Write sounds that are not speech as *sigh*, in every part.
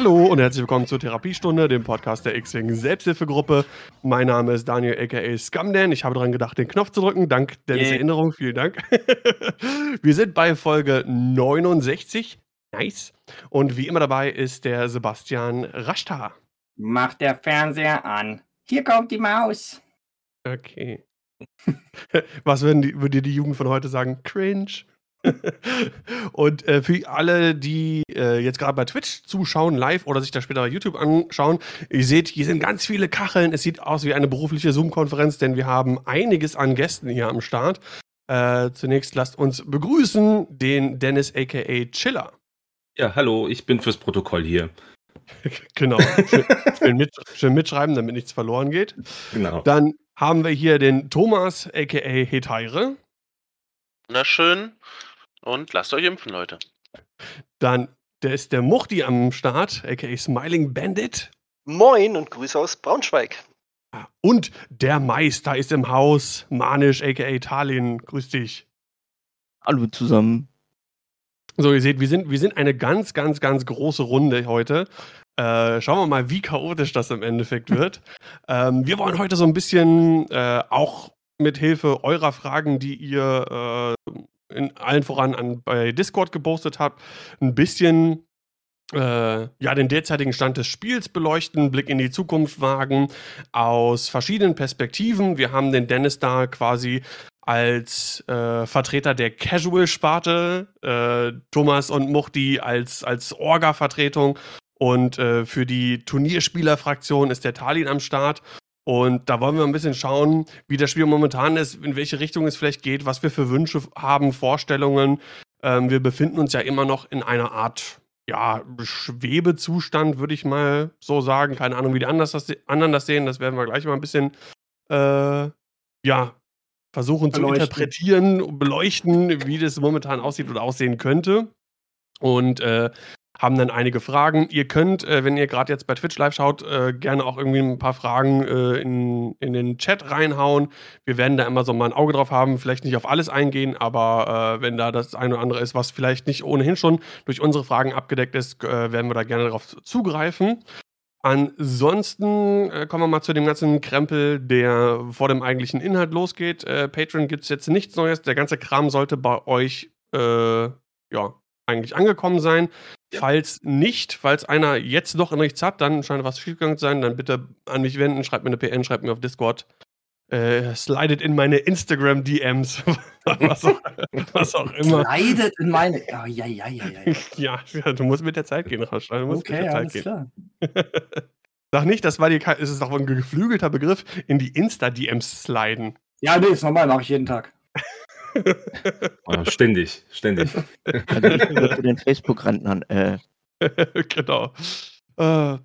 Hallo und herzlich willkommen zur Therapiestunde, dem Podcast der X-Wing Selbsthilfegruppe. Mein Name ist Daniel aka Scumdan. Ich habe daran gedacht, den Knopf zu drücken. Dank Dennis Yay. Erinnerung, vielen Dank. *laughs* Wir sind bei Folge 69. Nice. Und wie immer dabei ist der Sebastian Raschtar. Macht der Fernseher an. Hier kommt die Maus. Okay. *laughs* Was würden die, würde die Jugend von heute sagen? Cringe. *laughs* und äh, für alle, die äh, jetzt gerade bei Twitch zuschauen, live oder sich das später bei YouTube anschauen, ihr seht, hier sind ganz viele Kacheln. Es sieht aus wie eine berufliche Zoom-Konferenz, denn wir haben einiges an Gästen hier am Start. Äh, zunächst lasst uns begrüßen den Dennis aka Chiller. Ja, hallo, ich bin fürs Protokoll hier. *laughs* genau. Schön, schön, mit, schön mitschreiben, damit nichts verloren geht. Genau. Dann haben wir hier den Thomas aka Hetaire. Wunderschön. Und lasst euch impfen, Leute. Dann der ist der Muchti am Start, aka Smiling Bandit. Moin und Grüße aus Braunschweig. Und der Meister ist im Haus, Manisch aka Talin. Grüß dich. Hallo zusammen. So, ihr seht, wir sind, wir sind eine ganz, ganz, ganz große Runde heute. Äh, schauen wir mal, wie chaotisch das im Endeffekt *laughs* wird. ähm, wir wollen heute so ein bisschen äh, auch mit Hilfe eurer Fragen, die ihr äh, in allen voran an, bei Discord gepostet habt, ein bisschen äh, ja, den derzeitigen Stand des Spiels beleuchten, Blick in die Zukunft wagen, aus verschiedenen Perspektiven. Wir haben den Dennis da quasi als äh, Vertreter der Casual-Sparte, äh, Thomas und Muchti als, als Orga-Vertretung und äh, für die Turnierspieler-Fraktion ist der Talin am Start. Und da wollen wir ein bisschen schauen, wie das Spiel momentan ist, in welche Richtung es vielleicht geht, was wir für Wünsche haben, Vorstellungen. Ähm, wir befinden uns ja immer noch in einer Art ja, Schwebezustand, würde ich mal so sagen. Keine Ahnung, wie die anders das, anderen das sehen. Das werden wir gleich mal ein bisschen äh, ja, versuchen zu Beleuchten. interpretieren, beleuchten, wie das momentan aussieht oder aussehen könnte. Und äh, haben dann einige Fragen. Ihr könnt, äh, wenn ihr gerade jetzt bei Twitch live schaut, äh, gerne auch irgendwie ein paar Fragen äh, in, in den Chat reinhauen. Wir werden da immer so mal ein Auge drauf haben, vielleicht nicht auf alles eingehen, aber äh, wenn da das eine oder andere ist, was vielleicht nicht ohnehin schon durch unsere Fragen abgedeckt ist, äh, werden wir da gerne darauf zugreifen. Ansonsten äh, kommen wir mal zu dem ganzen Krempel, der vor dem eigentlichen Inhalt losgeht. Äh, Patreon gibt es jetzt nichts Neues. Der ganze Kram sollte bei euch äh, ja, eigentlich angekommen sein. Falls nicht, falls einer jetzt noch nichts hat, dann scheint was schiefgegangen zu sein, dann bitte an mich wenden, schreibt mir eine PN, schreibt mir auf Discord. Äh, slidet in meine Instagram-DMs, *laughs* was, auch- was auch immer. Leidet in meine. Ja, ja, ja, ja, ja. Ja, *laughs* ja, du musst mit der Zeit gehen, Rasch. Du musst Okay, mit der Zeit alles gehen. klar. *laughs* Sag nicht, das war dir kein, es ist doch ein geflügelter Begriff, in die Insta-DMs sliden. Ja, nee, ist normal, mache ich jeden Tag. Oh, ständig, ständig. Also ich zu den Facebook-Rentnern. Äh, *laughs* genau. Äh,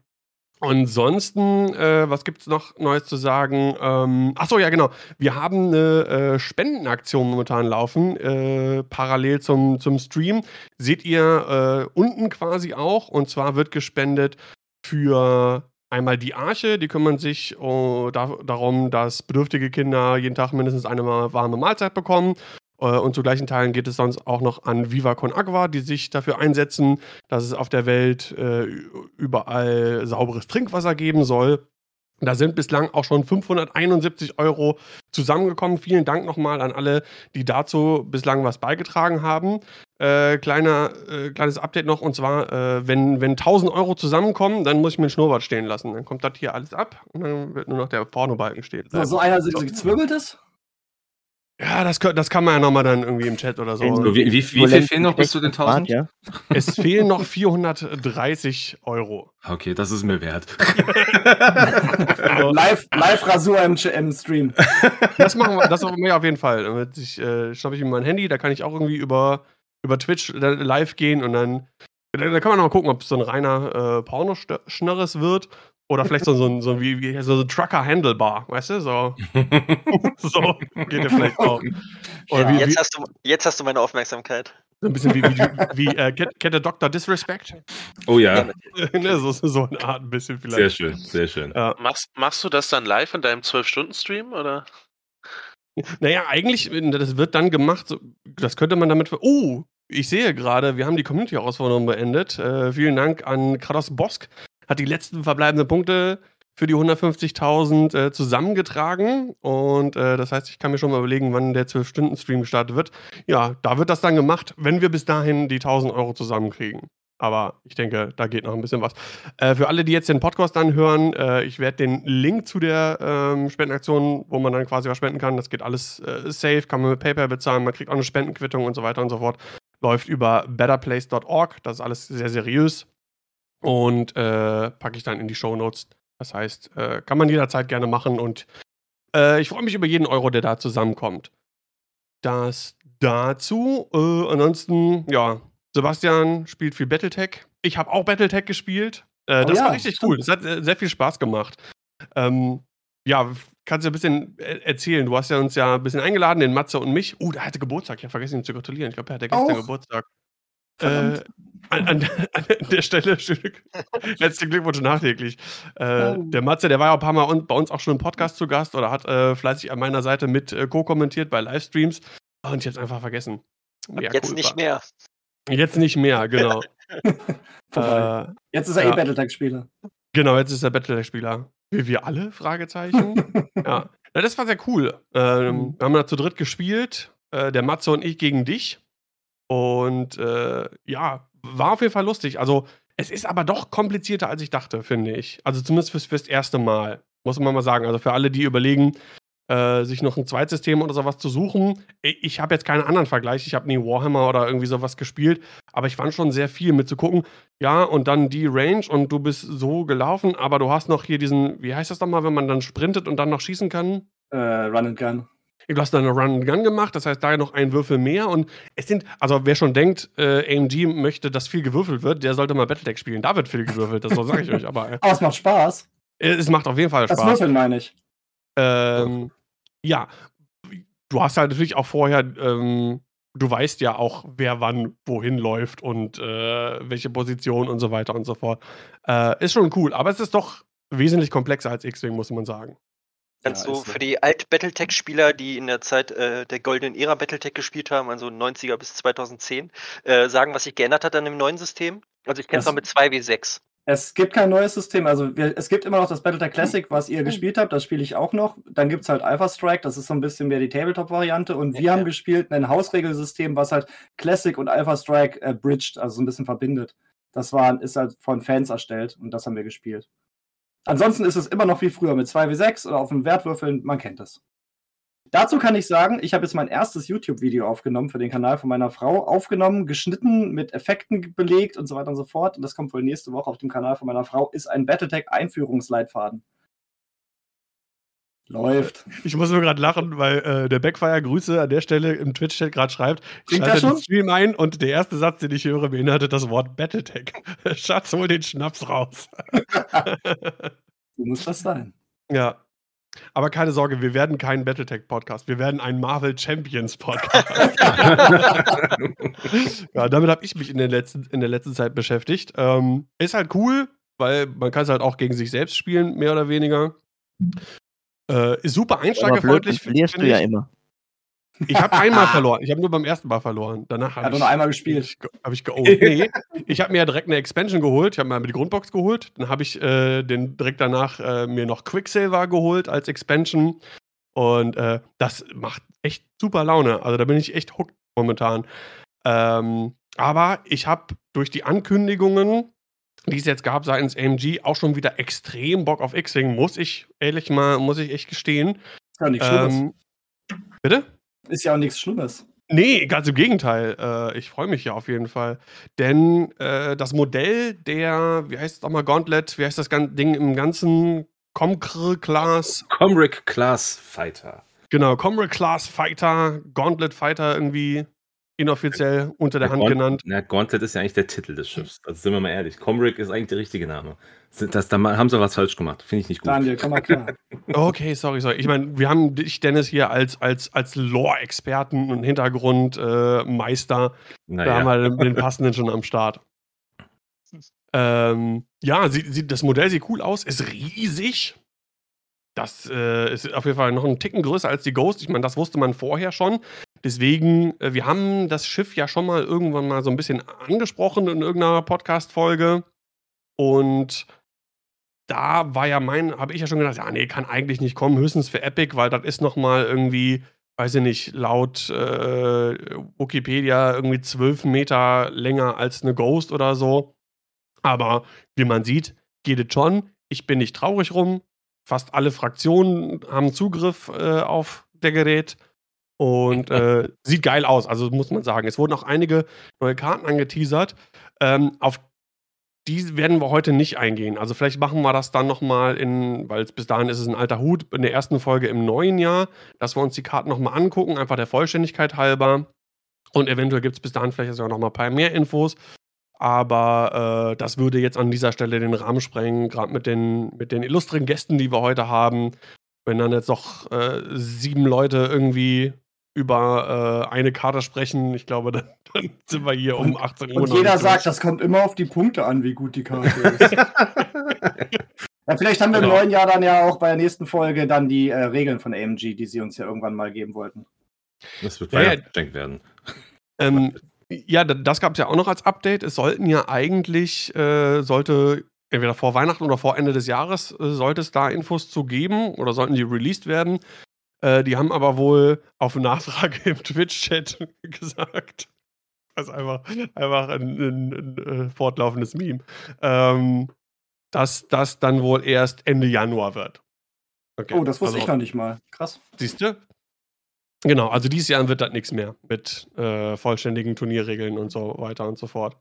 ansonsten, äh, was gibt es noch Neues zu sagen? Ähm, achso, ja, genau. Wir haben eine äh, Spendenaktion momentan laufen, äh, parallel zum, zum Stream. Seht ihr äh, unten quasi auch. Und zwar wird gespendet für einmal die Arche, die kümmern sich oh, da, darum, dass bedürftige Kinder jeden Tag mindestens eine warme Mahlzeit bekommen. Äh, Und zu gleichen Teilen geht es sonst auch noch an Viva Con Agua, die sich dafür einsetzen, dass es auf der Welt äh, überall sauberes Trinkwasser geben soll. Da sind bislang auch schon 571 Euro zusammengekommen. Vielen Dank nochmal an alle, die dazu bislang was beigetragen haben. Äh, kleiner, äh, kleines Update noch, und zwar, äh, wenn, wenn 1000 Euro zusammenkommen, dann muss ich mir ein Schnurrbart stehen lassen. Dann kommt das hier alles ab und dann wird nur noch der Pornobalken stehen. So, so einer so gezwirbelt ist? Ja, das, das kann man ja nochmal dann irgendwie im Chat oder so. So, wie, wie, wie viel fehlen noch bis zu den 1000? Ja. Es fehlen noch 430 Euro. Okay, das ist mir wert. Also, *laughs* Live- Live-Rasur im, im Stream. das machen wir, das machen wir auf jeden Fall. Ich, äh, schnappe ich mir mein Handy, da kann ich auch irgendwie über, über Twitch dann live gehen und dann, da, da kann man noch mal gucken, ob es so ein reiner äh, Pornoschnörres wird oder vielleicht so, so ein, so ein, wie, wie, so ein Trucker-Handlebar, weißt du? So, *laughs* so geht ja vielleicht auch. Oder Ja, wie, wie, Jetzt hast, du, jetzt hast du meine Aufmerksamkeit. so ein bisschen wie, wie, wie äh, kennt, kennt der Dr. Disrespect? Oh ja, *laughs* ne, so, so eine Art ein bisschen vielleicht. sehr schön, sehr schön. Ja. Machst, machst du das dann live in deinem 12-Stunden-Stream? Oder? Naja, eigentlich, das wird dann gemacht, das könnte man damit. ver- Oh, ich sehe gerade, wir haben die Community-Herausforderung beendet. Äh, vielen Dank an Kratos Bosk. Hat die letzten verbleibenden Punkte für die 150.000 äh, zusammengetragen. Und äh, das heißt, ich kann mir schon mal überlegen, wann der 12-Stunden-Stream gestartet wird. Ja, da wird das dann gemacht, wenn wir bis dahin die 1000 Euro zusammenkriegen. Aber ich denke, da geht noch ein bisschen was. Äh, für alle, die jetzt den Podcast anhören, äh, ich werde den Link zu der ähm, Spendenaktion, wo man dann quasi was spenden kann, das geht alles äh, safe, kann man mit PayPal bezahlen, man kriegt auch eine Spendenquittung und so weiter und so fort. Läuft über betterplace.org, das ist alles sehr seriös. Und äh, packe ich dann in die Show Notes. Das heißt, äh, kann man jederzeit gerne machen und äh, ich freue mich über jeden Euro, der da zusammenkommt. Das dazu. ansonsten, ja, Sebastian spielt viel Battletech. Ich habe auch Battletech gespielt. Äh, oh das ja, war richtig stimmt. cool. Das hat äh, sehr viel Spaß gemacht. Ähm, ja, kannst du ein bisschen äh, erzählen? Du hast ja uns ja ein bisschen eingeladen, den Matze und mich. Oh, der hatte Geburtstag. Ich habe vergessen, ihn zu gratulieren. Ich glaube, er hatte gestern auch? Geburtstag. Äh, an, an, an, der Stelle herzlichen *laughs* Glückwunsch nachträglich. Äh, oh. Der Matze, der war ja ein paar Mal bei uns auch schon im Podcast zu Gast oder hat äh, fleißig an meiner Seite mit äh, co-kommentiert bei Livestreams. Und ich habe es einfach vergessen. Ja, jetzt cool, nicht war. mehr. Jetzt nicht mehr, genau. *laughs* äh, *laughs* jetzt ist er eh ja. eh Battletech-Spieler. Genau, jetzt ist er Battletech-Spieler. Wie wir alle? Fragezeichen. ja. ja. Das war sehr cool. Ähm, mhm. Wir haben da zu dritt gespielt. Äh, der Matze und ich gegen dich. Und äh, ja, war auf jeden Fall lustig. Also, es ist aber doch komplizierter, als ich dachte, finde ich. Also zumindest fürs, fürs erste Mal. Muss man mal sagen. Also für alle, die überlegen, äh, sich noch ein Zweitsystem oder sowas zu suchen. Ich habe jetzt keinen anderen Vergleich. Ich habe nie Warhammer oder irgendwie sowas gespielt, aber ich fand schon sehr viel mit zu gucken. Ja, und dann die Range und du bist so gelaufen, aber du hast noch hier diesen, wie heißt das nochmal, wenn man dann sprintet und dann noch schießen kann? Äh, Run and Gun. Du hast dann eine Run and Gun gemacht, das heißt da noch ein Würfel mehr und es sind, also wer schon denkt, äh, AMG möchte, dass viel gewürfelt wird, der sollte mal Battletech spielen. Da wird viel gewürfelt, das sage ich euch. Aber, äh, aber es macht Spaß. Es macht auf jeden Fall Spaß. Das Würfeln meine ich. Ähm, ja, du hast halt natürlich auch vorher, ähm, du weißt ja auch, wer wann wohin läuft und äh, welche Position und so weiter und so fort. Äh, ist schon cool, aber es ist doch wesentlich komplexer als X-Wing, muss man sagen. Kannst ja, du für die Alt-Battletech-Spieler, die in der Zeit äh, der goldenen Ära Battletech gespielt haben, also 90er bis 2010, äh, sagen, was sich geändert hat an dem neuen System? Also ich kenne es noch mit 2W6. Es gibt kein neues System. Also wir, es gibt immer noch das Battletech Classic, was ihr gespielt habt. Das spiele ich auch noch. Dann gibt es halt Alpha Strike. Das ist so ein bisschen mehr die Tabletop-Variante. Und wir ja. haben gespielt ein Hausregelsystem, was halt Classic und Alpha Strike äh, bridged, also so ein bisschen verbindet. Das war, ist halt von Fans erstellt und das haben wir gespielt. Ansonsten ist es immer noch wie früher mit 2W6 oder auf dem Wertwürfeln. Man kennt das. Dazu kann ich sagen, ich habe jetzt mein erstes YouTube-Video aufgenommen für den Kanal von meiner Frau. Aufgenommen, geschnitten, mit Effekten belegt und so weiter und so fort. Und das kommt wohl nächste Woche auf dem Kanal von meiner Frau. Ist ein Battletech-Einführungsleitfaden. Läuft. Ich muss nur gerade lachen, weil äh, der Backfire Grüße an der Stelle im Twitch-Chat gerade schreibt. Ich schalte den Stream ein und der erste Satz, den ich höre, beinhaltet das Wort Battletech. *laughs* Schatz, hol den Schnaps raus. so muss das sein. Ja, aber keine Sorge, wir werden kein Battletech-Podcast. Wir werden ein Marvel Champions-Podcast. *laughs* ja, damit habe ich mich in der letzten, in der letzten Zeit beschäftigt. Ähm, ist halt cool, weil man kann es halt auch gegen sich selbst spielen, mehr oder weniger. Äh, ist super einsteigerfreundlich. Verlierst du ja immer. Ich habe einmal *laughs* verloren. Ich habe nur beim ersten Mal verloren. Danach habe ich nur einmal gespielt. Habe ich geowned. Nee, ich habe mir ja direkt eine Expansion geholt. Ich habe mir die Grundbox geholt. Dann habe ich äh, den direkt danach äh, mir noch Quicksilver geholt als Expansion. Und äh, das macht echt super Laune. Also da bin ich echt hooked momentan. Ähm, aber ich habe durch die Ankündigungen, die es jetzt gab seitens AMG, auch schon wieder extrem Bock auf X-Wing, muss ich ehrlich mal, muss ich echt gestehen. Ja, nichts ähm, Bitte? Ist ja auch nichts Schlimmes. Nee, ganz im Gegenteil. Äh, ich freue mich ja auf jeden Fall. Denn äh, das Modell der, wie heißt es nochmal, Gauntlet, wie heißt das Ding im ganzen Comcr Class? Comric Class Fighter. Genau, Comric Class Fighter, Gauntlet Fighter irgendwie inoffiziell unter der, der Hand Gaunt genannt. Na, Gauntlet ist ja eigentlich der Titel des Schiffs. Also sind wir mal ehrlich. Comric ist eigentlich der richtige Name. Das, da haben sie was falsch gemacht. Finde ich nicht gut. Daniel, komm mal klar. *laughs* okay, sorry, sorry. Ich meine, wir haben dich, Dennis, hier als, als, als Lore-Experten und Hintergrundmeister. Äh, naja. Da haben wir den passenden schon am Start. Ähm, ja, sie, sie, das Modell sieht cool aus, ist riesig. Das äh, ist auf jeden Fall noch einen Ticken größer als die Ghost. Ich meine, das wusste man vorher schon. Deswegen, äh, wir haben das Schiff ja schon mal irgendwann mal so ein bisschen angesprochen in irgendeiner Podcast-Folge. Und da war ja mein, habe ich ja schon gedacht, ja, nee, kann eigentlich nicht kommen, höchstens für Epic, weil das ist noch mal irgendwie, weiß ich nicht, laut äh, Wikipedia irgendwie zwölf Meter länger als eine Ghost oder so. Aber wie man sieht, geht es schon. Ich bin nicht traurig rum. Fast alle Fraktionen haben Zugriff äh, auf der Gerät. Und *laughs* äh, sieht geil aus, also muss man sagen. Es wurden auch einige neue Karten angeteasert. Ähm, auf die werden wir heute nicht eingehen. Also vielleicht machen wir das dann nochmal in, weil bis dahin ist es ein alter Hut, in der ersten Folge im neuen Jahr, dass wir uns die Karten nochmal angucken, einfach der Vollständigkeit halber. Und eventuell gibt es bis dahin vielleicht sogar noch ein paar mehr Infos. Aber äh, das würde jetzt an dieser Stelle den Rahmen sprengen, gerade mit den, mit den illustren Gästen, die wir heute haben. Wenn dann jetzt noch äh, sieben Leute irgendwie über äh, eine Karte sprechen, ich glaube, *laughs* dann, dann sind wir hier um 18 Uhr. Und jeder sagt, durch. das kommt immer auf die Punkte an, wie gut die Karte *laughs* ist. ja, vielleicht haben wir Genau. im neuen Jahr dann ja auch bei der nächsten Folge dann die äh, Regeln von AMG, die sie uns ja irgendwann mal geben wollten. Das wird Ja, ja. Weihnachtsgeschenk werden. Ähm, ja, da- das gab es ja auch noch als Update. Es sollten ja eigentlich, äh, sollte entweder vor Weihnachten oder vor Ende des Jahres, äh, sollte es da Infos zu geben oder sollten die released werden. Äh, die haben aber wohl auf Nachfrage im Twitch-Chat *laughs* gesagt. Das ist einfach, einfach ein, ein, ein äh, fortlaufendes Meme. Ähm, dass das dann wohl erst Ende Januar wird. Okay, Oh, das wusste also- ich noch nicht mal. Krass. Siehst du? Genau, also dieses Jahr wird das nichts mehr mit äh, vollständigen Turnierregeln und so weiter und so fort.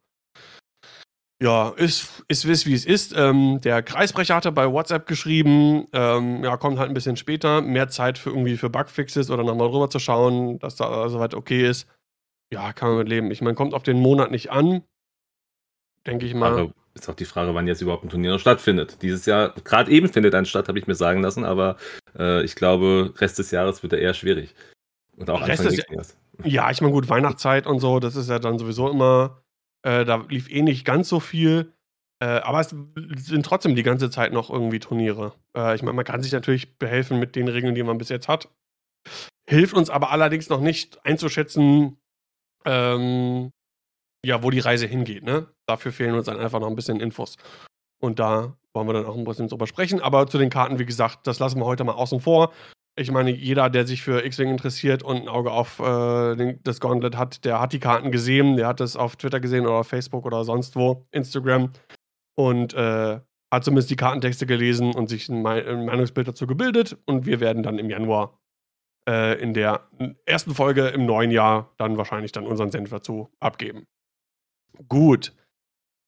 Ja, ist, ist, ist wie es ist. Ähm, der Kreisbrecher hatte bei WhatsApp geschrieben, ähm, ja, kommt halt ein bisschen später, mehr Zeit für irgendwie für Bugfixes oder nochmal drüber zu schauen, dass da soweit okay ist. Ja, kann man mit leben. Ich meine, kommt auf den Monat nicht an. Denke ich mal. Aber ist auch die Frage, wann jetzt überhaupt ein Turnier noch stattfindet. Dieses Jahr, gerade eben findet eins statt, habe ich mir sagen lassen, aber äh, ich glaube, Rest des Jahres wird er eher schwierig. Und auch Rest Anfang des Jahres. Ja, ich meine, gut, Weihnachtszeit und so, das ist ja dann sowieso immer, äh, da lief eh nicht ganz so viel. Äh, aber es sind trotzdem die ganze Zeit noch irgendwie Turniere. Äh, ich meine, man kann sich natürlich behelfen mit den Regeln, die man bis jetzt hat. Hilft uns aber allerdings noch nicht einzuschätzen, ähm, ja, wo die Reise hingeht. Ne? Dafür fehlen uns dann einfach noch ein bisschen Infos. Und da wollen wir dann auch ein bisschen drüber sprechen. Aber zu den Karten, wie gesagt, das lassen wir heute mal außen vor. Ich meine, jeder, der sich für X-Wing interessiert und ein Auge auf äh, den, das Gauntlet hat, der hat die Karten gesehen, der hat es auf Twitter gesehen oder Facebook oder sonst wo, Instagram. Und äh, hat zumindest die Kartentexte gelesen und sich ein, Mei- ein Meinungsbild dazu gebildet. Und wir werden dann im Januar äh, in der ersten Folge im neuen Jahr dann wahrscheinlich dann unseren Senf dazu abgeben. Gut.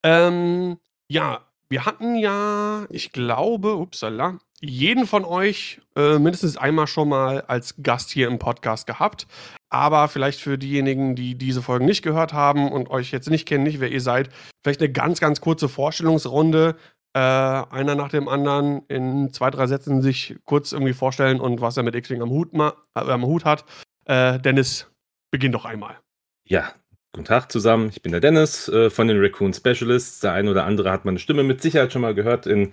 Ähm, ja, wir hatten ja, ich glaube, upsala, jeden von euch äh, mindestens einmal schon mal als Gast hier im Podcast gehabt. Aber vielleicht für diejenigen, die diese Folgen nicht gehört haben und euch jetzt nicht kennen, nicht wer ihr seid, vielleicht eine ganz, ganz kurze Vorstellungsrunde. Äh, einer nach dem anderen in zwei, drei Sätzen sich kurz irgendwie vorstellen und was er mit X-Wing am, äh, am Hut hat. Äh, Dennis, beginn doch einmal. Ja, guten Tag zusammen. Ich bin der Dennis äh, von den Raccoon Specialists. Der eine oder andere hat meine Stimme mit Sicherheit schon mal gehört in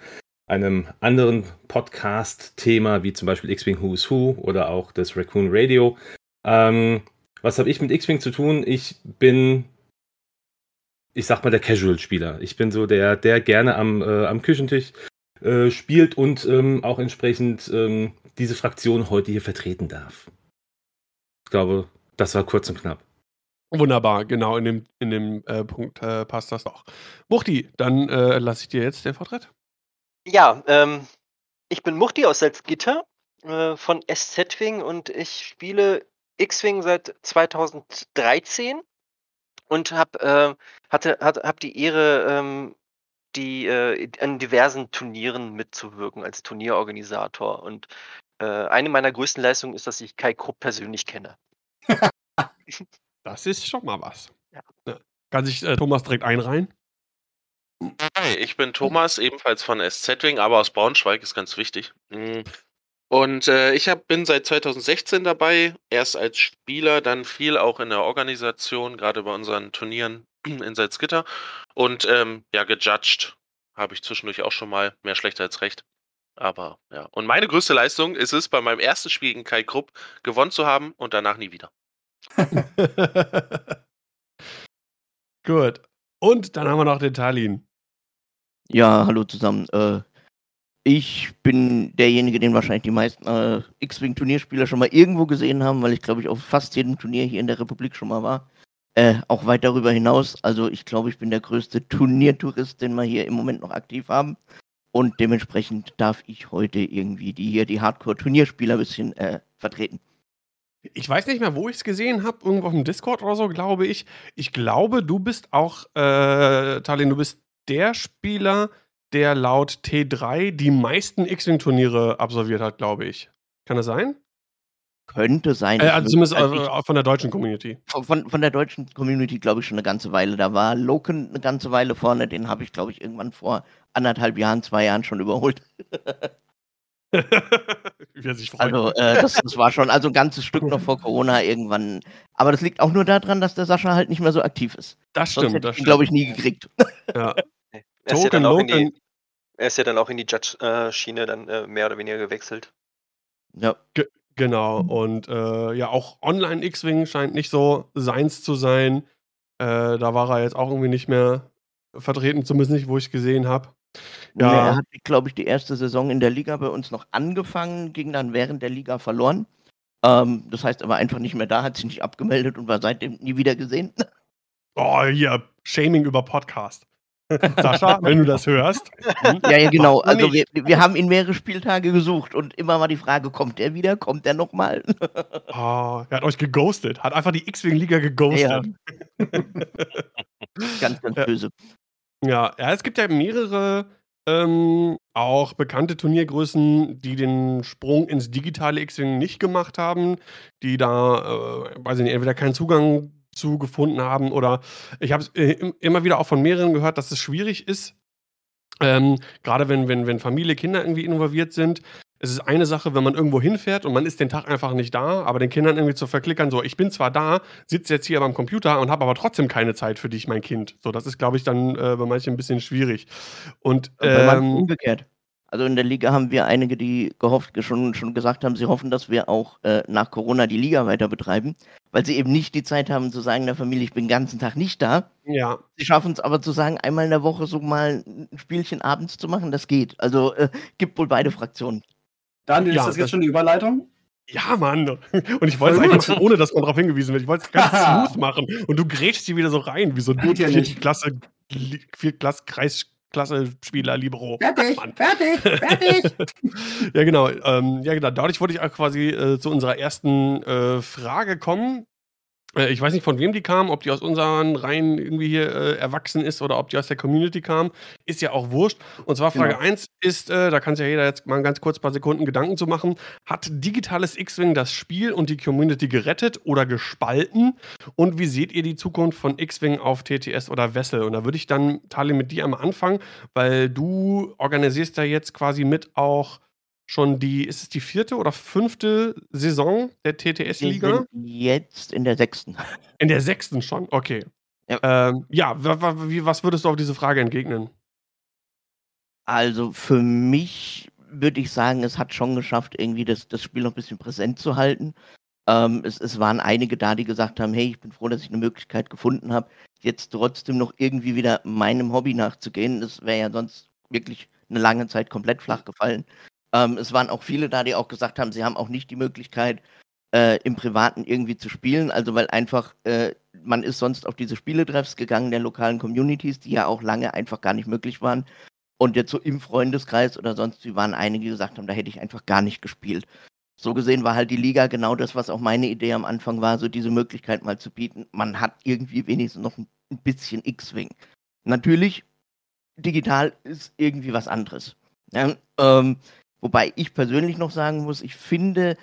einem anderen Podcast-Thema, wie zum Beispiel X-Wing Who's Who oder auch das Raccoon Radio. Ähm, was habe ich mit X-Wing zu tun? Ich bin, ich sag mal, der Casual-Spieler. Ich bin so der, der gerne am, äh, am Küchentisch äh, spielt und ähm, auch entsprechend ähm, diese Fraktion heute hier vertreten darf. Ich glaube, das war kurz und knapp. Wunderbar, genau, in dem, in dem äh, Punkt äh, passt das doch. Muchti, dann äh, lasse ich dir jetzt den Vortritt. Ja, ähm, ich bin Muchti aus Salzgitter äh, von SZ-Wing und ich spiele X-Wing seit 2013 und hab, äh, hatte, hat, hab die Ehre, ähm, die, äh, an diversen Turnieren mitzuwirken als Turnierorganisator. Und äh, eine meiner größten Leistungen ist, dass ich Kai Krupp persönlich kenne. *laughs* Das ist schon mal was. Ja. Ja. Kann sich äh, Thomas direkt einreihen? Hi, ich bin Thomas, ebenfalls von SZ-Wing, aber aus Braunschweig, ist ganz wichtig. Mm. Und äh, ich hab, bin seit 2016 dabei, erst als Spieler, dann viel auch in der Organisation, gerade bei unseren Turnieren *clears throat* in Salzgitter. Und ähm, ja, gejudged habe ich zwischendurch auch schon mal, mehr schlecht als recht. Aber ja, und meine größte Leistung ist es, bei meinem ersten Spiel gegen Kai Krupp gewonnen zu haben und danach nie wieder. *laughs* Gut. Und dann haben wir noch den Talin. Ja, hallo zusammen. Äh, ich bin derjenige, den wahrscheinlich die meisten äh, X-Wing-Turnierspieler schon mal irgendwo gesehen haben, weil ich glaube ich auf fast jedem Turnier hier in der Republik schon mal war. Äh, auch weit darüber hinaus. Also ich glaube, ich bin der größte Turniertourist, den wir hier im Moment noch aktiv haben. Und dementsprechend darf ich heute irgendwie die hier, die Hardcore-Turnierspieler ein bisschen äh, vertreten. Ich weiß nicht mehr, wo ich es gesehen habe, irgendwo auf dem Discord oder so, glaube ich. Ich glaube, du bist auch, äh, Talin, du bist der Spieler, der laut T3 die meisten X-Wing-Turniere absolviert hat, glaube ich. Kann das sein? Könnte sein. Äh, also zumindest also äh, ich, von der deutschen Community. von, von der deutschen Community glaube ich schon eine ganze Weile. Da war Loken eine ganze Weile vorne. Den habe ich glaube ich irgendwann vor anderthalb Jahren, zwei Jahren schon überholt. *laughs* Wie er sich freut. Also äh, das, das war schon also ein ganzes Stück noch vor Corona irgendwann. Aber das liegt auch nur daran, dass der Sascha halt nicht mehr so aktiv ist. das Sonst stimmt, hätte das ich glaube ich nie gekriegt. ja. Er ist, ja Token, dann auch in Loken, die, er ist ja dann auch in die Judge-Schiene dann äh, mehr oder weniger gewechselt. Ja. Genau, und äh, ja, auch Online X-Wing scheint nicht so seins zu sein. Äh, da war er jetzt auch irgendwie nicht mehr vertreten, zumindest nicht, wo ich gesehen habe. Nee, er Ja, hat, glaube ich, die erste Saison in der Liga bei uns noch angefangen, ging dann während der Liga verloren. Ähm, das heißt, er war einfach nicht mehr da, hat sich nicht abgemeldet und war seitdem nie wieder gesehen. oh, hier, Shaming über Podcast. *laughs* Sascha, wenn du das hörst. hm, ja, ja, genau. Also wir, wir haben ihn mehrere Spieltage gesucht und immer war die Frage, kommt er wieder? Kommt er nochmal? Oh, *laughs* er hat euch geghostet, hat einfach die X-Wing-Liga geghostet. Ganz, ganz Ja. böse. Ja, ja, es gibt ja mehrere ähm, auch bekannte Turniergrößen, die den Sprung ins digitale X-Wing nicht gemacht haben, die da, äh, weiß ich nicht, entweder keinen Zugang zu gefunden haben oder ich habe äh, im- immer wieder auch von mehreren gehört, dass es schwierig ist, ähm, gerade wenn, wenn, wenn Familie, Kinder irgendwie involviert sind. Es ist eine Sache, wenn man irgendwo hinfährt und man ist den Tag einfach nicht da, aber den Kindern irgendwie zu verklickern, so, ich bin zwar da, sitze jetzt hier beim Computer und habe aber trotzdem keine Zeit für dich, mein Kind. So, das ist, glaube ich, dann äh, bei manchen ein bisschen schwierig. Und ähm, umgekehrt. Also in der Liga haben wir einige, die gehofft, schon, schon gesagt haben, sie hoffen, dass wir auch äh, nach Corona die Liga weiter betreiben, weil sie eben nicht die Zeit haben zu sagen der Familie, ich bin den ganzen Tag nicht da. ja, Sie schaffen es aber zu sagen, einmal in der Woche so mal ein Spielchen abends zu machen, das geht. Also äh, gibt wohl beide Fraktionen. Daniel, Ja, ist das das- jetzt schon die Überleitung? ja, Mann. Und ich wollte es eigentlich machen, ohne dass man darauf hingewiesen wird. Ich wollte es ganz *laughs* smooth machen und du grätschst die wieder so rein, wie so ein ja. Klasse, Klasse, Kreisklasse-Spieler, Libero. Fertig, Mann. fertig, *laughs* fertig. Ja, genau. Ähm, ja, genau. Dadurch wollte ich auch quasi äh, zu unserer ersten äh, Frage kommen. Äh, ich weiß nicht, von wem die kam, ob die aus unseren Reihen irgendwie hier äh, erwachsen ist oder ob die aus der Community kam. Ist ja auch wurscht. Und zwar Frage Genau. 1 ist, äh, da kann sich ja jeder jetzt mal ganz kurz ein paar Sekunden Gedanken zu machen. Hat digitales X-Wing das Spiel und die Community gerettet oder gespalten? Und wie seht ihr die Zukunft von X-Wing auf TTS oder Wessel? Und da würde ich dann, Tali, mit dir einmal anfangen, weil du organisierst ja jetzt quasi mit auch schon die, ist es die vierte oder fünfte Saison der TTS-Liga? jetzt in der sechsten. In der sechsten schon, okay. Ja. Ähm, ja, was würdest du auf diese Frage entgegnen? Also für mich würde ich sagen, es hat schon geschafft, irgendwie das, das Spiel noch ein bisschen präsent zu halten. Ähm, es, es waren einige da, die gesagt haben, hey, ich bin froh, dass ich eine Möglichkeit gefunden habe, jetzt trotzdem noch irgendwie wieder meinem Hobby nachzugehen. Das wäre ja sonst wirklich eine lange Zeit komplett flach gefallen. Ähm, es waren auch viele da, die auch gesagt haben, sie haben auch nicht die Möglichkeit, äh, im Privaten irgendwie zu spielen. Also weil einfach, äh, man ist sonst auf diese Spieletreffs gegangen der lokalen Communities, die ja auch lange einfach gar nicht möglich waren. Und jetzt so im Freundeskreis oder sonst wie waren einige, die gesagt haben, da hätte ich einfach gar nicht gespielt. So gesehen war halt die Liga genau das, was auch meine Idee am Anfang war, so diese Möglichkeit mal zu bieten. Man hat irgendwie wenigstens noch ein bisschen X-Wing. Natürlich, digital ist irgendwie was anderes. Ja, ähm, wobei ich persönlich noch sagen muss, ich finde,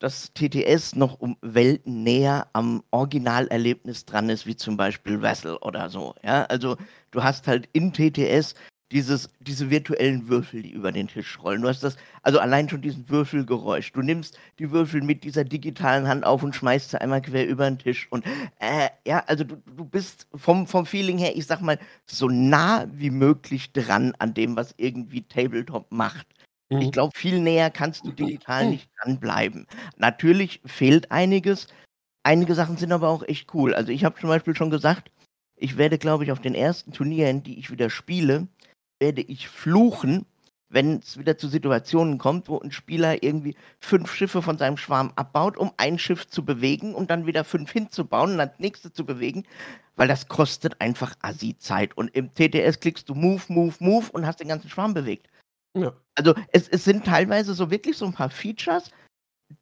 dass TTS noch um Welten näher am Originalerlebnis dran ist, wie zum Beispiel Vessel oder so. Ja, also du hast halt in TTS dieses, diese virtuellen Würfel, die über den Tisch rollen. Du hast das, also allein schon diesen Würfelgeräusch. Du nimmst die Würfel mit dieser digitalen Hand auf und schmeißt sie einmal quer über den Tisch. Und äh, ja, also du, du bist vom, vom Feeling her, ich sag mal, so nah wie möglich dran an dem, was irgendwie Tabletop macht. Mhm. Ich glaube, viel näher kannst du digital nicht dranbleiben. Natürlich fehlt einiges. einige Sachen sind aber auch echt cool. Also ich habe zum Beispiel schon gesagt, ich werde, glaube ich, auf den ersten Turnieren, die ich wieder spiele, werde ich fluchen, wenn es wieder zu Situationen kommt, wo ein Spieler irgendwie fünf Schiffe von seinem Schwarm abbaut, um ein Schiff zu bewegen und dann wieder fünf hinzubauen und dann das nächste zu bewegen, weil das kostet einfach Assi-Zeit. Und im TTS klickst du Move, Move, Move und hast den ganzen Schwarm bewegt. Ja. Also es, es sind teilweise so wirklich so ein paar Features,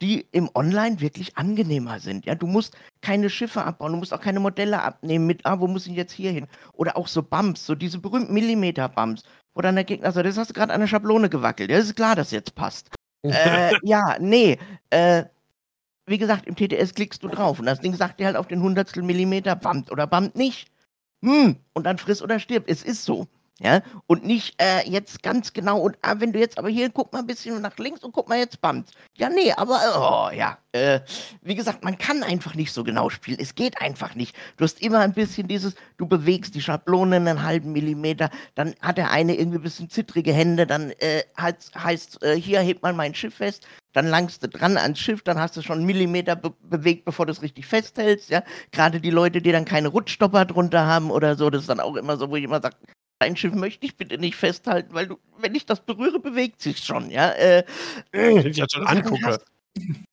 die im Online wirklich angenehmer sind. Ja, du musst keine Schiffe abbauen, du musst auch keine Modelle abnehmen mit, ah, wo muss ich jetzt hier hin? Oder auch so Bumps, so diese berühmten Millimeter-Bumps, wo dann der Gegner sagt, das hast du gerade an der Schablone gewackelt. Ja, ist klar, dass jetzt passt. äh, *laughs* ja, nee. Äh, wie gesagt, im TTS klickst du drauf und das Ding sagt dir halt auf den Hundertstel Millimeter, bumpt oder bumpt nicht. Hm, und dann friss oder stirb. Es ist so. Ja, und nicht äh, jetzt ganz genau und ah, wenn du jetzt aber hier guck mal ein bisschen nach links und guck mal jetzt bumpt. Ja, nee, aber oh ja, äh, wie gesagt, man kann einfach nicht so genau spielen. Es geht einfach nicht. Du hast immer ein bisschen dieses, du bewegst die Schablone einen halben Millimeter, dann hat der eine irgendwie ein bisschen zittrige Hände, dann äh, heißt, heißt äh, hier hebt man mein Schiff fest, dann langst du dran ans Schiff, dann hast du schon einen Millimeter be bewegt, bevor du es richtig festhältst, ja. Gerade die Leute, die dann keine Rutschstopper drunter haben oder so, das ist dann auch immer so, wo ich immer sage, Dein Schiff möchte ich bitte nicht festhalten, weil du, wenn ich das berühre, bewegt sich schon, ja. Äh, wenn ich das schon angucke. *laughs*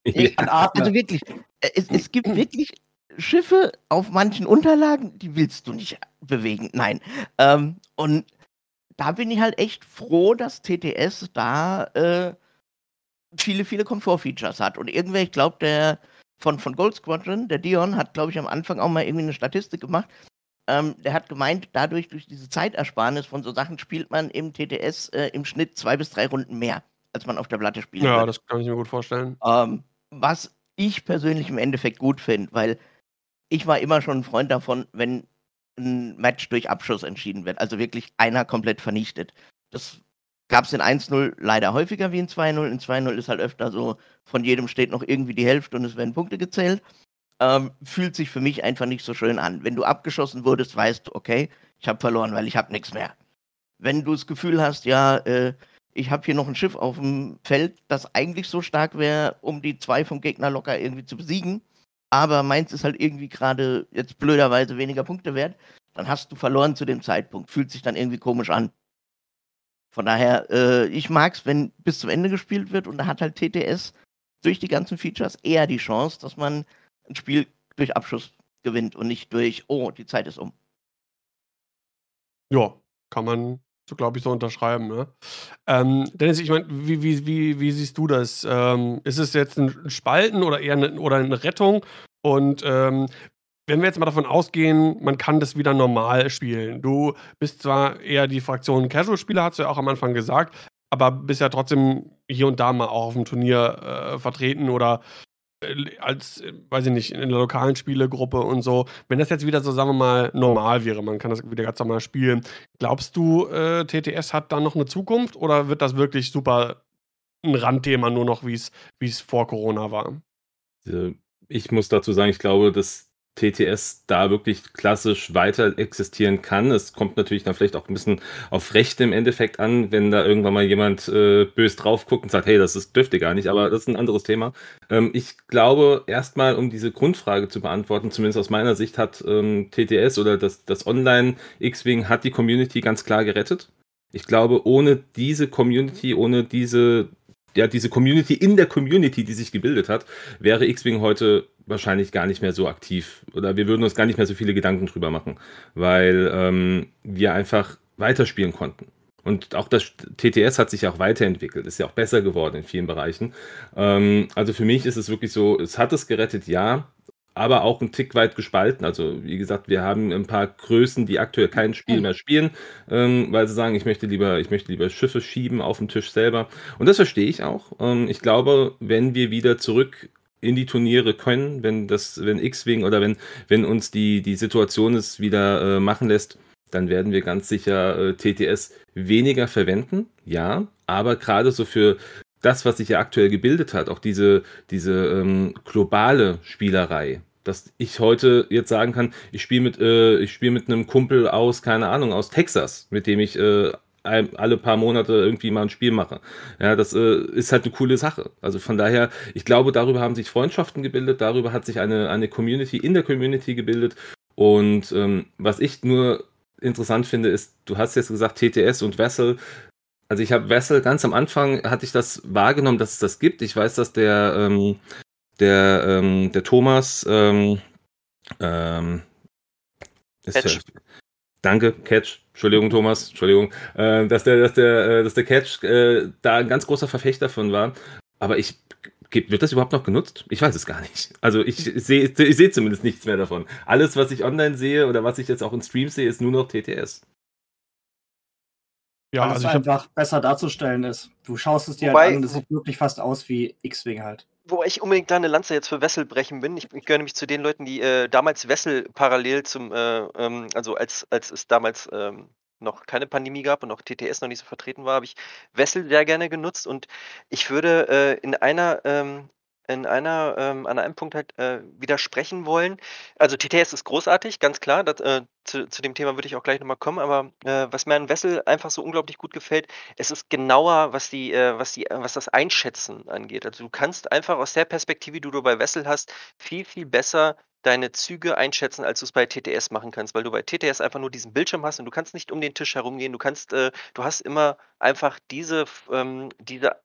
Ja, also wirklich, äh, es, es gibt wirklich Schiffe auf manchen Unterlagen, die willst du nicht bewegen. Nein. Ähm, und da bin ich halt echt froh, dass TTS da äh, viele, viele Komfortfeatures hat. Und irgendwer, ich glaube, der von, von Gold Squadron, der Dion, hat, glaube ich, am Anfang auch mal irgendwie eine Statistik gemacht, ähm, der hat gemeint, dadurch, durch diese Zeitersparnis von so Sachen, spielt man im TTS äh, im Schnitt zwei bis drei Runden mehr, als man auf der Platte spielt. Ja, wird. das kann ich mir gut vorstellen. Ähm, was ich persönlich im Endeffekt gut finde, weil ich war immer schon ein Freund davon, wenn ein Match durch Abschuss entschieden wird, also wirklich einer komplett vernichtet. Das gab es in 1-0 leider häufiger wie in 2-0. In 2-0 ist halt öfter so, von jedem steht noch irgendwie die Hälfte und es werden Punkte gezählt ähm, fühlt sich für mich einfach nicht so schön an. Wenn du abgeschossen wurdest, weißt du, okay, ich habe verloren, weil ich habe nichts mehr. Wenn du das Gefühl hast, ja, äh, ich habe hier noch ein Schiff auf dem Feld, das eigentlich so stark wäre, um die zwei vom Gegner locker irgendwie zu besiegen, aber meins ist halt irgendwie gerade jetzt blöderweise weniger Punkte wert, dann hast du verloren zu dem Zeitpunkt. Fühlt sich dann irgendwie komisch an. Von daher, äh, ich mag's, wenn bis zum Ende gespielt wird und da hat halt TTS durch die ganzen Features eher die Chance, dass man ein Spiel durch Abschluss gewinnt und nicht durch, oh, die Zeit ist um. Ja, kann man so, glaube ich, so unterschreiben. Ne? Ähm, Dennis, ich meine, wie, wie, wie, wie siehst du das? Ähm, ist es jetzt ein Spalten oder eher eine, oder eine Rettung? Und ähm, wenn wir jetzt mal davon ausgehen, man kann das wieder normal spielen. Du bist zwar eher die Fraktion Casual-Spieler, hast du ja auch am Anfang gesagt, aber bist ja trotzdem hier und da mal auch auf dem Turnier äh, vertreten oder als, äh, weiß ich nicht, in der lokalen Spielegruppe und so, wenn das jetzt wieder so, sagen wir mal, normal wäre, man kann das wieder ganz normal spielen, glaubst du, äh, TTS hat da noch eine Zukunft oder wird das wirklich super ein Randthema nur noch, wie es vor Corona war? Also, ich muss dazu sagen, ich glaube, dass TTS da wirklich klassisch weiter existieren kann. Es kommt natürlich dann vielleicht auch ein bisschen auf Rechte im Endeffekt an, wenn da irgendwann mal jemand äh, bös drauf guckt und sagt, hey, das ist, dürfte gar nicht, aber das ist ein anderes Thema. Ähm, ich glaube, erstmal, um diese Grundfrage zu beantworten, zumindest aus meiner Sicht, hat ähm, TTS oder das, das Online-X-Wing hat die Community ganz klar gerettet. Ich glaube, ohne diese Community, ohne diese ja, diese Community in der Community, die sich gebildet hat, wäre X-Wing heute wahrscheinlich gar nicht mehr so aktiv. Oder wir würden uns gar nicht mehr so viele Gedanken drüber machen, weil ähm, wir einfach weiterspielen konnten. Und auch das TTS hat sich ja auch weiterentwickelt, ist ja auch besser geworden in vielen Bereichen. Ähm, also für mich ist es wirklich so, es hat es gerettet, ja, aber auch ein Tick weit gespalten. Also wie gesagt, wir haben ein paar Größen, die aktuell kein Spiel mehr spielen, ähm, weil sie sagen, ich möchte lieber, ich möchte lieber Schiffe schieben auf dem Tisch selber. Und das verstehe ich auch. Ähm, ich glaube, wenn wir wieder zurück in die Turniere können, wenn das, wenn X-Wing oder wenn, wenn uns die, die Situation es wieder äh, machen lässt, dann werden wir ganz sicher äh, TTS weniger verwenden, ja, aber gerade so für das, was sich ja aktuell gebildet hat, auch diese, diese ähm, globale Spielerei, dass ich heute jetzt sagen kann, ich spiele mit, äh, spiel mit einem Kumpel aus, keine Ahnung, aus Texas, mit dem ich äh, alle paar Monate irgendwie mal ein Spiel mache. Ja, das äh, ist halt eine coole Sache. Also von daher, ich glaube, darüber haben sich Freundschaften gebildet, darüber hat sich eine, eine Community in der Community gebildet. Und ähm, was ich nur interessant finde, ist, du hast jetzt gesagt, TTS und Vessel. Also ich habe Vessel ganz am Anfang hatte ich das wahrgenommen, dass es das gibt. Ich weiß, dass der ähm, der ähm, der Thomas ähm, ähm, Catch. ja, danke Catch. Entschuldigung Thomas, Entschuldigung, äh, dass der dass der äh, dass der Catch äh, da ein ganz großer Verfechter von war. Aber ich Wird das überhaupt noch genutzt? Ich weiß es gar nicht. Also ich sehe ich sehe zumindest nichts mehr davon. Alles, was ich online sehe oder was ich jetzt auch in Streams sehe, ist nur noch TTS. Ja, weil also es einfach besser darzustellen ist. Du schaust es dir Wobei- halt an und es sieht wirklich fast aus wie X-Wing halt. Wobei ich unbedingt da eine Lanze jetzt für Wessel brechen bin. Ich, ich gehöre nämlich zu den Leuten, die äh, damals Wessel parallel zum, äh, ähm, also als, als es damals ähm, noch keine Pandemie gab und auch TTS noch nicht so vertreten war, habe ich Wessel sehr gerne genutzt und ich würde äh, in einer, ähm, in einer, ähm, an einem Punkt halt äh, widersprechen wollen. Also TTS ist großartig, ganz klar. Das, äh, zu, zu dem Thema würde ich auch gleich nochmal kommen, aber äh, was mir an Wessel einfach so unglaublich gut gefällt, es ist genauer, was die, äh, was die, was das Einschätzen angeht. Also du kannst einfach aus der Perspektive, die du bei Wessel hast, viel, viel besser deine Züge einschätzen, als du es bei TTS machen kannst, weil du bei TTS einfach nur diesen Bildschirm hast und du kannst nicht um den Tisch herumgehen. Du kannst, äh, du hast immer einfach diese, ähm, diese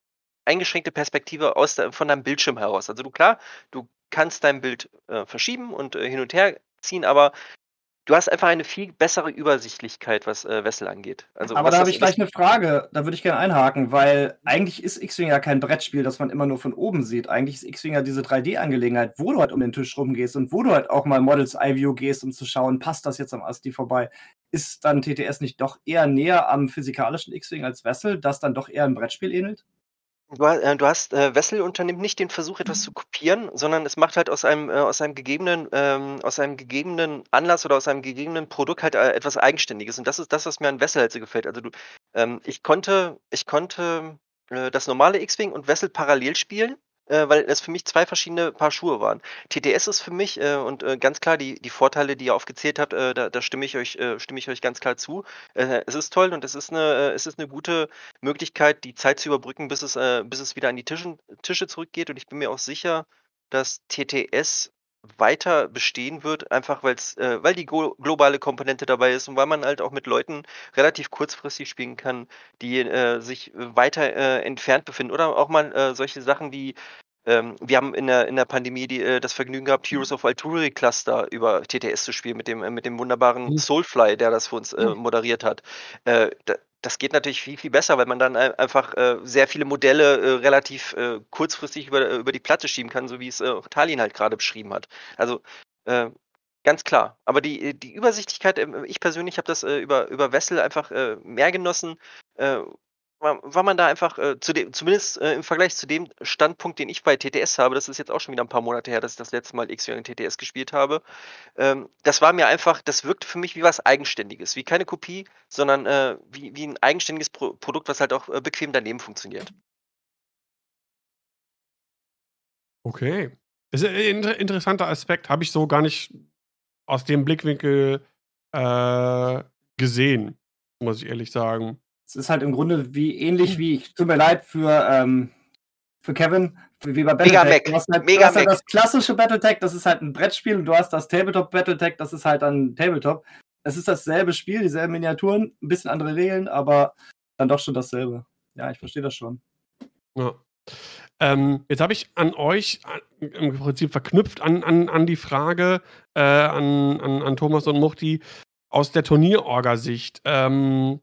eingeschränkte Perspektive aus von deinem Bildschirm heraus. Also du klar, du kannst dein Bild äh, verschieben und äh, hin und her ziehen, aber du hast einfach eine viel bessere Übersichtlichkeit, was äh, Wessel angeht. Also Aber da habe ich gleich eine Frage, da würde ich gerne einhaken, weil eigentlich ist X-Wing ja kein Brettspiel, das man immer nur von oben sieht. Eigentlich ist X-Wing ja diese 3D-Angelegenheit, wo du halt um den Tisch rumgehst und wo du halt auch mal Models iView gehst, um zu schauen, passt das jetzt am ASCII vorbei. Ist dann TTS nicht doch eher näher am physikalischen X-Wing als Vessel, das dann doch eher ein Brettspiel ähnelt? Du, äh, du hast, äh, Wessel unternimmt nicht den Versuch, etwas zu kopieren, sondern es macht halt aus einem, äh, aus einem gegebenen, ähm, aus einem gegebenen Anlass oder aus einem gegebenen Produkt halt äh, etwas Eigenständiges. Und das ist das, was mir an Wessel halt so gefällt. Also du, ähm, ich konnte, ich konnte äh, das normale X-Wing und Wessel parallel spielen, äh, weil es für mich zwei verschiedene Paar Schuhe waren. TTS ist für mich äh, und äh, ganz klar die, die Vorteile, die ihr aufgezählt habt, äh, da, da stimme ich euch, äh, stimme ich euch ganz klar zu. Äh, es ist toll und es ist eine, es ist eine gute Möglichkeit, die Zeit zu überbrücken, bis es, bis es wieder an die Tischen, Tische zurückgeht. Und ich bin mir auch sicher, dass TTS weiter bestehen wird, einfach weil's, äh, weil die glo globale Komponente dabei ist und weil man halt auch mit Leuten relativ kurzfristig spielen kann, die äh, sich weiter äh, entfernt befinden. Oder auch mal äh, solche Sachen wie ähm, wir haben in der, in der Pandemie die, äh, das Vergnügen gehabt, Heroes of Alturi Cluster über TTS zu spielen, mit dem, äh, mit dem wunderbaren Mhm. Soulfly, der das für uns äh, moderiert hat. Da, das geht natürlich viel, viel besser, weil man dann ein- einfach äh, sehr viele Modelle äh, relativ äh, kurzfristig über, äh, über die Platte schieben kann, so wie es äh, Talin halt gerade beschrieben hat. Also äh, ganz klar. Aber die, die Übersichtlichkeit, ähm, ich persönlich habe das äh, über, über Wessel einfach äh, mehr genossen, äh, war, man da einfach, äh, zu dem, zumindest äh, im Vergleich zu dem Standpunkt, den ich bei TTS habe, das ist jetzt auch schon wieder ein paar Monate her, dass ich das letzte Mal X-Wing in TTS gespielt habe, ähm, das war mir einfach, das wirkte für mich wie was Eigenständiges, wie keine Kopie, sondern äh, wie, wie ein eigenständiges Pro Produkt, was halt auch äh, bequem daneben funktioniert. Okay. Das ist ein inter interessanter Aspekt, habe ich so gar nicht aus dem Blickwinkel äh, gesehen, muss ich ehrlich sagen. Es ist halt im Grunde wie ähnlich wie, tut mir leid für, ähm, für Kevin, wie bei Mega Battletech. Mac, Du hast halt, Mega du hast halt das klassische Battletech, das ist halt ein Brettspiel und du hast das Tabletop Battletech, das ist halt dann Tabletop. Es ist dasselbe Spiel, dieselben Miniaturen, ein bisschen andere Regeln, aber dann doch schon dasselbe. Ja, ich verstehe das schon. Ja. Ähm, jetzt habe ich an euch an, im Prinzip verknüpft an, an, an die Frage äh, an, an, an Thomas und Muchti aus der Turnierorga-Sicht. Ähm,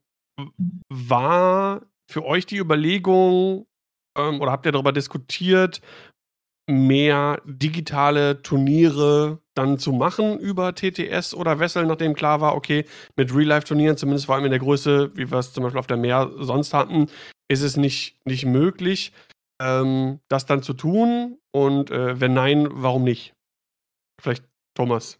war für euch die Überlegung ähm, oder habt ihr darüber diskutiert, mehr digitale Turniere dann zu machen über TTS oder Wessel, nachdem klar war, okay, mit Real-Life-Turnieren, zumindest vor allem in der Größe, wie wir es zum Beispiel auf der Meer sonst hatten, ist es nicht, nicht möglich, ähm, das dann zu tun? Und äh, wenn nein, warum nicht? Vielleicht Thomas.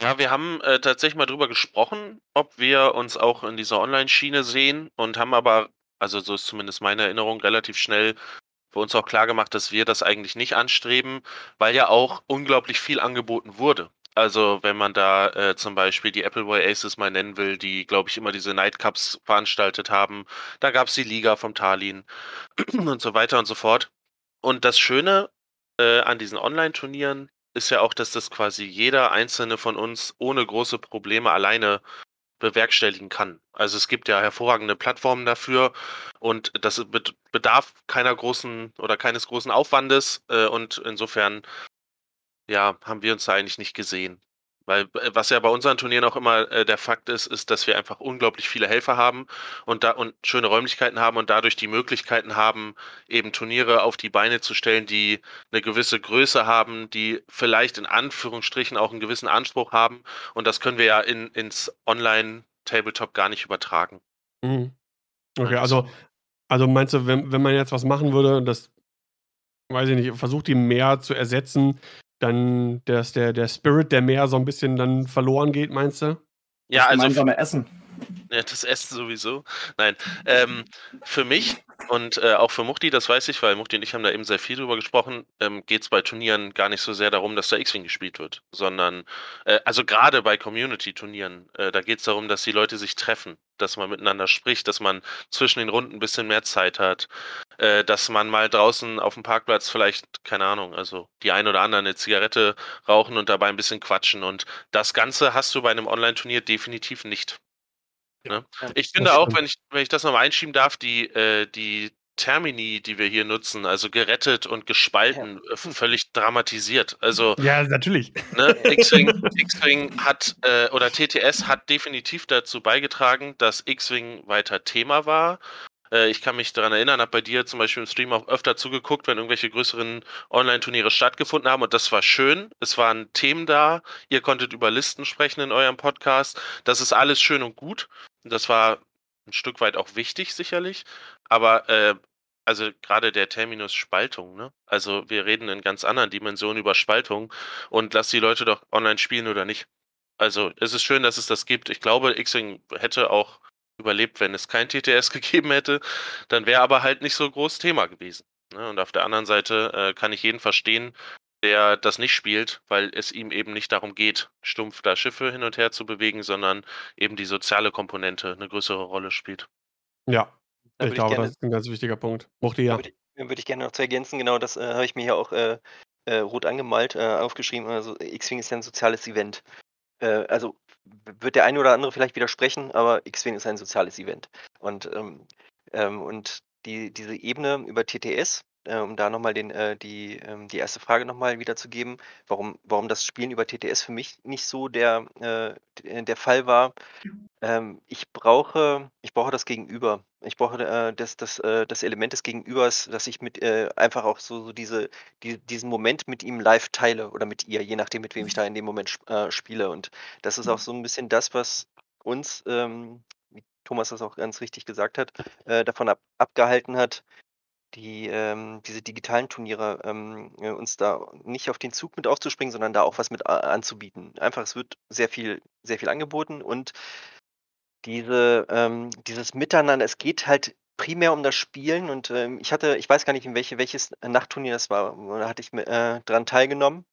Ja, wir haben äh, tatsächlich mal drüber gesprochen, ob wir uns auch in dieser Online-Schiene sehen und haben aber, also so ist zumindest meine Erinnerung, relativ schnell für uns auch klar gemacht, dass wir das eigentlich nicht anstreben, weil ja auch unglaublich viel angeboten wurde. Also wenn man da äh, zum Beispiel die Appleboy Aces mal nennen will, die, glaube ich, immer diese Nightcups veranstaltet haben. Da gab es die Liga vom Tallinn *clears throat* und so weiter und so fort. Und das Schöne äh, an diesen Online-Turnieren ist ja auch, dass das quasi jeder einzelne von uns ohne große Probleme alleine bewerkstelligen kann. Also es gibt ja hervorragende Plattformen dafür und das bedarf keiner großen oder keines großen Aufwandes äh, und insofern ja, haben wir uns da eigentlich nicht gesehen. Weil äh, was ja bei unseren Turnieren auch immer äh, der Fakt ist, ist, dass wir einfach unglaublich viele Helfer haben und da und schöne Räumlichkeiten haben und dadurch die Möglichkeiten haben, eben Turniere auf die Beine zu stellen, die eine gewisse Größe haben, die vielleicht in Anführungsstrichen auch einen gewissen Anspruch haben. Und das können wir ja in, ins Online-Tabletop gar nicht übertragen. Mhm. Okay, also, also meinst du, wenn, wenn man jetzt was machen würde, das weiß ich nicht, versucht die mehr zu ersetzen, dann dass der, der Spirit der Meer so ein bisschen dann verloren geht, meinst du? Ja, das also. Essen. Ja, das Essen sowieso. Nein. Ähm, für mich und äh, auch für Muchti, das weiß ich, weil Muchti und ich haben da eben sehr viel drüber gesprochen, ähm, geht es bei Turnieren gar nicht so sehr darum, dass da X-Wing gespielt wird, sondern, äh, also gerade bei Community-Turnieren, äh, da geht es darum, dass die Leute sich treffen, dass man miteinander spricht, dass man zwischen den Runden ein bisschen mehr Zeit hat, äh, dass man mal draußen auf dem Parkplatz vielleicht, keine Ahnung, also die ein oder andere eine Zigarette rauchen und dabei ein bisschen quatschen. Und das Ganze hast du bei einem Online-Turnier definitiv nicht. Ne? Ich finde auch, wenn ich, wenn ich das nochmal einschieben darf, die, äh, die Termini, die wir hier nutzen, also gerettet und gespalten, ja. Äh, völlig dramatisiert. Also *laughs* ja, natürlich. Ne, X-Wing hat äh, oder TTS hat definitiv dazu beigetragen, dass X-Wing weiter Thema war. Äh, ich kann mich daran erinnern, habe bei dir zum Beispiel im Stream auch öfter zugeguckt, wenn irgendwelche größeren Online-Turniere stattgefunden haben. Und das war schön. Es waren Themen da. Ihr konntet über Listen sprechen in eurem Podcast. Das ist alles schön und gut. Das war ein Stück weit auch wichtig, sicherlich. Aber äh, also gerade der Terminus Spaltung, ne? Also wir reden in ganz anderen Dimensionen über Spaltung und lass die Leute doch online spielen oder nicht. Also es ist schön, dass es das gibt. Ich glaube, X-Wing hätte auch überlebt, wenn es kein TTS *laughs* gegeben hätte. Dann wäre aber halt nicht so groß Thema gewesen. Ne? Und auf der anderen Seite äh, kann ich jeden verstehen, der das nicht spielt, weil es ihm eben nicht darum geht, stumpf da Schiffe hin und her zu bewegen, sondern eben die soziale Komponente eine größere Rolle spielt. Ja, ich glaube, ich gerne, das ist ein ganz wichtiger Punkt. Mochte ja. Würde, würde ich gerne noch zu ergänzen, genau, das äh, habe ich mir hier auch äh, äh, rot angemalt, äh, aufgeschrieben. Also X-Wing ist ja ein soziales Event. Äh, also wird der eine oder andere vielleicht widersprechen, aber X-Wing ist ein soziales Event. Und, ähm, ähm, und die, diese Ebene über TTS, äh, um da nochmal äh, die, ähm, die erste Frage nochmal wiederzugeben, warum, warum das Spielen über TTS für mich nicht so der, äh, der Fall war. Ähm, ich, brauche, ich brauche das Gegenüber. Ich brauche äh, das, das, äh, das Element des Gegenübers, dass ich mit äh, einfach auch so, so diese, die, diesen Moment mit ihm live teile oder mit ihr, je nachdem, mit wem ich da in dem Moment sp äh, spiele. Und das ist auch so ein bisschen das, was uns, ähm, wie Thomas das auch ganz richtig gesagt hat, äh, davon ab abgehalten hat, die, ähm, diese digitalen Turniere ähm, äh, uns da nicht auf den Zug mit aufzuspringen, sondern da auch was mit anzubieten. Einfach, es wird sehr viel, sehr viel angeboten und diese, ähm, dieses Miteinander, es geht halt primär um das Spielen und ähm, ich hatte, ich weiß gar nicht, in welche, welches Nachtturnier das war, da hatte ich äh, dran teilgenommen.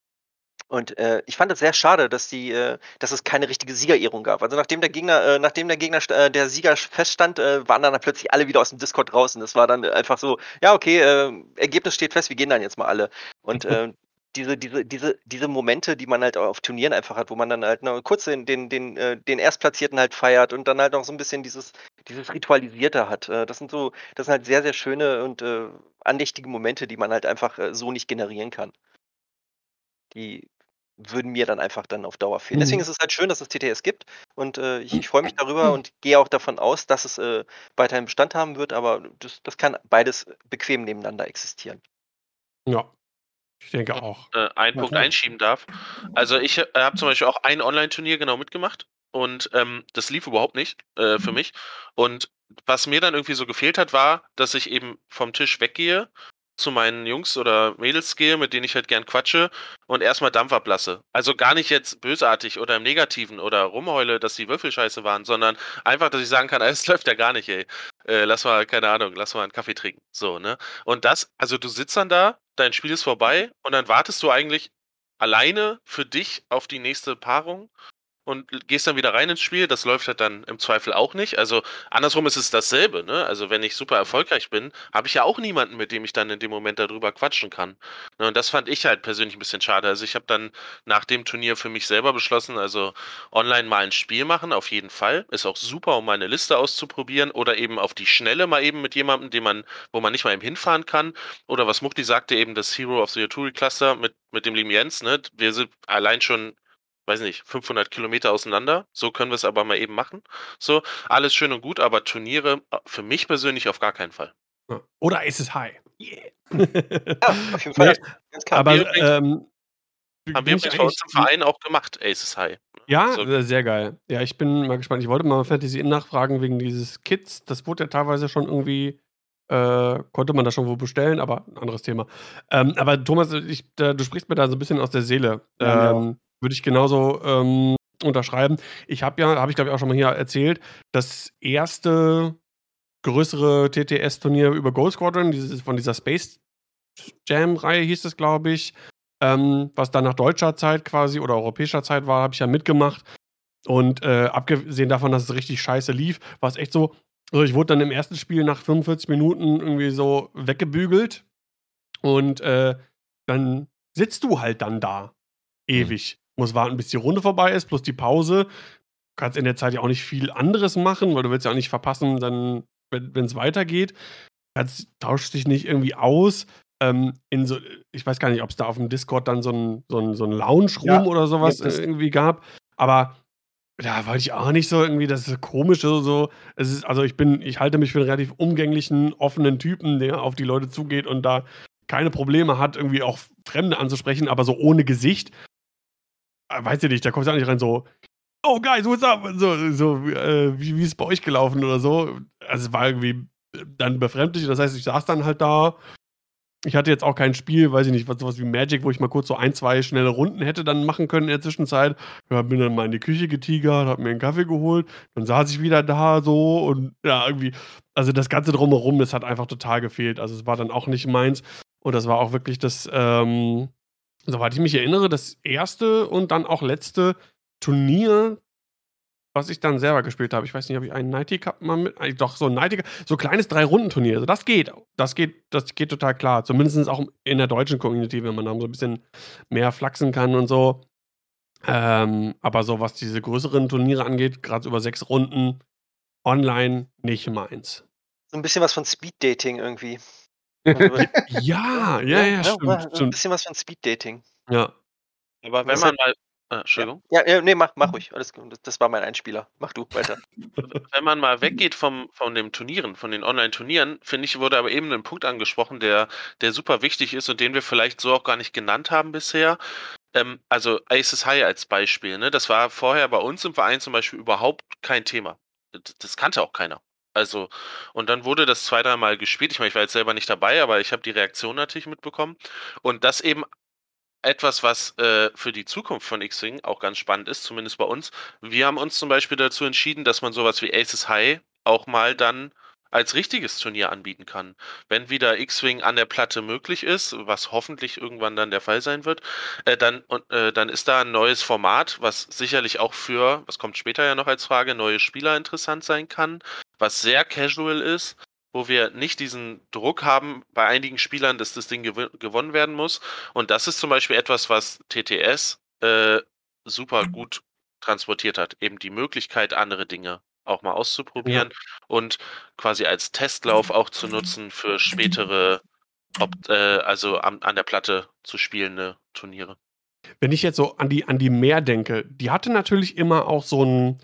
Und äh, ich fand es sehr schade, dass die, äh, dass es keine richtige Siegerehrung gab. Also nachdem der Gegner, äh, nachdem der Gegner, äh, der Sieger feststand, äh, waren dann plötzlich alle wieder aus dem Discord draußen. Das war dann einfach so, ja okay, äh, Ergebnis steht fest, wir gehen dann jetzt mal alle. Und *laughs* diese, diese, diese, diese Momente, die man halt auf Turnieren einfach hat, wo man dann halt noch kurz den, den, den, den Erstplatzierten halt feiert und dann halt noch so ein bisschen dieses, dieses Ritualisierte hat. Das sind so, das sind halt sehr, sehr schöne und andächtige Momente, die man halt einfach so nicht generieren kann. Die würden mir dann einfach dann auf Dauer fehlen. Mhm. Deswegen ist es halt schön, dass es TTS gibt und äh, ich, ich freue mich darüber und gehe auch davon aus, dass es äh, weiterhin Bestand haben wird, aber das, das kann beides bequem nebeneinander existieren. Ja, ich denke auch. Äh, einen Punkt einschieben darf. Also ich äh, habe zum Beispiel auch ein Online-Turnier genau mitgemacht und ähm, das lief überhaupt nicht äh, für mich. Und was mir dann irgendwie so gefehlt hat, war, dass ich eben vom Tisch weggehe zu meinen Jungs oder Mädels gehe, mit denen ich halt gern quatsche und erstmal Dampf ablasse. Also gar nicht jetzt bösartig oder im Negativen oder rumheule, dass die Würfel scheiße waren, sondern einfach, dass ich sagen kann, *laughs* es läuft ja gar nicht, ey. Äh, lass mal, keine Ahnung, lass mal einen Kaffee trinken. So, ne? Und das, also du sitzt dann da, dein Spiel ist vorbei und dann wartest du eigentlich alleine für dich auf die nächste Paarung und gehst dann wieder rein ins Spiel. Das läuft halt dann im Zweifel auch nicht. Also andersrum ist es dasselbe. Ne? Also wenn ich super erfolgreich bin, habe ich ja auch niemanden, mit dem ich dann in dem Moment darüber quatschen kann. Ne? Und das fand ich halt persönlich ein bisschen schade. Also ich habe dann nach dem Turnier für mich selber beschlossen, also online mal ein Spiel machen, auf jeden Fall. Ist auch super, um meine Liste auszuprobieren oder eben auf die Schnelle mal eben mit jemandem, den man, wo man nicht mal eben hinfahren kann. Oder was Muchti sagte, eben das Hero of the Yaturi Cluster mit, mit dem lieben Jens. Ne? Wir sind allein schon weiß nicht, 500 Kilometer auseinander. So können wir es aber mal eben machen. So, alles schön und gut, aber Turniere äh, für mich persönlich auf gar keinen Fall. Oder ist es High? Yeah. Ja, auf jeden *laughs* Fall. Nee, Ganz klar. aber ähm, Haben wir ich übrigens bei uns im Verein auch gemacht, Aces High. Ja, So. sehr geil. Ja, ich bin mal gespannt. Ich wollte mal Fantasy Inn nachfragen wegen dieses Kits. Das wurde ja teilweise schon irgendwie, äh, konnte man das schon wo bestellen, aber ein anderes Thema. Ähm, aber Thomas, ich, da, du sprichst mir da so ein bisschen aus der Seele. Ja, ähm, Würde ich genauso ähm, unterschreiben. Ich habe ja, habe ich glaube ich auch schon mal hier erzählt, das erste größere TTS-Turnier über Gold Squadron, dieses, von dieser Space Jam-Reihe hieß es, glaube ich, ähm, was dann nach deutscher Zeit quasi oder europäischer Zeit war, habe ich ja mitgemacht. Und äh, abgesehen davon, dass es richtig scheiße lief, war es echt so, also ich wurde dann im ersten Spiel nach 45 Minuten irgendwie so weggebügelt. Und äh, dann sitzt du halt dann da. Ewig. Muss warten, bis die Runde vorbei ist, plus die Pause. Du kannst in der Zeit ja auch nicht viel anderes machen, weil du willst ja auch nicht verpassen, dann, wenn es weitergeht. Kannst, tauschst dich nicht irgendwie aus. Ähm, in so, ich weiß gar nicht, ob es da auf dem Discord dann so ein, so ein, so ein Lounge-Room Ja, oder sowas es. äh, irgendwie gab. Aber da wollte ich auch nicht so irgendwie, das ist komisch oder so. Es ist, also ich bin, ich halte mich für einen relativ umgänglichen, offenen Typen, der auf die Leute zugeht und da keine Probleme hat, irgendwie auch Fremde anzusprechen, aber so ohne Gesicht. Äh, Weiß ich nicht, da kommst du auch nicht rein so, oh guys, what's up? So, so äh, wie, wie ist bei euch gelaufen oder so. Also es war irgendwie dann befremdlich. Das heißt, ich saß dann halt da. Ich hatte jetzt auch kein Spiel, weiß ich nicht, was sowas wie Magic, wo ich mal kurz so ein, zwei schnelle Runden hätte dann machen können in der Zwischenzeit. Ja, bin dann mal in die Küche getigert, hab mir einen Kaffee geholt, dann saß ich wieder da so und ja, irgendwie, also das Ganze drumherum, das hat einfach total gefehlt. Also es war dann auch nicht meins und das war auch wirklich das, ähm, soweit ich mich erinnere, das erste und dann auch letzte Turnier, was ich dann selber gespielt habe. Ich weiß nicht, ob ich einen Nighty Cup mal mit. eigentlich Doch, so ein Nighty Cup, so ein kleines Drei-Runden-Turnier. Also das geht. Das geht, das geht total klar. Zumindest auch in der deutschen Community, wenn man da so ein bisschen mehr flachsen kann und so. Ähm, aber so, was diese größeren Turniere angeht, gerade über sechs Runden, online nicht meins. So ein bisschen was von Speed-Dating irgendwie. *laughs* Ja, ja, ja, war stimmt. Ein stimmt. bisschen was von Speed-Dating. Ja. Aber wenn man mal. Äh, Entschuldigung. Ja, ja, nee, mach, mach ruhig. Alles. Das, war mein Einspieler. Mach du weiter. wenn man mal weggeht vom, von den Turnieren, von den Online-Turnieren, finde ich, wurde aber eben ein Punkt angesprochen, der, der super wichtig ist und den wir vielleicht so auch gar nicht genannt haben bisher. Ähm, also Aces High als Beispiel, ne? Das war vorher bei uns im Verein zum Beispiel überhaupt kein Thema. Das kannte auch keiner. Also, und dann wurde das zwei, dreimal gespielt. Ich meine, ich war jetzt selber nicht dabei, aber ich habe die Reaktion natürlich mitbekommen. Und das eben etwas, was äh, für die Zukunft von X-Wing auch ganz spannend ist, zumindest bei uns. Wir haben uns zum Beispiel dazu entschieden, dass man sowas wie Aces High auch mal dann als richtiges Turnier anbieten kann. Wenn wieder X-Wing an der Platte möglich ist, was hoffentlich irgendwann dann der Fall sein wird, äh, dann, äh, dann ist da ein neues Format, was sicherlich auch für, was kommt später ja noch als Frage, neue Spieler interessant sein kann, was sehr casual ist, wo wir nicht diesen Druck haben bei einigen Spielern, dass das Ding gew gewonnen werden muss. Und das ist zum Beispiel etwas, was TTS äh, super gut transportiert hat. Eben die Möglichkeit, andere Dinge auch mal auszuprobieren und quasi als Testlauf auch zu nutzen für spätere, ob, äh, also an, an der Platte zu spielende Turniere. Wenn ich jetzt so an die, an die Meer denke, die hatte natürlich immer auch so ein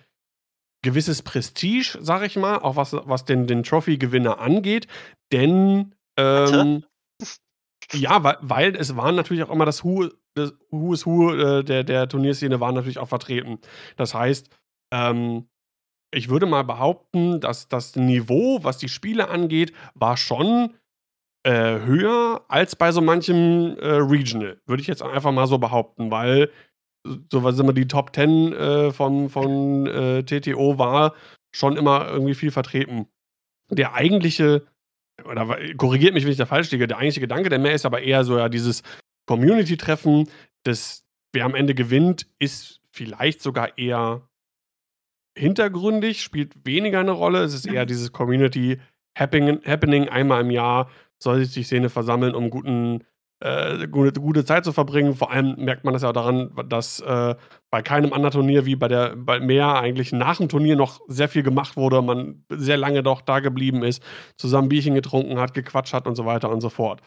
gewisses Prestige, sag ich mal, auch was, was den, den Trophy-Gewinner angeht. Denn ähm, ja, weil, weil es waren natürlich auch immer das Who, das Who is Who äh, der, der Turnierszene waren natürlich auch vertreten. Das heißt, ähm, ich würde mal behaupten, dass das Niveau, was die Spiele angeht, war schon äh, höher als bei so manchem äh, Regional. Würde ich jetzt einfach mal so behaupten, weil so was immer die Top 10 äh, von, von äh, TTO war schon immer irgendwie viel vertreten. Der eigentliche, oder korrigiert mich, wenn ich da falsch liege, der eigentliche Gedanke der mehr ist aber eher so ja dieses Community-Treffen des wer am Ende gewinnt, ist vielleicht sogar eher hintergründig, spielt weniger eine Rolle. Es ist eher dieses Community Happening, Happening einmal im Jahr soll sich die Szene versammeln, um guten, äh, gute, gute Zeit zu verbringen. Vor allem merkt man das ja daran, dass äh, bei keinem anderen Turnier wie bei der bei Meer eigentlich nach dem Turnier noch sehr viel gemacht wurde, man sehr lange doch da geblieben ist, zusammen Bierchen getrunken hat, gequatscht hat und so weiter und so fort.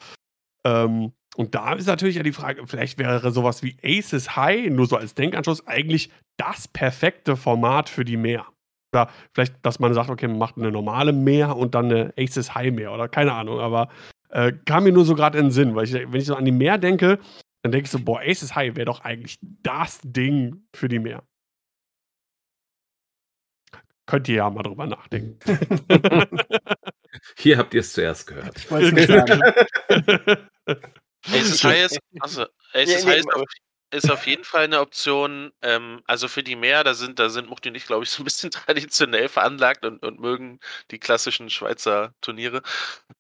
Ähm, und da ist natürlich ja die Frage, vielleicht wäre sowas wie Aces High, nur so als Denkanschluss, eigentlich das perfekte Format für die Meer. Oder vielleicht, dass man sagt, okay, man macht eine normale Meer und dann eine Aces High Meer oder keine Ahnung, aber äh, kam mir nur so gerade in den Sinn, weil ich, wenn ich so an die Meer denke, dann denke ich so, boah, Aces High wäre doch eigentlich das Ding für die Meer. Könnt ihr ja mal drüber nachdenken. Hier habt ihr es zuerst gehört. Ich wollte es nicht sagen. *laughs* Aces High ist, also, Aces nee, High ist auf, ist auf jeden Fall eine Option. Ähm, also für die Meer, da sind, da sind Muchti und ich, glaube ich, so ein bisschen *laughs* traditionell veranlagt und, und mögen die klassischen Schweizer Turniere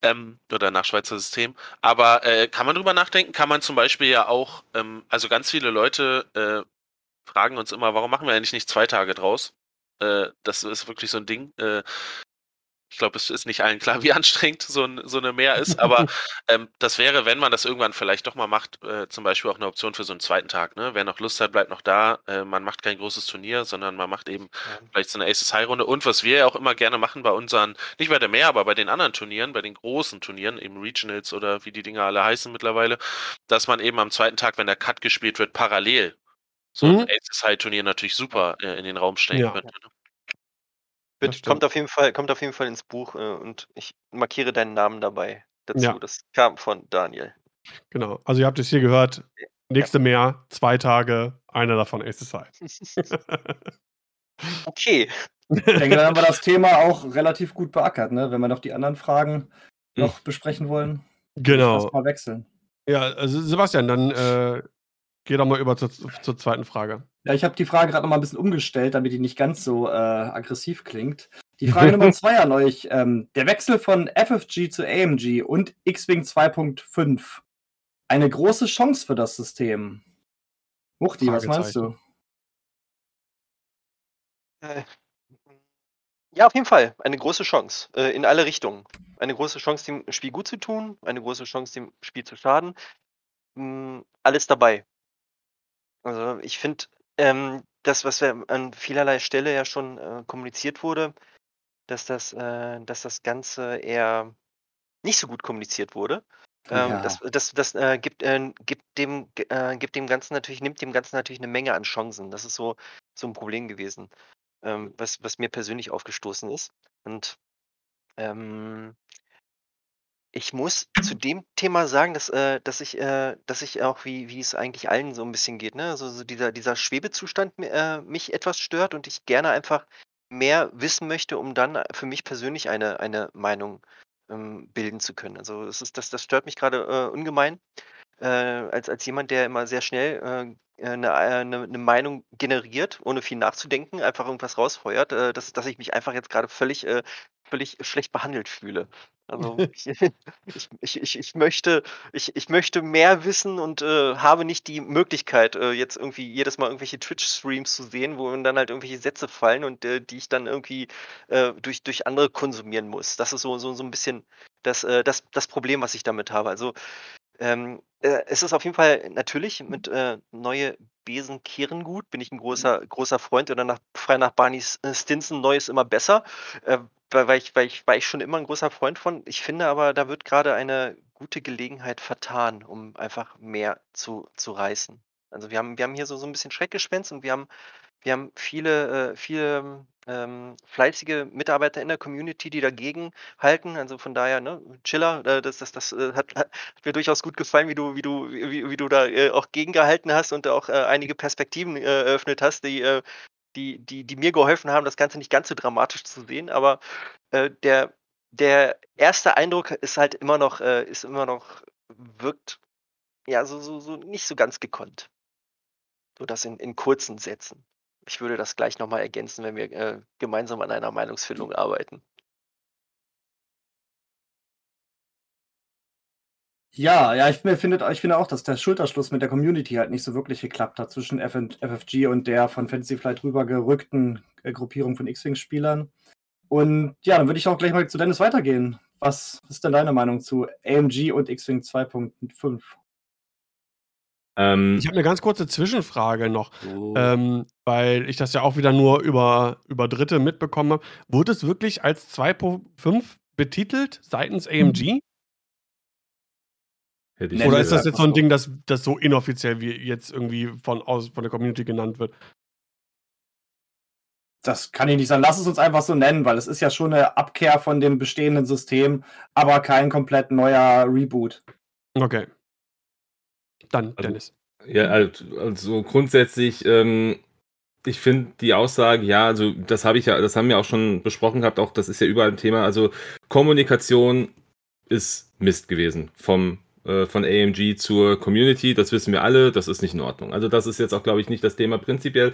ähm, oder nach Schweizer System. Aber äh, kann man drüber nachdenken? Kann man zum Beispiel ja auch, ähm, also ganz viele Leute äh, fragen uns immer, warum machen wir eigentlich nicht zwei Tage draus? Äh, das ist wirklich so ein Ding. Ich glaube, es ist nicht allen klar, wie *laughs* anstrengend so, ein, so eine Meer ist, aber *laughs* ähm, das wäre, wenn man das irgendwann vielleicht doch mal macht, äh, zum Beispiel auch eine Option für so einen zweiten Tag. Ne? Wer noch Lust hat, bleibt noch da. Äh, man macht kein großes Turnier, sondern man macht eben Ja. vielleicht so eine Aces High Runde. Und was wir ja auch immer gerne machen bei unseren, nicht bei der Meer, aber bei den anderen Turnieren, bei den großen Turnieren, eben Regionals oder wie die Dinger alle heißen mittlerweile, dass man eben am zweiten Tag, wenn der Cut gespielt wird, parallel so Mhm. ein Aces High Turnier natürlich super äh, in den Raum stellen Ja. könnte. Ne? Wird, kommt, auf jeden Fall, kommt auf jeden Fall ins Buch äh, und ich markiere deinen Namen dabei dazu. Ja. Das kam von Daniel. Genau. Also ihr habt es hier gehört. Nächste Meer, zwei Tage, einer davon High. *laughs* okay. *laughs* Ich denke, dann haben wir das Thema auch relativ gut beackert, ne? wenn wir noch die anderen Fragen noch besprechen wollen. genau. Mal wechseln. Ja, also Sebastian, dann äh, geh doch mal über zur, zur zweiten Frage. Ja, ich habe die Frage gerade noch mal ein bisschen umgestellt, damit die nicht ganz so äh, aggressiv klingt. Die Frage Nummer *laughs* zwei an euch. Ähm, der Wechsel von FFG zu AMG und X-Wing 2.5. Eine große Chance für das System. Muchti, was meinst du? Äh, Ja, auf jeden Fall. Eine große Chance. Äh, in alle Richtungen. Eine große Chance, dem Spiel gut zu tun, eine große Chance, dem Spiel zu schaden. Mm, alles dabei. Also ich finde, ähm, das, was wir an vielerlei Stelle ja schon äh, kommuniziert wurde, dass das, äh, dass das Ganze eher nicht so gut kommuniziert wurde. Ähm, Ja. Das, das, das äh, gibt, äh, gibt, dem, äh, gibt dem Ganzen natürlich, nimmt dem Ganzen natürlich eine Menge an Chancen. Das ist so, so ein Problem gewesen, ähm, was, was mir persönlich aufgestoßen ist. Und ähm, ich muss zu dem Thema sagen, dass, äh, dass ich, äh, dass ich auch, wie, wie es eigentlich allen so ein bisschen geht, ne? Also so dieser, dieser Schwebezustand äh, mich etwas stört und ich gerne einfach mehr wissen möchte, um dann äh, für mich persönlich eine, eine Meinung ähm, bilden zu können. Also das ist, das, das stört mich gerade äh, ungemein. Äh, als, als jemand, der immer sehr schnell eine, eine, eine Meinung generiert, ohne viel nachzudenken, einfach irgendwas rausfeuert, dass, dass ich mich einfach jetzt gerade völlig, völlig schlecht behandelt fühle. Also *laughs* ich, ich, ich, ich, möchte, ich, ich möchte mehr wissen und äh, habe nicht die Möglichkeit, äh, jetzt irgendwie jedes Mal irgendwelche Twitch-Streams zu sehen, wo dann halt irgendwelche Sätze fallen und äh, die ich dann irgendwie äh, durch, durch andere konsumieren muss. Das ist so, so, so ein bisschen das, äh, das, das Problem, was ich damit habe. Also ähm, äh, es ist auf jeden Fall natürlich mit äh, neue Besen kehren gut, bin ich ein großer, großer Freund oder nach, frei nach Barney äh, Stinson, neu ist immer besser, äh, weil, weil, ich, weil, ich, weil ich schon immer ein großer Freund von. Ich finde aber, da wird gerade eine gute Gelegenheit vertan, um einfach mehr zu, zu reißen. Also wir haben, wir haben hier so, so ein bisschen Schreckgespenst und wir haben, wir haben viele, äh, viele ähm, fleißige Mitarbeiter in der Community, die dagegen halten. Also von daher, ne, Chiller, äh, das, das, das äh, hat, hat mir durchaus gut gefallen, wie du, wie du, wie, wie du da äh, auch gegengehalten hast und auch äh, einige Perspektiven äh, eröffnet hast, die, äh, die, die, die mir geholfen haben, das Ganze nicht ganz so dramatisch zu sehen. Aber der, der erste Eindruck ist halt immer noch, ist immer noch, wirkt ja so, so, so nicht so ganz gekonnt. So das in, in kurzen Sätzen. Ich würde das gleich nochmal ergänzen, wenn wir äh, gemeinsam an einer Meinungsfindung arbeiten. Ja, ja, ich finde, ich finde auch, dass der Schulterschluss mit der Community halt nicht so wirklich geklappt hat zwischen FFG und der von Fantasy Flight rübergerückten äh, Gruppierung von X-Wing-Spielern. Und ja, dann würde ich auch gleich mal zu Dennis weitergehen. Was ist denn deine Meinung zu AMG und X-Wing 2.5? Ähm, ich habe eine ganz kurze Zwischenfrage noch, oh. ähm, weil ich das ja auch wieder nur über, über Dritte mitbekomme. Wurde es wirklich als 2.5 betitelt seitens AMG? Oder ist das jetzt so ein Ding, das, das so inoffiziell wie jetzt irgendwie von, aus, von der Community genannt wird? Das kann ich nicht sagen. Lass es uns einfach so nennen, weil es ist ja schon eine Abkehr von dem bestehenden System, aber kein komplett neuer Reboot. Okay. Dann, also, Dennis. Ja, also, also grundsätzlich, ähm, ich finde die Aussage, ja, also das habe ich ja, das haben wir auch schon besprochen gehabt, auch das ist ja überall ein Thema. Also Kommunikation ist Mist gewesen vom äh, von AMG zur Community, das wissen wir alle, das ist nicht in Ordnung. Also das ist jetzt auch, glaube ich, nicht das Thema prinzipiell.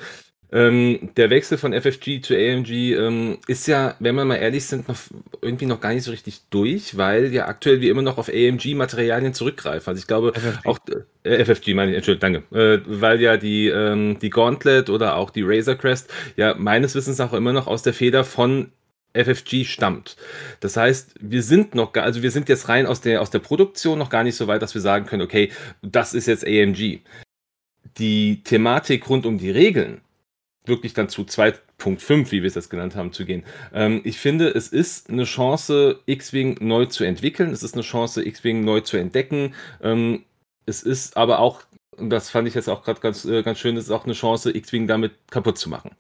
Ähm, der Wechsel von FFG zu AMG ähm, ist ja, wenn wir mal ehrlich sind, noch irgendwie noch gar nicht so richtig durch, weil ja aktuell wir immer noch auf AMG-Materialien zurückgreifen. Also ich glaube FFG. auch äh, FFG meine ich, Entschuldigung, danke, äh, weil ja die ähm, die Gauntlet oder auch die Razor Crest ja meines Wissens auch immer noch aus der Feder von FFG stammt. Das heißt, wir sind noch, also wir sind jetzt rein aus der, aus der Produktion noch gar nicht so weit, dass wir sagen können, okay, das ist jetzt AMG. Die Thematik rund um die Regeln, wirklich dann zu 2.5, wie wir es jetzt genannt haben, zu gehen. Ähm, ich finde, es ist eine Chance, X-Wing neu zu entwickeln. Es ist eine Chance, X-Wing neu zu entdecken. Ähm, es ist aber auch, und das fand ich jetzt auch gerade ganz, äh, ganz schön, es ist auch eine Chance, X-Wing damit kaputt zu machen.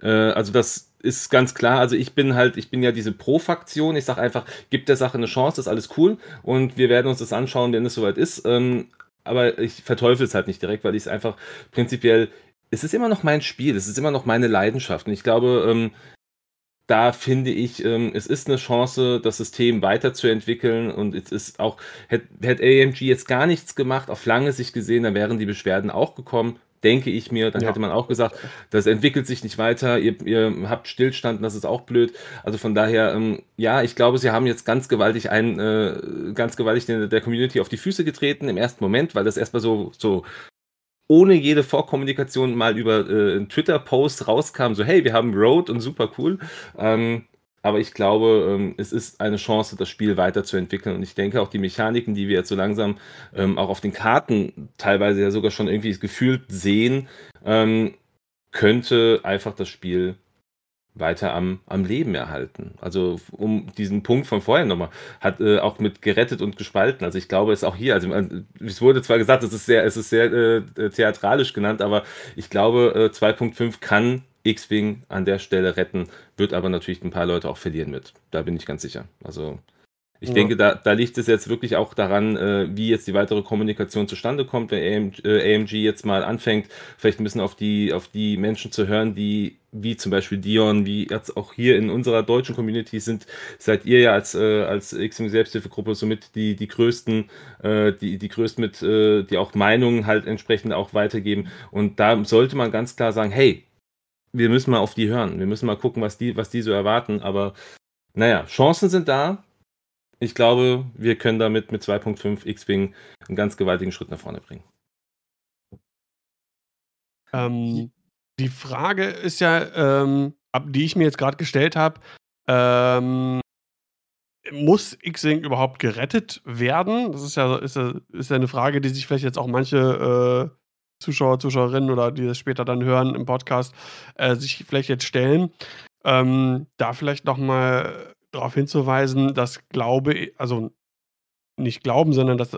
Äh, also das ist ganz klar. Also ich bin halt, ich bin ja diese Pro-Faktion. Ich sage einfach, gibt der Sache eine Chance, ist alles cool und wir werden uns das anschauen, wenn es soweit ist. Ähm, aber ich verteufel es halt nicht direkt, weil ich es einfach prinzipiell, es ist immer noch mein Spiel, es ist immer noch meine Leidenschaft. Und ich glaube, ähm, da finde ich, ähm, es ist eine Chance, das System weiterzuentwickeln und es ist auch, hätte hätt AMG jetzt gar nichts gemacht, auf lange Sicht gesehen, dann wären die Beschwerden auch gekommen denke ich mir. Dann ja. hätte man auch gesagt, das entwickelt sich nicht weiter, ihr, ihr habt Stillstand, das ist auch blöd. Also von daher, ähm, ja, ich glaube, sie haben jetzt ganz gewaltig ein, äh, ganz gewaltig der, der Community auf die Füße getreten im ersten Moment, weil das erstmal so, so ohne jede Vorkommunikation mal über äh, einen Twitter-Post rauskam, so hey, wir haben Road und super cool. Ähm, aber ich glaube, ähm, es ist eine Chance, das Spiel weiterzuentwickeln. Und ich denke auch die Mechaniken, die wir jetzt so langsam ähm, auch auf den Karten teilweise ja sogar schon irgendwie gefühlt sehen, ähm, könnte einfach das Spiel weiter am, am Leben erhalten. Also um diesen Punkt von vorher nochmal, hat äh, auch mit gerettet und gespalten. Also ich glaube, es auch hier, also es wurde zwar gesagt, es ist sehr, es ist sehr äh, theatralisch genannt, aber ich glaube, äh, 2.5 kann X-Wing an der Stelle retten, wird aber natürlich ein paar Leute auch verlieren mit. Da bin ich ganz sicher. Also ich ja. denke, da, da liegt es jetzt wirklich auch daran, äh, wie jetzt die weitere Kommunikation zustande kommt, wenn AMG, äh, AMG, jetzt mal anfängt, vielleicht ein bisschen auf die, auf die Menschen zu hören, die, wie zum Beispiel Dion, wie jetzt auch hier in unserer deutschen Community sind, seid ihr ja als, äh, als X-Wing Selbsthilfegruppe somit die, die größten, äh, die, die größten mit, äh, die auch Meinungen halt entsprechend auch weitergeben. Und da sollte man ganz klar sagen, hey, wir müssen mal auf die hören. Wir müssen mal gucken, was die, was die so erwarten. Aber naja, Chancen sind da. Ich glaube, wir können damit mit 2.5 X-Wing einen ganz gewaltigen Schritt nach vorne bringen. Ähm, die Frage ist ja, ähm, die ich mir jetzt gerade gestellt habe, ähm, muss X-Wing überhaupt gerettet werden? Das ist ja, ist, ja, ist ja eine Frage, die sich vielleicht jetzt auch manche äh, Zuschauer, Zuschauerinnen oder die das später dann hören im Podcast, äh, sich vielleicht jetzt stellen. Ähm, da vielleicht nochmal darauf hinzuweisen, dass Glaube, also nicht glauben, sondern das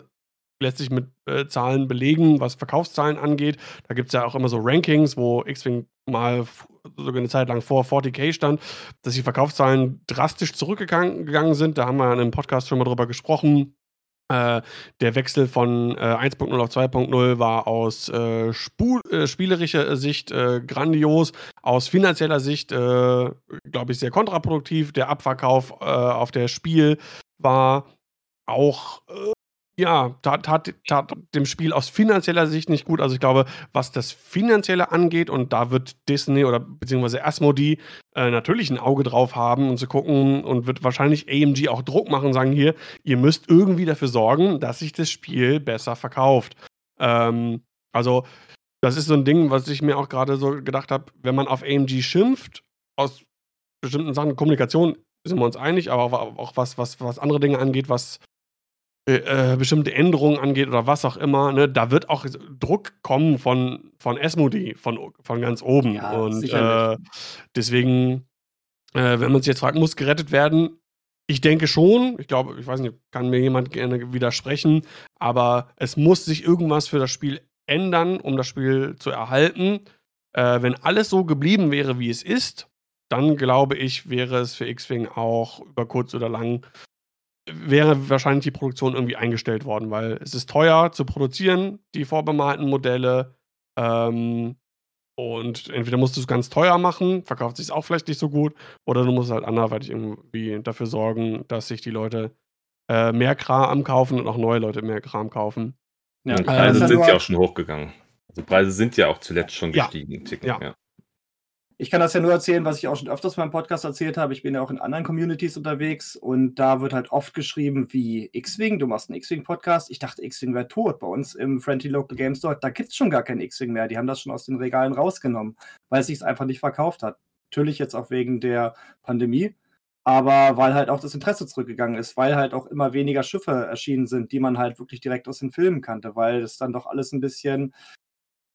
lässt sich mit äh, Zahlen belegen, was Verkaufszahlen angeht. Da gibt es ja auch immer so Rankings, wo X-Wing mal sogar eine Zeit lang vor 40k stand, dass die Verkaufszahlen drastisch zurückgegangen sind. Da haben wir in einem Podcast schon mal drüber gesprochen. Äh, der Wechsel von äh, 1.0 auf 2.0 war aus äh, äh spielerischer Sicht äh, grandios, aus finanzieller Sicht, glaube ich, sehr kontraproduktiv. Der Abverkauf auf der Spiel war auch ja, tat, tat, tat dem Spiel aus finanzieller Sicht nicht gut. Also ich glaube, was das Finanzielle angeht, und da wird Disney oder beziehungsweise Asmodee äh, natürlich ein Auge drauf haben und zu gucken und wird wahrscheinlich AMG auch Druck machen und sagen, hier, ihr müsst irgendwie dafür sorgen, dass sich das Spiel besser verkauft. Ähm, also das ist so ein Ding, was ich mir auch gerade so gedacht habe, wenn man auf AMG schimpft, aus bestimmten Sachen, Kommunikation sind wir uns einig, aber auch, auch was, was, was andere Dinge angeht, was äh, äh, bestimmte Änderungen angeht oder was auch immer, ne, da wird auch Druck kommen von, von Esmodi, von, von ganz oben. Ja, und äh, deswegen, äh, wenn man sich jetzt fragt, muss gerettet werden? Ich denke schon. Ich glaube, ich weiß nicht, kann mir jemand gerne widersprechen, aber es muss sich irgendwas für das Spiel ändern, um das Spiel zu erhalten. Äh, wenn alles so geblieben wäre, wie es ist, dann glaube ich, wäre es für X-Wing auch über kurz oder lang wäre wahrscheinlich die Produktion irgendwie eingestellt worden, weil es ist teuer zu produzieren, die vorbemalten Modelle. Ähm, und entweder musst du es ganz teuer machen, verkauft sich auch vielleicht nicht so gut, oder du musst halt anderweitig irgendwie dafür sorgen, dass sich die Leute äh, mehr Kram kaufen und auch neue Leute mehr Kram kaufen. Ja, Ja, Preise sind ja auch schon hochgegangen. Also Preise sind ja auch zuletzt schon Ja. gestiegen. einen Ticken, Ja. ja. Ich kann das ja nur erzählen, was ich auch schon öfters in meinem Podcast erzählt habe. Ich bin ja auch in anderen Communities unterwegs und da wird halt oft geschrieben wie X-Wing, du machst einen X-Wing-Podcast. Ich dachte, X-Wing wäre tot. Bei uns im Friendly Local Game Store, da gibt es schon gar keinen X-Wing mehr. Die haben das schon aus den Regalen rausgenommen, weil es sich einfach nicht verkauft hat. Natürlich jetzt auch wegen der Pandemie, aber weil halt auch das Interesse zurückgegangen ist, weil halt auch immer weniger Schiffe erschienen sind, die man halt wirklich direkt aus den Filmen kannte, weil das dann doch alles ein bisschen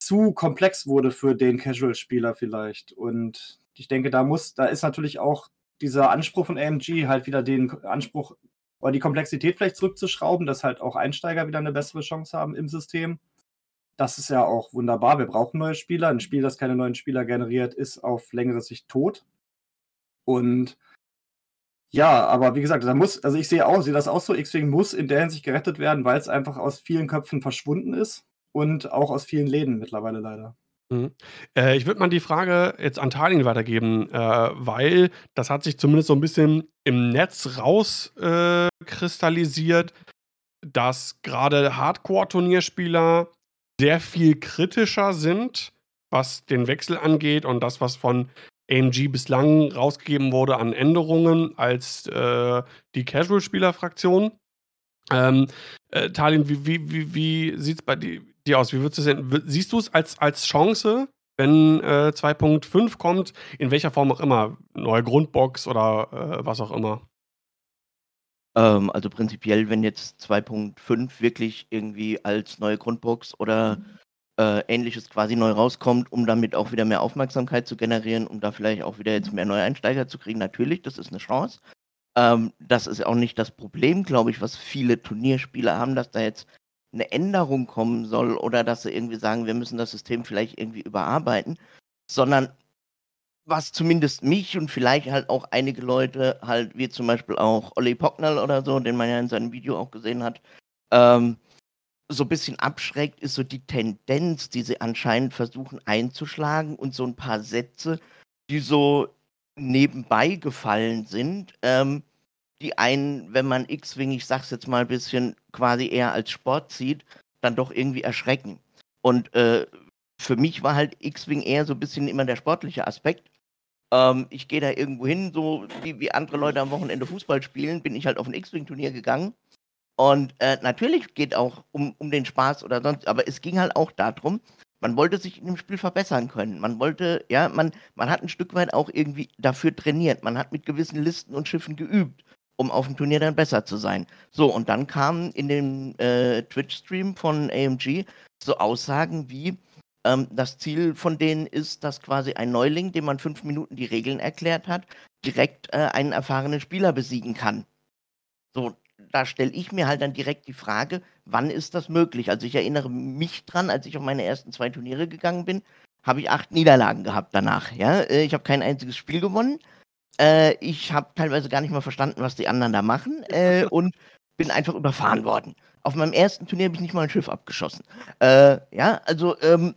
zu komplex wurde für den Casual-Spieler vielleicht. Und ich denke, da muss, da ist natürlich auch dieser Anspruch von AMG halt wieder den Anspruch oder die Komplexität vielleicht zurückzuschrauben, dass halt auch Einsteiger wieder eine bessere Chance haben im System. Das ist ja auch wunderbar. Wir brauchen neue Spieler. Ein Spiel, das keine neuen Spieler generiert, ist auf längere Sicht tot. Und ja, aber wie gesagt, da muss, also ich sehe auch, sehe das auch so, X-Wing muss in der Hinsicht gerettet werden, weil es einfach aus vielen Köpfen verschwunden ist und auch aus vielen Läden mittlerweile leider. Mhm. Äh, ich würde mal die Frage jetzt an Talin weitergeben, äh, weil das hat sich zumindest so ein bisschen im Netz rauskristallisiert, äh, dass gerade Hardcore-Turnierspieler sehr viel kritischer sind, was den Wechsel angeht und das, was von AMG bislang rausgegeben wurde an Änderungen, als äh, die Casual-Spieler-Fraktion. Ähm, äh, Talin, wie, wie, wie, wie sieht es bei dir, dir aus? Wie würdest du sehen? Siehst du es als, als Chance, wenn äh, 2.5 kommt, in welcher Form auch immer? Neue Grundbox oder äh, was auch immer? Ähm, also prinzipiell, wenn jetzt 2.5 wirklich irgendwie als neue Grundbox oder äh, ähnliches quasi neu rauskommt, um damit auch wieder mehr Aufmerksamkeit zu generieren, um da vielleicht auch wieder jetzt mehr Neueinsteiger zu kriegen, natürlich, das ist eine Chance. Ähm, das ist auch nicht das Problem, glaube ich, was viele Turnierspieler haben, dass da jetzt eine Änderung kommen soll oder dass sie irgendwie sagen, wir müssen das System vielleicht irgendwie überarbeiten, sondern was zumindest mich und vielleicht halt auch einige Leute, halt wie zum Beispiel auch Olli Pocknell oder so, den man ja in seinem Video auch gesehen hat, ähm, so ein bisschen abschreckt, ist so die Tendenz, die sie anscheinend versuchen einzuschlagen und so ein paar Sätze, die so nebenbei gefallen sind, ähm, die einen, wenn man X-Wing, ich sag's jetzt mal ein bisschen, quasi eher als Sport sieht, dann doch irgendwie erschrecken. Und äh, für mich war halt X-Wing eher so ein bisschen immer der sportliche Aspekt. Ähm, ich gehe da irgendwo hin, so wie, wie andere Leute am Wochenende Fußball spielen, bin ich halt auf ein X-Wing-Turnier gegangen. Und äh, natürlich geht auch um, um den Spaß oder sonst, aber es ging halt auch darum, man wollte sich in dem Spiel verbessern können. Man wollte, ja, man, man hat ein Stück weit auch irgendwie dafür trainiert. Man hat mit gewissen Listen und Schiffen geübt, um auf dem Turnier dann besser zu sein. So, und dann kamen in dem äh, Twitch-Stream von AMG so Aussagen wie, ähm, das Ziel von denen ist, dass quasi ein Neuling, dem man fünf Minuten die Regeln erklärt hat, direkt äh, einen erfahrenen Spieler besiegen kann. So, da stelle ich mir halt dann direkt die Frage, wann ist das möglich? Also ich erinnere mich dran, als ich auf meine ersten zwei Turniere gegangen bin, habe ich acht Niederlagen gehabt danach. Ja, Äh, ich habe kein einziges Spiel gewonnen. Äh, ich habe teilweise gar nicht mal verstanden, was die anderen da machen äh, *laughs* und bin einfach überfahren worden. Auf meinem ersten Turnier habe ich nicht mal ein Schiff abgeschossen. Äh, ja, also ähm,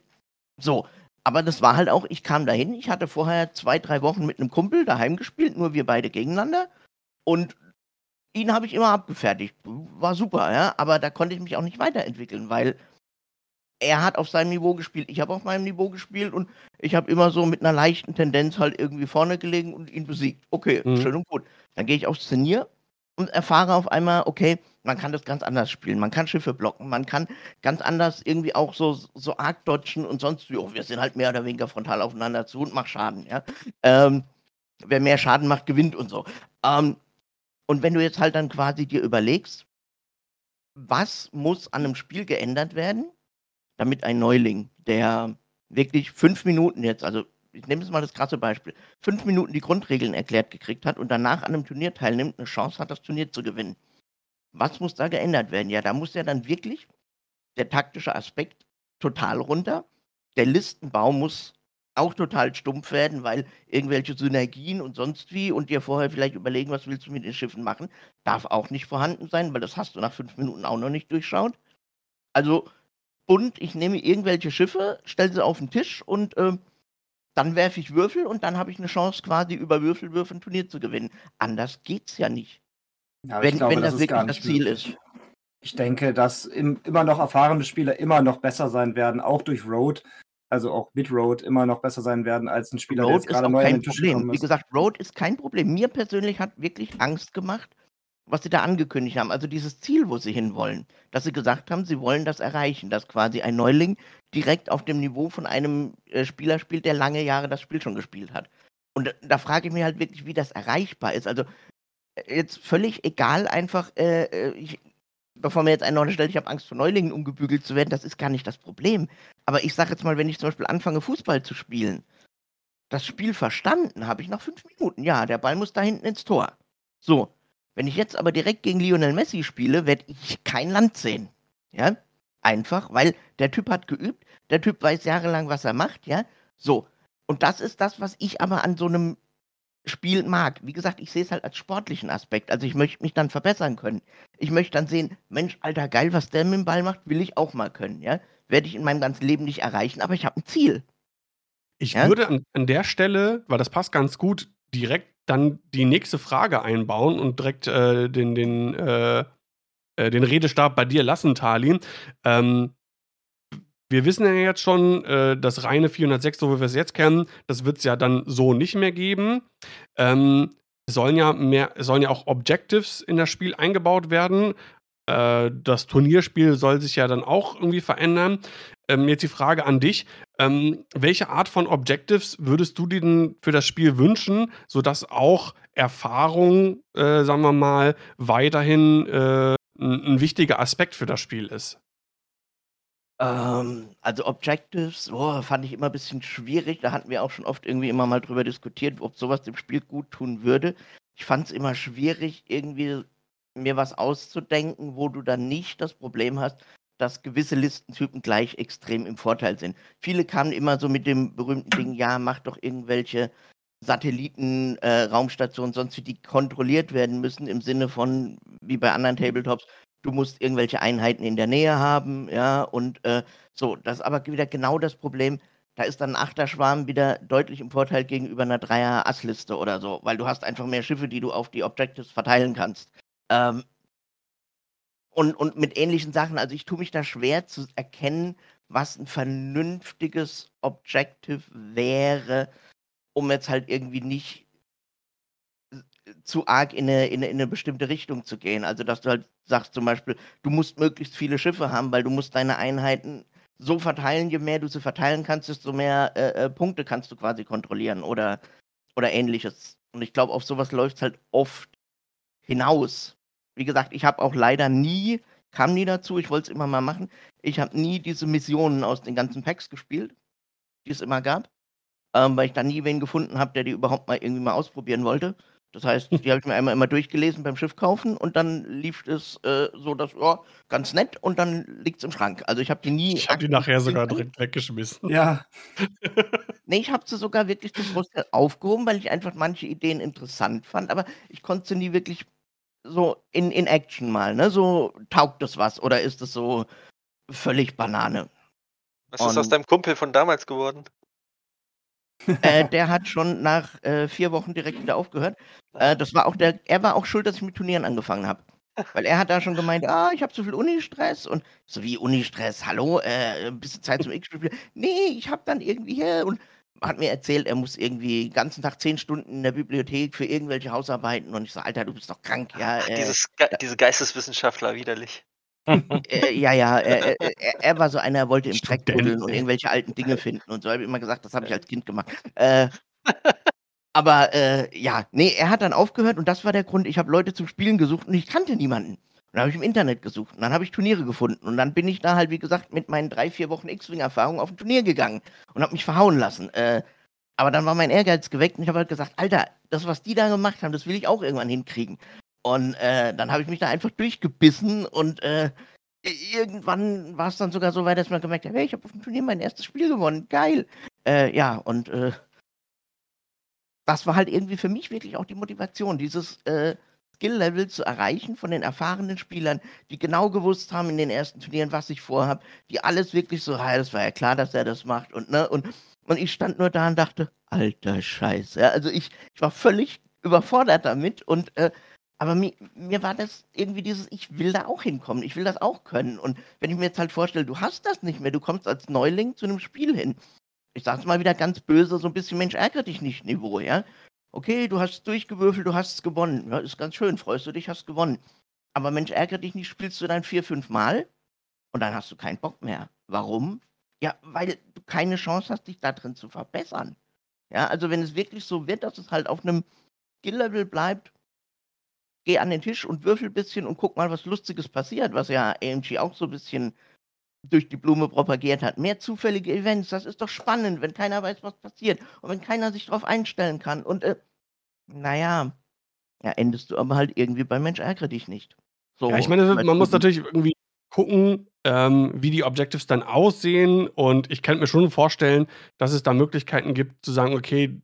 so. Aber das war halt auch, ich kam dahin, ich hatte vorher zwei, drei Wochen mit einem Kumpel daheim gespielt, nur wir beide gegeneinander. Und ihn habe ich immer abgefertigt. war super, ja, aber da konnte ich mich auch nicht weiterentwickeln, weil er hat auf seinem Niveau gespielt, ich habe auf meinem Niveau gespielt und ich habe immer so mit einer leichten Tendenz halt irgendwie vorne gelegen und ihn besiegt. Okay, Mhm. schön und gut. Dann gehe ich aufs Turnier und erfahre auf einmal, okay, man kann das ganz anders spielen. Man kann Schiffe blocken, man kann ganz anders irgendwie auch so, so arg dodgen und sonst, jo, wir sind halt mehr oder weniger frontal aufeinander zu und mach Schaden, ja. Ähm, wer mehr Schaden macht, gewinnt und so. Ähm, und wenn du jetzt halt dann quasi dir überlegst, was muss an einem Spiel geändert werden, damit ein Neuling, der wirklich fünf Minuten jetzt, also ich nehme jetzt mal das krasse Beispiel, fünf Minuten die Grundregeln erklärt gekriegt hat und danach an einem Turnier teilnimmt, eine Chance hat, das Turnier zu gewinnen. Was muss da geändert werden? Ja, da muss ja dann wirklich der taktische Aspekt total runter. Der Listenbau muss auch total stumpf werden, weil irgendwelche Synergien und sonst wie und dir vorher vielleicht überlegen, was willst du mit den Schiffen machen, darf auch nicht vorhanden sein, weil das hast du nach fünf Minuten auch noch nicht durchschaut. Also, und ich nehme irgendwelche Schiffe, stelle sie auf den Tisch und ähm, dann werfe ich Würfel und dann habe ich eine Chance, quasi über Würfelwürfe ein Turnier zu gewinnen. Anders geht's ja nicht. Ja, Wenn- wenn das ist wirklich das Ziel möglich. Ich denke, dass im, immer noch erfahrene Spieler immer noch besser sein werden, auch durch Road, also auch mit Road immer noch besser sein werden als ein Spieler, der Road jetzt ist gerade neu an kein den Tisch Problem. Wie ist. gesagt, Road ist kein Problem. Mir persönlich hat wirklich Angst gemacht, was sie da angekündigt haben. Also dieses Ziel, wo sie hinwollen. Dass sie gesagt haben, sie wollen das erreichen, dass quasi ein Neuling direkt auf dem Niveau von einem äh, Spieler spielt, der lange Jahre das Spiel schon gespielt hat. Und da, da frage ich mich halt wirklich, wie das erreichbar ist. Also äh, jetzt völlig egal, einfach, äh, äh, ich, bevor mir jetzt einer noch stellt, ich habe Angst vor Neulingen umgebügelt zu werden, das ist gar nicht das Problem. Aber ich sage jetzt mal, wenn ich zum Beispiel anfange, Fußball zu spielen, das Spiel verstanden habe ich nach fünf Minuten. Ja, der Ball muss da hinten ins Tor. So, wenn ich jetzt aber direkt gegen Lionel Messi spiele, werde ich kein Land sehen. Ja, einfach, weil der Typ hat geübt, der Typ weiß jahrelang, was er macht, ja. So, und das ist das, was ich aber an so einem Spiel mag. Wie gesagt, ich sehe es halt als sportlichen Aspekt. Also ich möchte mich dann verbessern können. Ich möchte dann sehen, Mensch, alter geil, was der mit dem Ball macht, will ich auch mal können, ja. Werde ich in meinem ganzen Leben nicht erreichen, aber ich habe ein Ziel. Ich Ja? würde an, an der Stelle, weil das passt ganz gut, direkt dann die nächste Frage einbauen und direkt äh, den, den, äh, äh, den Redestab bei dir lassen, Tali. Ähm, wir wissen ja jetzt schon, äh, das reine 406, so wie wir es jetzt kennen, das wird es ja dann so nicht mehr geben. Ähm, es sollen ja mehr, sollen ja auch Objectives in das Spiel eingebaut werden. Äh, das Turnierspiel soll sich ja dann auch irgendwie verändern. Ähm, jetzt die Frage an dich. Ähm, welche Art von Objectives würdest du dir denn für das Spiel wünschen, sodass auch Erfahrung, äh, sagen wir mal, weiterhin äh, ein, ein wichtiger Aspekt für das Spiel ist? Ähm, also Objectives, oh, fand ich immer ein bisschen schwierig. Da hatten wir auch schon oft irgendwie immer mal drüber diskutiert, ob sowas dem Spiel gut tun würde. Ich fand es immer schwierig, irgendwie mir was auszudenken, wo du dann nicht das Problem hast, dass gewisse Listentypen gleich extrem im Vorteil sind. Viele kamen immer so mit dem berühmten Ding, ja, mach doch irgendwelche Satelliten, äh, Raumstationen, sonst wie die kontrolliert werden müssen, im Sinne von, wie bei anderen Tabletops, du musst irgendwelche Einheiten in der Nähe haben, ja, und äh, so, das ist aber wieder genau das Problem. Da ist dann ein Achterschwarm wieder deutlich im Vorteil gegenüber einer Dreier-Ass-Liste oder so, weil du hast einfach mehr Schiffe, die du auf die Objectives verteilen kannst. Ähm, und, und mit ähnlichen Sachen, also ich tue mich da schwer zu erkennen, was ein vernünftiges Objective wäre, um jetzt halt irgendwie nicht zu arg in eine, in, eine, in eine bestimmte Richtung zu gehen. Also, dass du halt sagst zum Beispiel, du musst möglichst viele Schiffe haben, weil du musst deine Einheiten so verteilen, je mehr du sie verteilen kannst, desto mehr äh, äh, Punkte kannst du quasi kontrollieren oder, oder ähnliches. Und ich glaube, auf sowas läuft es halt oft hinaus. Wie gesagt, ich habe auch leider nie, kam nie dazu, ich wollte es immer mal machen, ich habe nie diese Missionen aus den ganzen Packs gespielt, die es immer gab, ähm, weil ich da nie wen gefunden habe, der die überhaupt mal irgendwie mal ausprobieren wollte. Das heißt, *laughs* die habe ich mir einmal immer durchgelesen beim Schiff kaufen und dann lief es äh, so, dass, oh, ganz nett und dann liegt es im Schrank. Also ich habe die nie. Ich habe die nachher sogar direkt weggeschmissen. Ja, *laughs* Nee, ich habe sie sogar wirklich zum Großteil aufgehoben, weil ich einfach manche Ideen interessant fand, aber ich konnte sie nie wirklich so in, in Action mal, ne? So taugt das was oder ist es so völlig Banane? Was ist aus Und- deinem Kumpel von damals geworden? äh, der hat schon nach äh, vier Wochen direkt wieder aufgehört. Äh, das war auch der, er war auch schuld, dass ich mit Turnieren angefangen habe. Weil er hat da schon gemeint, ah, ich habe zu viel Unistress und so wie Unistress, hallo, äh, ein bisschen Zeit zum X-Spiel. Nee, ich habe dann irgendwie hier und hat mir erzählt, er muss irgendwie den ganzen Tag zehn Stunden in der Bibliothek für irgendwelche Hausarbeiten und ich so, Alter, du bist doch krank, ja. Ach, Äh, dieses, Ge diese Geisteswissenschaftler widerlich. äh, ja, ja, äh, äh, er, er war so einer, er wollte im Dreck buddeln und irgendwelche alten Dinge finden und so. habe ich immer gesagt, das habe ich als Kind gemacht. Äh, aber äh, ja, nee, er hat dann aufgehört und das war der Grund, ich habe Leute zum Spielen gesucht und ich kannte niemanden. Dann habe ich im Internet gesucht und dann habe ich Turniere gefunden und dann bin ich da halt, wie gesagt, mit meinen drei, vier Wochen X-Wing-Erfahrung auf ein Turnier gegangen und habe mich verhauen lassen. Äh, aber dann war mein Ehrgeiz geweckt und ich habe halt gesagt, Alter, das, was die da gemacht haben, das will ich auch irgendwann hinkriegen. Und äh, dann habe ich mich da einfach durchgebissen und äh, irgendwann war es dann sogar so weit, dass man gemerkt hat, hey, ich habe auf dem Turnier mein erstes Spiel gewonnen, geil. Äh, ja, und äh, das war halt irgendwie für mich wirklich auch die Motivation, dieses äh, Skill-Level zu erreichen von den erfahrenen Spielern, die genau gewusst haben in den ersten Turnieren, was ich vorhab, die alles wirklich so, ja, das war ja klar, dass er das macht und ne, und, und ich stand nur da und dachte, alter Scheiße. Ja, also ich, ich war völlig überfordert damit und äh, aber mir, mir war das irgendwie dieses, ich will da auch hinkommen, ich will das auch können. Und wenn ich mir jetzt halt vorstelle, du hast das nicht mehr, du kommst als Neuling zu einem Spiel hin. Ich sag's mal wieder ganz böse, so ein bisschen Mensch, ärgere dich nicht Niveau, ja. Okay, du hast durchgewürfelt, du hast es gewonnen. Ja, ist ganz schön, freust du dich, hast gewonnen. Aber Mensch, ärgere dich nicht, spielst du dann vier, fünf Mal und dann hast du keinen Bock mehr. Warum? Ja, weil du keine Chance hast, dich da drin zu verbessern. Ja, also wenn es wirklich so wird, dass es halt auf einem Skill-Level bleibt, geh an den Tisch und würfel ein bisschen und guck mal, was Lustiges passiert, was ja AMG auch so ein bisschen durch die Blume propagiert hat. Mehr zufällige Events, das ist doch spannend, wenn keiner weiß, was passiert und wenn keiner sich darauf einstellen kann. Und äh, naja, ja, endest du aber halt irgendwie bei Mensch ärgere dich nicht. So, Ja, ich meine, man muss natürlich irgendwie gucken, ähm, wie die Objectives dann aussehen. Und ich kann mir schon vorstellen, dass es da Möglichkeiten gibt, zu sagen, okay,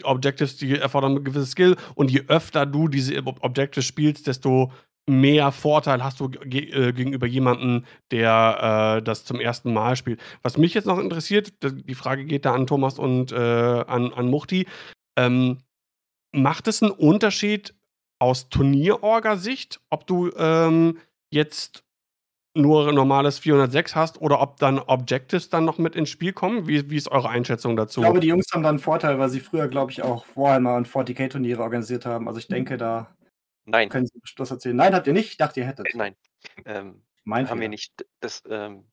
die Objectives, die erfordern ein gewisses Skill. Und je öfter du diese Ob- Objectives spielst, desto mehr Vorteil hast du ge äh, gegenüber jemandem, der äh, das zum ersten Mal spielt. Was mich jetzt noch interessiert, die Frage geht da an Thomas und äh, an, an Muchti. Ähm, macht es einen Unterschied aus Turnierorga-Sicht, ob du ähm, jetzt nur normales 406 hast oder ob dann Objectives dann noch mit ins Spiel kommen? Wie, wie ist eure Einschätzung dazu? Ich glaube, die Jungs haben da einen Vorteil, weil sie früher, glaube ich, auch Warhammer und 40k-Turniere organisiert haben. Also ich denke, da Nein, können sie das erzählen. Nein, habt ihr nicht? Ich dachte, ihr hättet. nein. Ähm, Mein haben wir Fehler. nicht. Das, ähm,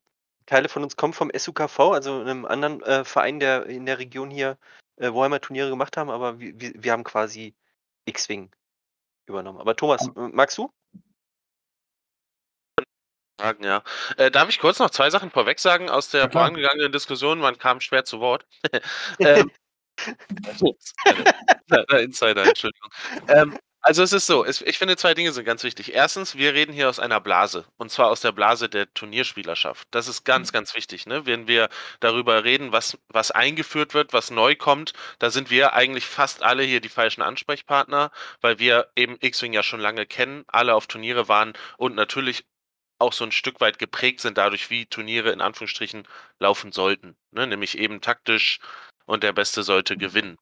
Teile von uns kommen vom SUKV, also einem anderen äh, Verein, der in der Region hier äh, Warhammer-Turniere gemacht haben, aber wir, wir, wir haben quasi X-Wing übernommen. Aber Thomas, äh, magst du? Fragen, ja. Äh, darf ich kurz noch zwei Sachen vorweg sagen aus der Ja, vorangegangenen Diskussion? Man kam schwer zu Wort. *laughs* ähm, *laughs* *laughs* Insider, Entschuldigung. Ähm, also es ist so, es, ich finde zwei Dinge sind ganz wichtig. Erstens, wir reden hier aus einer Blase und zwar aus der Blase der Turnierspielerschaft. Das ist ganz, ganz wichtig. Ne? Wenn wir darüber reden, was, was eingeführt wird, was neu kommt, da sind wir eigentlich fast alle hier die falschen Ansprechpartner, weil wir eben X-Wing ja schon lange kennen, alle auf Turniere waren und natürlich auch so ein Stück weit geprägt sind dadurch, wie Turniere in Anführungsstrichen laufen sollten. Ne? Nämlich eben taktisch und der Beste sollte gewinnen.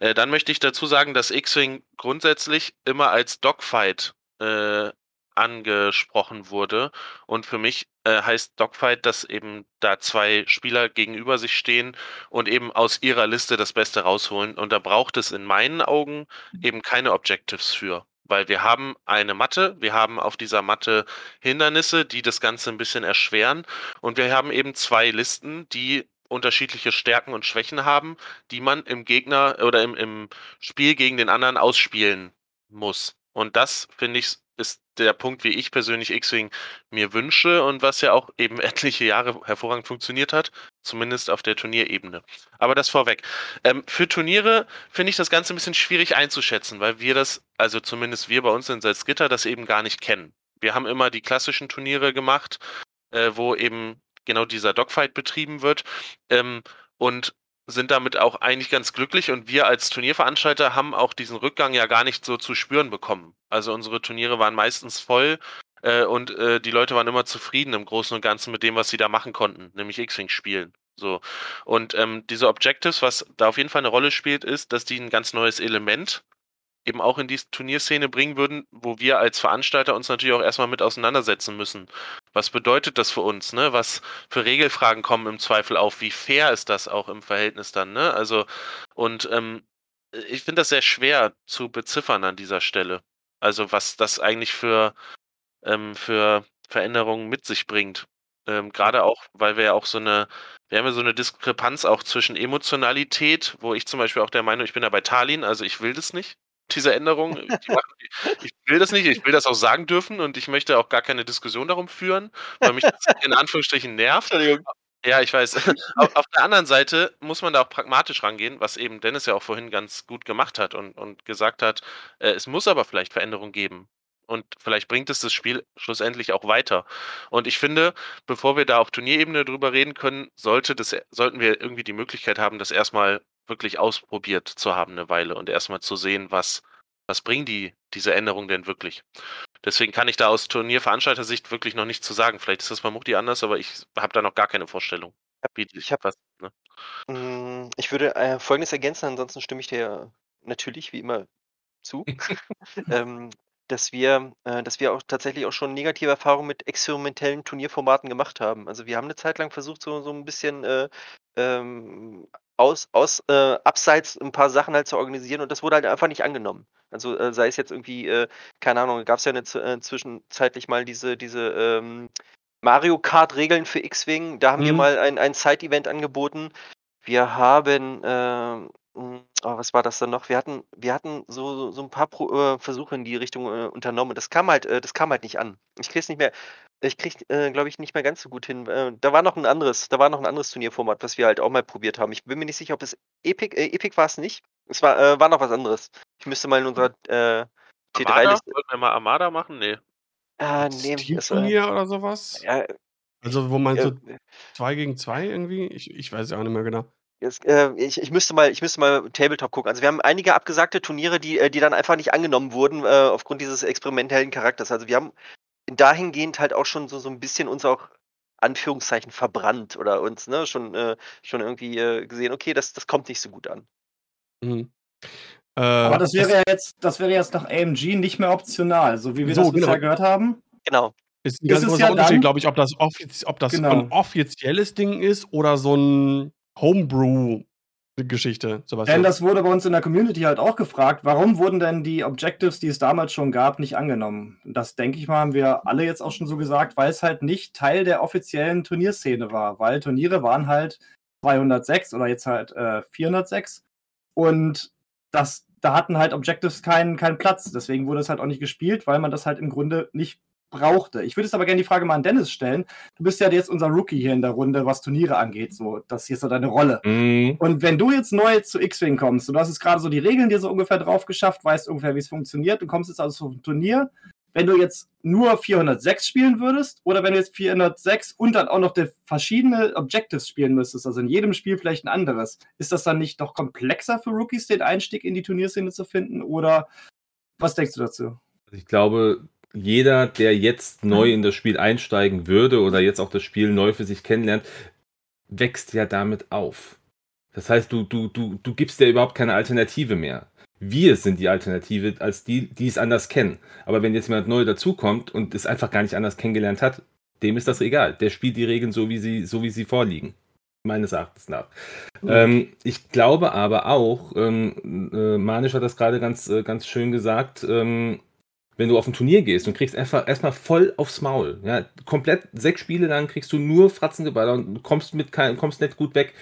Äh, dann möchte ich dazu sagen, dass X-Wing grundsätzlich immer als Dogfight äh, angesprochen wurde. Und für mich äh, heißt Dogfight, dass eben da zwei Spieler gegenüber sich stehen und eben aus ihrer Liste das Beste rausholen. Und da braucht es in meinen Augen eben keine Objectives für. Weil wir haben eine Matte, wir haben auf dieser Matte Hindernisse, die das Ganze ein bisschen erschweren. Und wir haben eben zwei Listen, die unterschiedliche Stärken und Schwächen haben, die man im Gegner oder im, im Spiel gegen den anderen ausspielen muss. Und das, finde ich, ist der Punkt, wie ich persönlich X-Wing mir wünsche und was ja auch eben *laughs* etliche Jahre hervorragend funktioniert hat, zumindest auf der Turnierebene. Aber das vorweg. Ähm, für Turniere finde ich das Ganze ein bisschen schwierig einzuschätzen, weil wir das, also zumindest wir bei uns in Salzgitter, das eben gar nicht kennen. Wir haben immer die klassischen Turniere gemacht, äh, wo eben genau dieser Dogfight betrieben wird ähm, und sind damit auch eigentlich ganz glücklich und wir als Turnierveranstalter haben auch diesen Rückgang ja gar nicht so zu spüren bekommen. Also unsere Turniere waren meistens voll äh, und äh, die Leute waren immer zufrieden im Großen und Ganzen mit dem, was sie da machen konnten, nämlich X-Wing spielen. So. Und ähm, diese Objectives, was da auf jeden Fall eine Rolle spielt, ist, dass die ein ganz neues Element eben auch in die Turnierszene bringen würden, wo wir als Veranstalter uns natürlich auch erstmal mit auseinandersetzen müssen. Was bedeutet das für uns? Ne? Was für Regelfragen kommen im Zweifel auf? Wie fair ist das auch im Verhältnis dann? Ne? Also, und ähm, ich finde das sehr schwer zu beziffern an dieser Stelle. Also, was das eigentlich für, ähm, für Veränderungen mit sich bringt. Ähm, Gerade auch, weil wir ja auch so eine, wir haben ja so eine Diskrepanz auch zwischen Emotionalität, wo ich zum Beispiel auch der Meinung, ich bin da bei Talin, also ich will das nicht diese Änderung. Ich, will das nicht, ich will das auch sagen dürfen und ich möchte auch gar keine Diskussion darum führen, weil mich das in Anführungsstrichen nervt. Entschuldigung. Ja, ich weiß. auf, auf, der anderen Seite muss man da auch pragmatisch rangehen, was eben Dennis ja auch vorhin ganz gut gemacht hat und, und gesagt hat, äh, es muss aber vielleicht Veränderungen geben. Und vielleicht bringt es das Spiel schlussendlich auch weiter. Und ich finde, bevor wir da auf Turnierebene drüber reden können, sollte das, sollten wir irgendwie die Möglichkeit haben, das erstmal wirklich ausprobiert zu haben eine Weile und erstmal zu sehen, was, was bringen die, diese Änderungen denn wirklich. Deswegen kann ich da aus Turnierveranstalter-Sicht wirklich noch nichts zu sagen. Vielleicht ist das bei Muchti anders, aber ich habe da noch gar keine Vorstellung. Ich habe was. Ne? Hm, ich würde äh, Folgendes ergänzen, ansonsten stimme ich dir natürlich wie immer zu. *laughs* *laughs* ähm, dass wir, äh, dass wir auch tatsächlich auch schon negative Erfahrungen mit experimentellen Turnierformaten gemacht haben. Also wir haben eine Zeit lang versucht, so, so ein bisschen äh, ähm, aus, aus äh, abseits ein paar Sachen halt zu organisieren und das wurde halt einfach nicht angenommen. Also äh, sei es jetzt irgendwie, äh, keine Ahnung, gab es ja eine, äh, zwischenzeitlich mal diese, diese ähm, Mario Kart-Regeln für X-Wing. Da haben mhm. wir mal ein, ein Side-Event angeboten. Wir haben, ähm, hm, oh, was war das dann noch? Wir hatten, wir hatten so, so ein paar Pro, äh, Versuche in die Richtung äh, unternommen. Das kam halt, das kam halt nicht an. Ich krieg's nicht mehr. Ich kriege, äh, glaube ich, nicht mehr ganz so gut hin. Äh, da war noch ein anderes, da war noch ein anderes Turnierformat, was wir halt auch mal probiert haben. Ich bin mir nicht sicher, ob es Epic, äh, Epic war es nicht. Es war, äh, war noch was anderes. Ich müsste mal in unserer äh, T3-Liste. Wollten wir mal Armada machen? Nee. Ah, nee. Turnier oder sowas? Ja, also, wo man so 2 gegen 2 irgendwie? Ich, ich weiß ja auch nicht mehr genau. Jetzt, äh, ich, ich, müsste mal, ich müsste mal Tabletop gucken. Also wir haben einige abgesagte Turniere, die, äh, die dann einfach nicht angenommen wurden äh, aufgrund dieses experimentellen Charakters. Also wir haben dahingehend halt auch schon so, so ein bisschen uns auch Anführungszeichen verbrannt oder uns ne, schon, äh, schon irgendwie äh, gesehen, okay, das, das kommt nicht so gut an. Mhm. Äh, Aber das wäre das, ja jetzt, das wäre jetzt nach AMG nicht mehr optional, so wie wir so, das bisher genau. gehört haben. Genau. Ist ein ganz großer ja Unterschied, glaube ich, ob das, offiz ob das genau. ein offizielles Ding ist oder so ein Homebrew Geschichte. Sowas denn das wurde bei uns in der Community halt auch gefragt, warum wurden denn die Objectives, die es damals schon gab, nicht angenommen? Das denke ich mal, haben wir alle jetzt auch schon so gesagt, weil es halt nicht Teil der offiziellen Turnierszene war, weil Turniere waren halt 206 oder jetzt halt äh, 406 und das, da hatten halt Objectives keinen, keinen Platz. Deswegen wurde es halt auch nicht gespielt, weil man das halt im Grunde nicht brauchte. Ich würde jetzt aber gerne die Frage mal an Dennis stellen. Du bist ja jetzt unser Rookie hier in der Runde, was Turniere angeht. So, das hier ist so deine Rolle. Mhm. Und wenn du jetzt neu zu X-Wing kommst, und du hast jetzt gerade so die Regeln dir so ungefähr drauf geschafft, weißt ungefähr, wie es funktioniert, du kommst jetzt also zum Turnier. Wenn du jetzt nur 406 spielen würdest, oder wenn du jetzt 406 und dann auch noch verschiedene Objectives spielen müsstest, also in jedem Spiel vielleicht ein anderes, ist das dann nicht doch komplexer für Rookies, den Einstieg in die Turnierszene zu finden? Oder was denkst du dazu? Ich glaube, jeder, der jetzt neu in das Spiel einsteigen würde oder jetzt auch das Spiel neu für sich kennenlernt, wächst ja damit auf. Das heißt, du, du, du, du gibst ja überhaupt keine Alternative mehr. Wir sind die Alternative als die, die es anders kennen. Aber wenn jetzt jemand neu dazukommt und es einfach gar nicht anders kennengelernt hat, dem ist das egal. Der spielt die Regeln so, wie sie, so wie sie vorliegen. Meines Erachtens nach. Mhm. Ähm, ich glaube aber auch, ähm, äh, Manisch hat das gerade ganz, äh, ganz schön gesagt, ähm, wenn du auf ein Turnier gehst und kriegst einfach erstmal voll aufs Maul. Ja, komplett sechs Spiele lang kriegst du nur Fratzengeballer und kommst mit kein, kommst nicht gut weg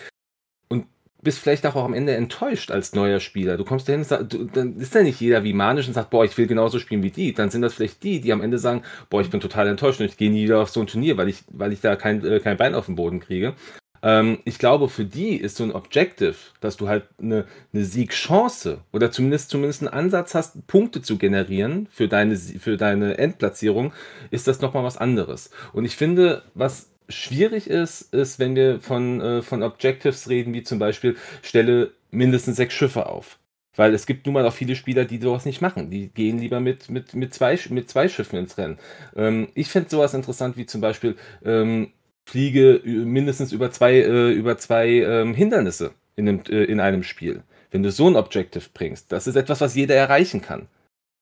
und bist vielleicht auch am Ende enttäuscht als neuer Spieler. Du kommst dahin und sagst, du, dann ist ja nicht jeder wie manisch und sagt, boah, ich will genauso spielen wie die. Dann sind das vielleicht die, die am Ende sagen, boah, ich bin total enttäuscht und ich gehe nie wieder auf so ein Turnier, weil ich, weil ich da kein, äh, kein Bein auf den Boden kriege. Ähm, ich glaube, für die ist so ein Objective, dass du halt eine, eine Siegchance oder zumindest, zumindest einen Ansatz hast, Punkte zu generieren für deine, für deine Endplatzierung, ist das nochmal was anderes. Und ich finde, was schwierig ist, ist, wenn wir von, äh, von Objectives reden, wie zum Beispiel, stelle mindestens sechs Schiffe auf. Weil es gibt nun mal auch viele Spieler, die sowas nicht machen. Die gehen lieber mit, mit, mit, zwei, mit zwei Schiffen ins Rennen. Ähm, ich finde sowas interessant, wie zum Beispiel ähm, fliege mindestens über zwei, äh, über zwei ähm, Hindernisse in einem, äh, in einem Spiel. Wenn du so ein Objective bringst, das ist etwas, was jeder erreichen kann.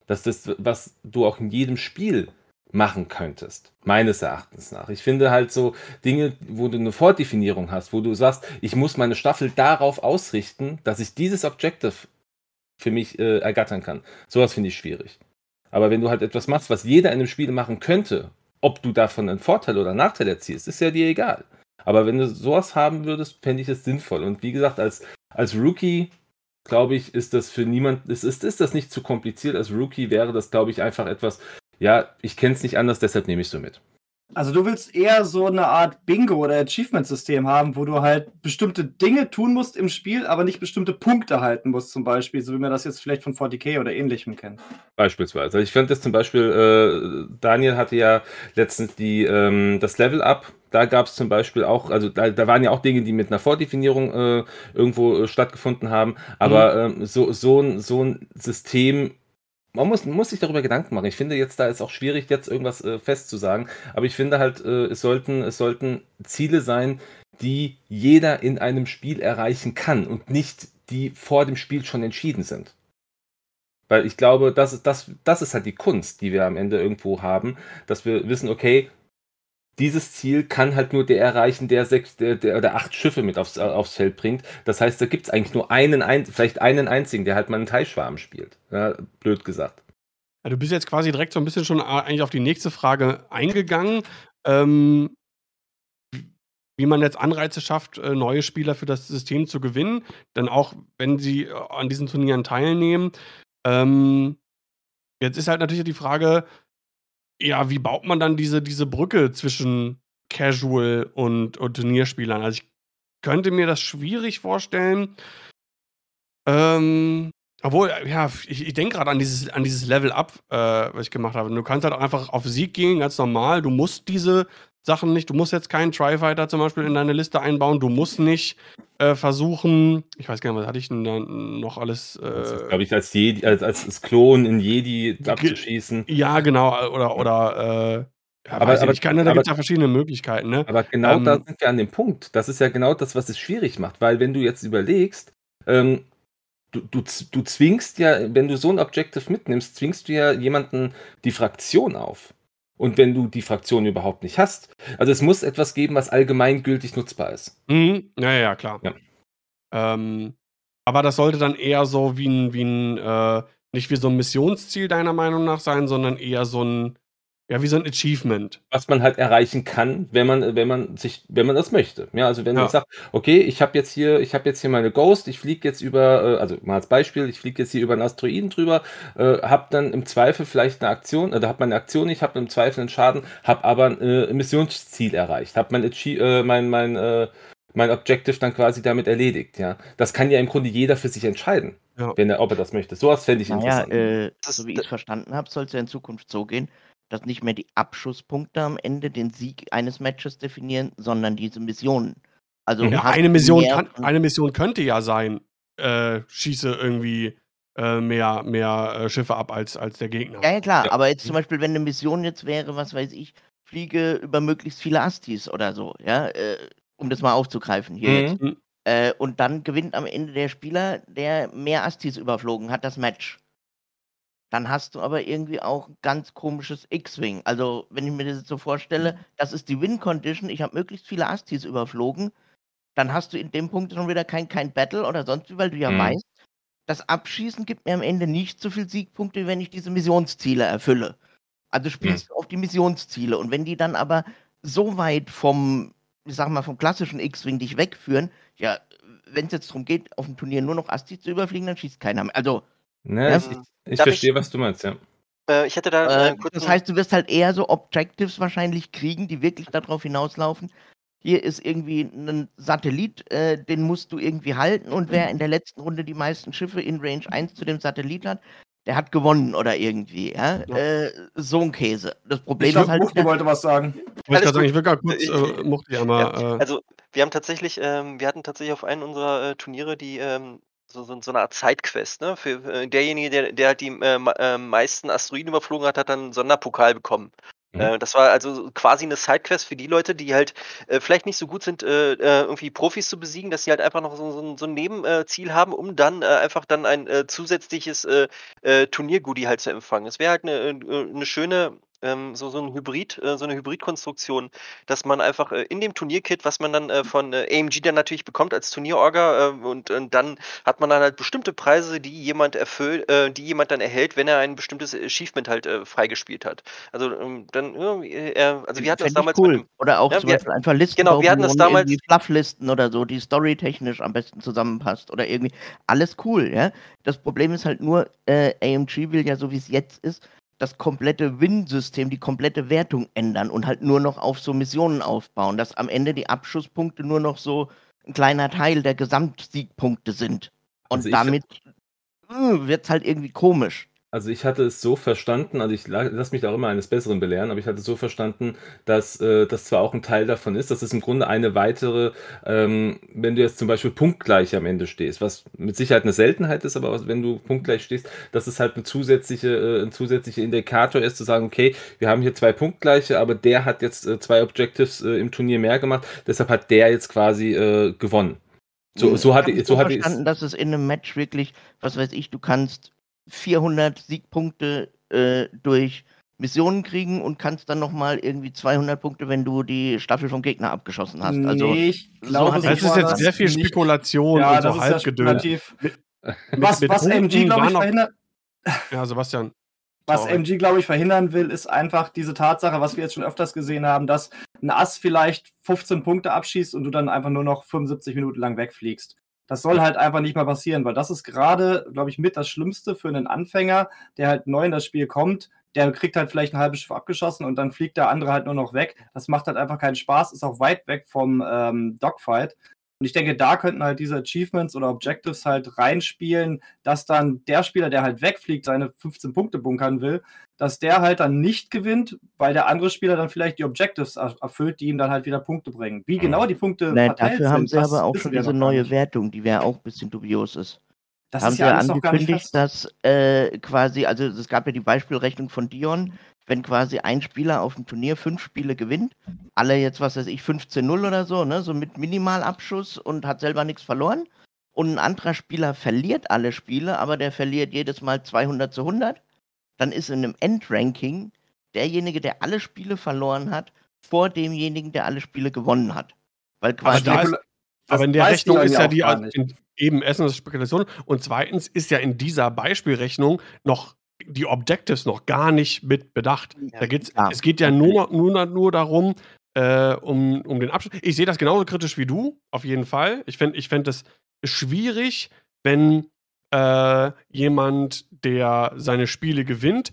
Das ist, was du auch in jedem Spiel machen könntest, meines Erachtens nach. Ich finde halt so Dinge, wo du eine Vordefinierung hast, wo du sagst, ich muss meine Staffel darauf ausrichten, dass ich dieses Objective für mich äh, ergattern kann. Sowas finde ich schwierig. Aber wenn du halt etwas machst, was jeder in einem Spiel machen könnte, ob du davon einen Vorteil oder einen Nachteil erzielst, ist ja dir egal. Aber wenn du sowas haben würdest, fände ich es sinnvoll. Und wie gesagt, als, als Rookie, glaube ich, ist das für niemand, ist, ist, ist das nicht zu kompliziert. Als Rookie wäre das, glaube ich, einfach etwas, ja, ich kenne es nicht anders, deshalb nehme ich es so mit. Also du willst eher so eine Art Bingo oder Achievement-System haben, wo du halt bestimmte Dinge tun musst im Spiel, aber nicht bestimmte Punkte halten musst, zum Beispiel, so wie man das jetzt vielleicht von 40k oder ähnlichem kennt. Beispielsweise. Also ich fand das zum Beispiel, äh, Daniel hatte ja letztens die, ähm, das Level-Up, da gab es zum Beispiel auch, also da, da, waren ja auch Dinge, die mit einer Vordefinierung äh, irgendwo äh, stattgefunden haben, aber mhm. ähm, so, so, ein, so ein System man muss, muss sich darüber Gedanken machen. Ich finde jetzt, da ist auch schwierig, jetzt irgendwas äh, festzusagen. Aber ich finde halt, äh, es, sollten, es sollten Ziele sein, die jeder in einem Spiel erreichen kann und nicht die vor dem Spiel schon entschieden sind. Weil ich glaube, das das, das ist halt die Kunst, die wir am Ende irgendwo haben, dass wir wissen, okay, dieses Ziel kann halt nur der erreichen, der sechs, der, der, der acht Schiffe mit aufs, aufs Feld bringt. Das heißt, da gibt es eigentlich nur einen, ein, vielleicht einen einzigen, der halt mal einen Teilschwarm spielt. Ja, blöd gesagt. Ja, du bist jetzt quasi direkt so ein bisschen schon eigentlich auf die nächste Frage eingegangen. Ähm, wie man jetzt Anreize schafft, äh, neue Spieler für das System zu gewinnen. Denn auch wenn sie äh, an diesen Turnieren teilnehmen. Ähm, jetzt ist halt natürlich die Frage, ja, wie baut man dann diese, diese Brücke zwischen Casual und, und Turnierspielern? Also ich könnte mir das schwierig vorstellen. Ähm, obwohl, ja, ich, ich denke gerade an dieses, an dieses Level-Up, äh, was ich gemacht habe. Du kannst halt einfach auf Sieg gehen, ganz normal. Du musst diese Sachen nicht. Du musst jetzt keinen Tri-Fighter zum Beispiel in deine Liste einbauen. Du musst nicht äh, versuchen, ich weiß gar nicht, was hatte ich denn da noch alles? Äh, Glaube ich, als, Jedi, als, als Klon in Jedi abzuschießen. Ja, genau. Oder, oder äh, ja, aber, aber, ich kann, da gibt es ja verschiedene Möglichkeiten. Ne? Aber genau ähm, da sind wir an dem Punkt. Das ist ja genau das, was es schwierig macht. Weil wenn du jetzt überlegst, ähm, du, du, du zwingst ja, wenn du so ein Objective mitnimmst, zwingst du ja jemanden die Fraktion auf. Und wenn du die Fraktion überhaupt nicht hast, also es muss etwas geben, was allgemeingültig nutzbar ist. Mhm. Ja, ja, klar. Ja. Ähm, aber das sollte dann eher so wie ein, wie ein äh, nicht wie so ein Missionsziel deiner Meinung nach sein, sondern eher so ein, ja, wie so ein Achievement. Was man halt erreichen kann, wenn man, wenn man sich, wenn man das möchte. Ja, also wenn ja. man sagt, okay, ich habe jetzt hier, ich habe jetzt hier meine Ghost, ich fliege jetzt über, äh, also mal als Beispiel, ich fliege jetzt hier über einen Asteroiden drüber, äh, habe dann im Zweifel vielleicht eine Aktion, oder habe meine Aktion nicht, habe im Zweifel einen Schaden, habe aber äh, ein Missionsziel erreicht, habe mein, äh, mein, mein, äh, mein Objective dann quasi damit erledigt. Ja, das kann ja im Grunde jeder für sich entscheiden. Ja. Wenn er, ob er das möchte. Sowas fände ich naja, interessant. Äh, so wie ich es verstanden habe, soll es ja in Zukunft so gehen, dass nicht mehr die Abschusspunkte am Ende den Sieg eines Matches definieren, sondern diese Missionen. Also ja, eine, Mission kann, eine Mission könnte ja sein, äh, schieße irgendwie äh, mehr, mehr äh, Schiffe ab als, als der Gegner. Ja, ja klar, ja. aber jetzt zum Beispiel, wenn eine Mission jetzt wäre, was weiß ich, fliege über möglichst viele Astis oder so, ja, äh, um das mal aufzugreifen hier mhm. jetzt. Äh, und dann gewinnt am Ende der Spieler, der mehr Astis überflogen hat, das Match. Dann hast du aber irgendwie auch ein ganz komisches X-Wing. Also, wenn ich mir das jetzt so vorstelle, mhm. das ist die Win-Condition, ich habe möglichst viele Astis überflogen, dann hast du in dem Punkt schon wieder kein, kein Battle oder sonst wie, weil du ja mhm. weißt, das Abschießen gibt mir am Ende nicht so viele Siegpunkte, wenn ich diese Missionsziele erfülle. Also spielst mhm. du auf die Missionsziele. Und wenn die dann aber so weit vom, ich sag mal, vom klassischen X-Wing dich wegführen, ja, wenn es jetzt darum geht, auf dem Turnier nur noch Asti zu überfliegen, dann schießt keiner mehr. Also, Ne, ich, ich verstehe, was du meinst, ja. Äh, ich hätte da äh, Das heißt, du wirst halt eher so Objectives wahrscheinlich kriegen, die wirklich darauf hinauslaufen. Hier ist irgendwie ein Satellit, äh, den musst du irgendwie halten und wer in der letzten Runde die meisten Schiffe in Range 1 zu dem Satellit hat, der hat gewonnen oder irgendwie. Ja? ja. Äh, so ein Käse. Das Problem ich ist halt. Muchti wollte was sagen. Ich wollte sagen, ich will gar kurz äh, Muchti einmal. Ja, äh also, wir haben tatsächlich, ähm, wir hatten tatsächlich auf einem unserer äh, Turniere die ähm, so, so, so eine Art Zeitquest, ne? Für äh, derjenige, der, der halt die äh, äh, meisten Asteroiden überflogen hat, hat dann einen Sonderpokal bekommen. Mhm. Äh, das war also quasi eine Sidequest für die Leute, die halt äh, vielleicht nicht so gut sind, äh, äh, irgendwie Profis zu besiegen, dass sie halt einfach noch so, so, ein- so ein Nebenziel haben, um dann äh, einfach dann ein zusätzliches äh, Turniergoodie halt zu empfangen. Es wäre halt eine, eine schöne, ähm, so, so ein Hybrid, äh, so eine Hybridkonstruktion, dass man einfach äh, in dem Turnierkit, was man dann äh, von äh, AMG dann natürlich bekommt als Turnierorga, äh, und, und dann hat man dann halt bestimmte Preise, die jemand erfüllt, äh, die jemand dann erhält, wenn er ein bestimmtes Achievement halt freigespielt hat. Also ähm, dann, also wir hatten das damals cool. mit dem, Oder auch Ja, zum wir- Beispiel einfach Listen genau, wir hatten das damals- irgendwie Flufflisten oder so, die storytechnisch am besten zusammenpasst oder irgendwie. Alles cool, ja. Das Problem ist halt nur, äh, AMG will ja, so wie es jetzt ist, das komplette Win-System, die komplette Wertung ändern und halt nur noch auf so Missionen aufbauen, dass am Ende die Abschusspunkte nur noch so ein kleiner Teil der Gesamtsiegpunkte sind. Und Also damit wird es halt irgendwie komisch. Also ich hatte es so verstanden, also ich lasse mich da auch immer eines Besseren belehren, aber ich hatte es so verstanden, dass äh, das zwar auch ein Teil davon ist, dass es im Grunde eine weitere, ähm, wenn du jetzt zum Beispiel punktgleich am Ende stehst, was mit Sicherheit eine Seltenheit ist, aber wenn du punktgleich stehst, dass es halt eine zusätzliche, äh, ein zusätzlicher Indikator ist, zu sagen, okay, wir haben hier zwei punktgleiche, aber der hat jetzt äh, zwei Objectives äh, im Turnier mehr gemacht, deshalb hat der jetzt quasi äh, gewonnen. So, so hatte ich ich, so hatte ich verstanden, dass es in einem Match wirklich, was weiß ich, du kannst 400 Siegpunkte äh, durch Missionen kriegen und kannst dann nochmal irgendwie 200 Punkte, wenn du die Staffel vom Gegner abgeschossen hast. Also nee, ich glaube, so Das ist jetzt sehr viel nicht. Spekulation Ja, und so halbgedöns. Was, mit was Punkten glaube ich, verhindert, Ja, Sebastian. was Sorry. AMG, glaube ich, verhindern will, ist einfach diese Tatsache, was wir jetzt schon öfters gesehen haben, dass ein Ass vielleicht 15 Punkte abschießt und du dann einfach nur noch 75 Minuten lang wegfliegst. Das soll halt einfach nicht mehr passieren, weil das ist gerade, glaube ich, mit das Schlimmste für einen Anfänger, der halt neu in das Spiel kommt. Der kriegt halt vielleicht ein halbes Schiff abgeschossen und dann fliegt der andere halt nur noch weg. Das macht halt einfach keinen Spaß, ist auch weit weg vom ähm, Dogfight. Und ich denke, da könnten halt diese Achievements oder Objectives halt reinspielen, dass dann der Spieler, der halt wegfliegt, seine 15 Punkte bunkern will, dass der halt dann nicht gewinnt, weil der andere Spieler dann vielleicht die Objectives er- erfüllt, die ihm dann halt wieder Punkte bringen. Wie genau die Punkte ne, verteilt dafür haben sind, sie das aber auch schon diese neue nicht. Wertung, die wäre auch ein bisschen dubios ist. Das haben ist sie ja angekündigt, dass äh, quasi, also es gab ja die Beispielrechnung von Dion, wenn quasi ein Spieler auf dem Turnier fünf Spiele gewinnt, alle jetzt, was weiß ich, 15-0 oder so, ne, so mit Minimalabschuss und hat selber nichts verloren. Und ein anderer Spieler verliert alle Spiele, aber der verliert jedes Mal 200 zu 100. Dann ist in einem Endranking derjenige, der alle Spiele verloren hat, vor demjenigen, der alle Spiele gewonnen hat. Weil Aber quasi da ist, aber in der Rechnung ist ja die eben erstens Spekulation und zweitens ist ja in dieser Beispielrechnung noch die Objectives noch gar nicht mit bedacht. Ja, da geht's, ja, es geht ja nur, nur, nur darum, äh, um, um den Abschluss. Ich sehe das genauso kritisch wie du, auf jeden Fall. Ich fände ich fänd das schwierig, wenn äh, jemand, der seine Spiele gewinnt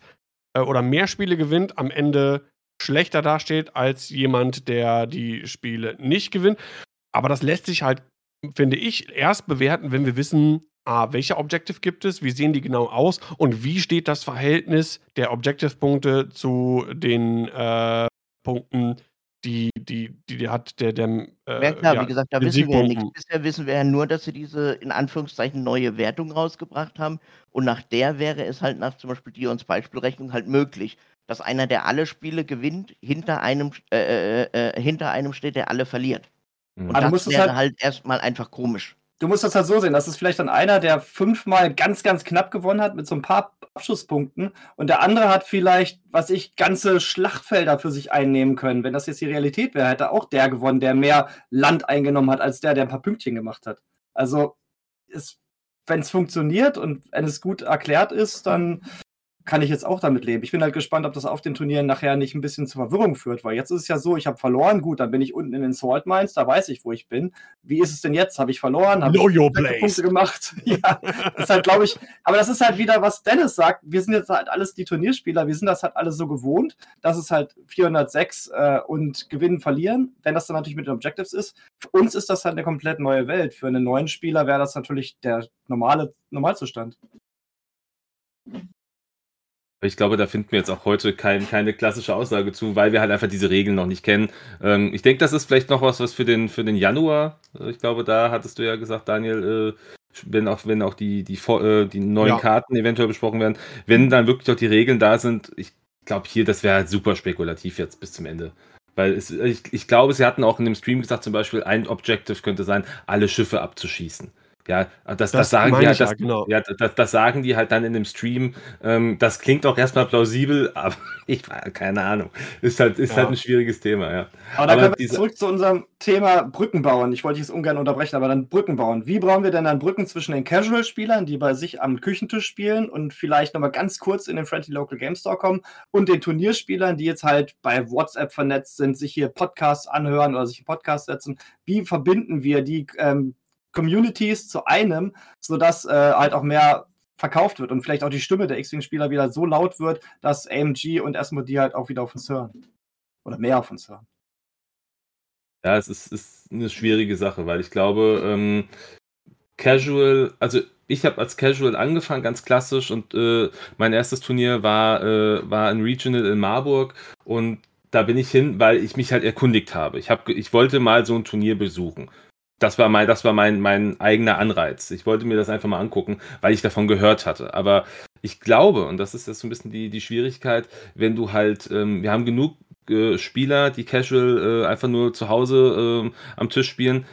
äh, oder mehr Spiele gewinnt, am Ende schlechter dasteht als jemand, der die Spiele nicht gewinnt. Aber das lässt sich halt, finde ich, erst bewerten, wenn wir wissen, ah, welche Objective gibt es, wie sehen die genau aus und wie steht das Verhältnis der Objective-Punkte zu den äh, Punkten, die, die, die, die hat der, der äh, Ja klar, ja, wie gesagt, da wissen wir ja nichts. Bisher wissen wir ja nur, dass sie diese in Anführungszeichen neue Wertung rausgebracht haben. Und nach der wäre es halt nach zum Beispiel Dions Beispielrechnung halt möglich, dass einer, der alle Spiele gewinnt, hinter einem, äh, äh, äh, hinter einem steht, der alle verliert. Mhm. Und Aber du das wäre halt- halt erstmal einfach komisch. Du musst das halt so sehen, das ist vielleicht dann einer, der fünfmal ganz, ganz knapp gewonnen hat mit so ein paar Abschusspunkten und der andere hat vielleicht, was ich, ganze Schlachtfelder für sich einnehmen können. Wenn das jetzt die Realität wäre, hätte auch der gewonnen, der mehr Land eingenommen hat, als der, der ein paar Pünktchen gemacht hat. Also, wenn es funktioniert und wenn es gut erklärt ist, dann kann ich jetzt auch damit leben. Ich bin halt gespannt, ob das auf den Turnieren nachher nicht ein bisschen zur Verwirrung führt, weil jetzt ist es ja so, ich habe verloren, gut, dann bin ich unten in den Salt Mines, da weiß ich, wo ich bin. Wie ist es denn jetzt? Habe ich verloren? Habe ich your place. Punkte gemacht? *laughs* ja, das ist halt, glaube ich, aber das ist halt wieder, was Dennis sagt. Wir sind jetzt halt alles die Turnierspieler, wir sind das halt alle so gewohnt, dass es halt 406 äh, und gewinnen, verlieren, wenn das dann natürlich mit den Objectives ist. Für uns ist das halt eine komplett neue Welt. Für einen neuen Spieler wäre das natürlich der normale Normalzustand. Ich glaube, da finden wir jetzt auch heute kein, keine klassische Aussage zu, weil wir halt einfach diese Regeln noch nicht kennen. Ähm, ich denke, das ist vielleicht noch was, was für den, für den Januar. Äh, Ich glaube, da hattest du ja gesagt, Daniel, äh, wenn auch, wenn auch die, die, äh, die neuen Ja. Karten eventuell besprochen werden, wenn dann wirklich auch die Regeln da sind, ich glaube hier, das wäre halt super spekulativ jetzt bis zum Ende. Weil es, ich, ich glaube, sie hatten auch in dem Stream gesagt, zum Beispiel, ein Objective könnte sein, alle Schiffe abzuschießen. Ja, das, das, Das sagen die halt, ich ja, das, genau. ja, das, das sagen die halt dann in dem Stream. Ähm, das klingt auch erstmal plausibel, *laughs* aber ich keine Ahnung. Ist halt, ist Ja. halt ein schwieriges Thema, ja. Aber dann Aber wir diese- zurück zu unserem Thema Brücken bauen. Ich wollte dich jetzt ungern unterbrechen, aber dann Brücken bauen. Wie bauen wir denn dann Brücken zwischen den Casual-Spielern, die bei sich am Küchentisch spielen und vielleicht nochmal ganz kurz in den Friendly Local Game Store kommen und den Turnierspielern, die jetzt halt bei WhatsApp vernetzt sind, sich hier Podcasts anhören oder sich einen Podcast setzen? Wie verbinden wir die ähm, Communities zu einem, sodass äh, halt auch mehr verkauft wird und vielleicht auch die Stimme der X-Wing-Spieler wieder so laut wird, dass AMG und Asmodee halt auch wieder auf uns hören. Oder mehr auf uns hören. Ja, es ist, ist eine schwierige Sache, weil ich glaube, ähm, Casual, also ich habe als Casual angefangen, ganz klassisch, und äh, mein erstes Turnier war, äh, war ein Regional in Marburg und da bin ich hin, weil ich mich halt erkundigt habe. Ich, hab, ich wollte mal so ein Turnier besuchen. Das war, mein, das war mein, mein eigener Anreiz. Ich wollte mir das einfach mal angucken, weil ich davon gehört hatte. Aber ich glaube, und das ist jetzt so ein bisschen die, die Schwierigkeit, wenn du halt, ähm, wir haben genug äh, Spieler, die casual äh, einfach nur zu Hause ähm, am Tisch spielen,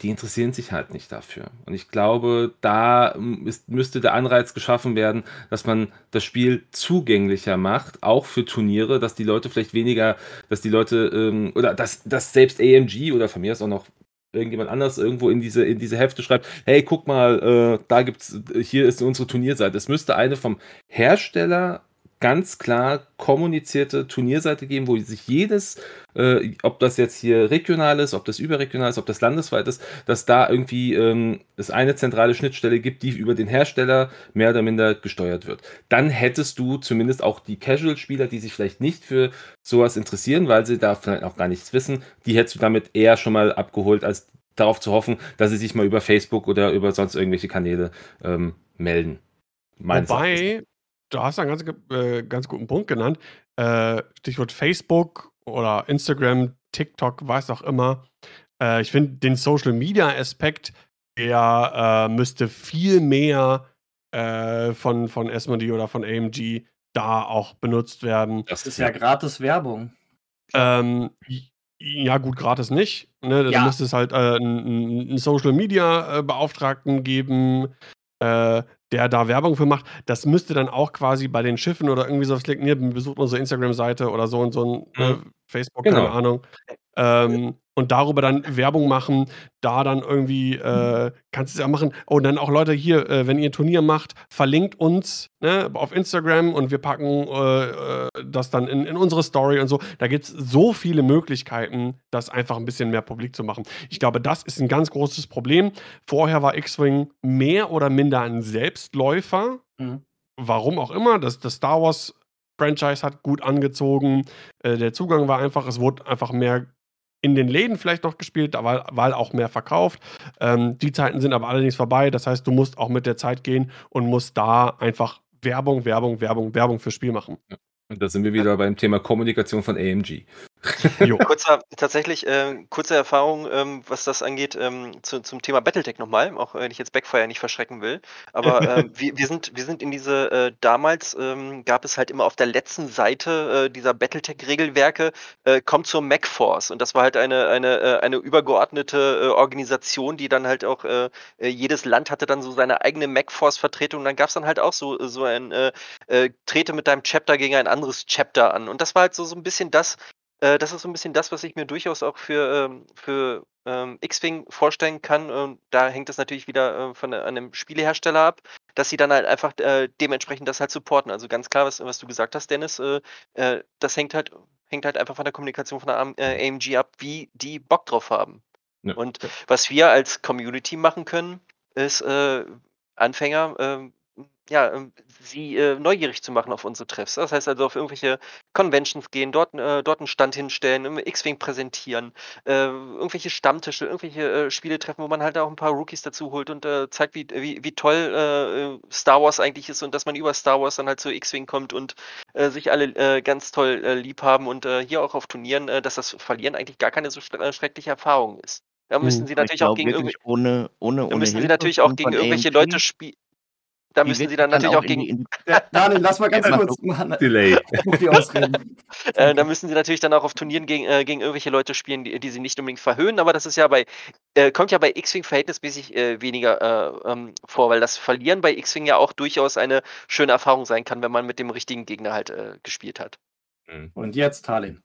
die interessieren sich halt nicht dafür. Und ich glaube, da ähm, ist, müsste der Anreiz geschaffen werden, dass man das Spiel zugänglicher macht, auch für Turniere, dass die Leute vielleicht weniger, dass die Leute, ähm, oder dass, dass selbst AMG oder von mir ist auch noch irgendjemand anders irgendwo in diese, in diese Hefte schreibt, hey, guck mal, äh, da gibt's, hier ist unsere Turnierseite. Es müsste eine vom Hersteller ganz klar kommunizierte Turnierseite geben, wo sich jedes, äh, ob das jetzt hier regional ist, ob das überregional ist, ob das landesweit ist, dass da irgendwie ähm, es eine zentrale Schnittstelle gibt, die über den Hersteller mehr oder minder gesteuert wird. Dann hättest du zumindest auch die Casual-Spieler, die sich vielleicht nicht für sowas interessieren, weil sie da vielleicht auch gar nichts wissen, die hättest du damit eher schon mal abgeholt, als darauf zu hoffen, dass sie sich mal über Facebook oder über sonst irgendwelche Kanäle ähm, melden. Wobei, du hast einen ganz, äh, ganz guten Punkt genannt. Äh, Stichwort Facebook oder Instagram, TikTok, was auch immer. Äh, ich finde den Social Media Aspekt, der äh, müsste viel mehr äh, von, von Asmodee oder von AMG da auch benutzt werden. Das ist ja gratis Werbung. Ähm, ja, gut, gratis nicht. Ne? Ja. Da müsste es halt äh, einen, Social Media Beauftragten geben, äh, der da Werbung für macht. Das müsste dann auch quasi bei den Schiffen oder irgendwie sowas liegen. Hier, besucht unsere Instagram-Seite oder so und so ein äh, Facebook, Genau. keine Ahnung. Ähm, und darüber dann Werbung machen, da dann irgendwie, äh, kannst du es ja machen. Oh, und dann auch Leute hier, äh, wenn ihr ein Turnier macht, verlinkt uns ne, auf Instagram und wir packen äh, äh, das dann in, in unsere Story und so. Da gibt es so viele Möglichkeiten, das einfach ein bisschen mehr publik zu machen. Ich glaube, das ist ein ganz großes Problem. Vorher war X-Wing mehr oder minder ein Selbstläufer. Mhm. Warum auch immer. Das, das Star Wars Franchise hat gut angezogen. Äh, der Zugang war einfach, es wurde einfach mehr in den Läden vielleicht noch gespielt, da war, weil auch mehr verkauft. Ähm, die Zeiten sind aber allerdings vorbei. Das heißt, du musst auch mit der Zeit gehen und musst da einfach Werbung, Werbung, Werbung, Werbung fürs Spiel machen. Und da sind wir wieder beim Thema Kommunikation von AMG. *laughs* Kurzer, tatsächlich, äh, kurze Erfahrung, ähm, was das angeht, ähm, zu, zum Thema Battletech nochmal, auch wenn ich jetzt Backfire nicht verschrecken will. Aber *laughs* ähm, wir, wir, sind, wir sind in diese, äh, damals ähm, gab es halt immer auf der letzten Seite äh, dieser Battletech-Regelwerke, äh, kommt zur MacForce. Und das war halt eine, eine, äh, eine übergeordnete äh, Organisation, die dann halt auch, äh, äh, jedes Land hatte dann so seine eigene MacForce-Vertretung. Und dann gab es dann halt auch so, so ein, äh, äh, trete mit deinem Chapter gegen ein anderes Chapter an. Und das war halt so, so ein bisschen das, äh, das ist so ein bisschen das, was ich mir durchaus auch für, ähm, für ähm, X-Wing vorstellen kann. Und da hängt es natürlich wieder äh, von einem Spielehersteller ab, dass sie dann halt einfach äh, dementsprechend das halt supporten. Also ganz klar, was, was du gesagt hast, Dennis, äh, äh, das hängt halt, hängt halt einfach von der Kommunikation von der AM, äh, AMG ab, wie die Bock drauf haben. Ja. Und was wir als Community machen können, ist äh, Anfänger, ähm, ja, ähm, sie äh, neugierig zu machen auf unsere Treffs. Das heißt also auf irgendwelche Conventions gehen, dort, äh, dort einen Stand hinstellen, im X-Wing präsentieren, äh, irgendwelche Stammtische, irgendwelche äh, Spiele treffen, wo man halt auch ein paar Rookies dazu holt und äh, zeigt, wie, wie, wie toll äh, Star Wars eigentlich ist und dass man über Star Wars dann halt zu X-Wing kommt und sich alle ganz toll lieb haben und hier auch auf Turnieren, dass das Verlieren eigentlich gar keine so schre- schreckliche Erfahrung ist. Da müssen sie Aber ich natürlich auch glaube gegen irgendwie wirklich ohne, ohne, da ohne müssen sie natürlich auch gegen irgendwelche Leute spielen. Da Die müssen sie dann dann natürlich auch gegen, Ja, Daniel, lass mal ganz kurz machen. Delay. *laughs* *laughs* äh, da müssen sie natürlich dann auch auf Turnieren gegen, äh, gegen irgendwelche Leute spielen, die, die sie nicht unbedingt verhöhnen, aber das ist ja bei, äh, kommt ja bei X-Wing verhältnismäßig äh, weniger äh, ähm, vor, weil das Verlieren bei X-Wing ja auch durchaus eine schöne Erfahrung sein kann, wenn man mit dem richtigen Gegner halt äh, gespielt hat. Und jetzt Talin.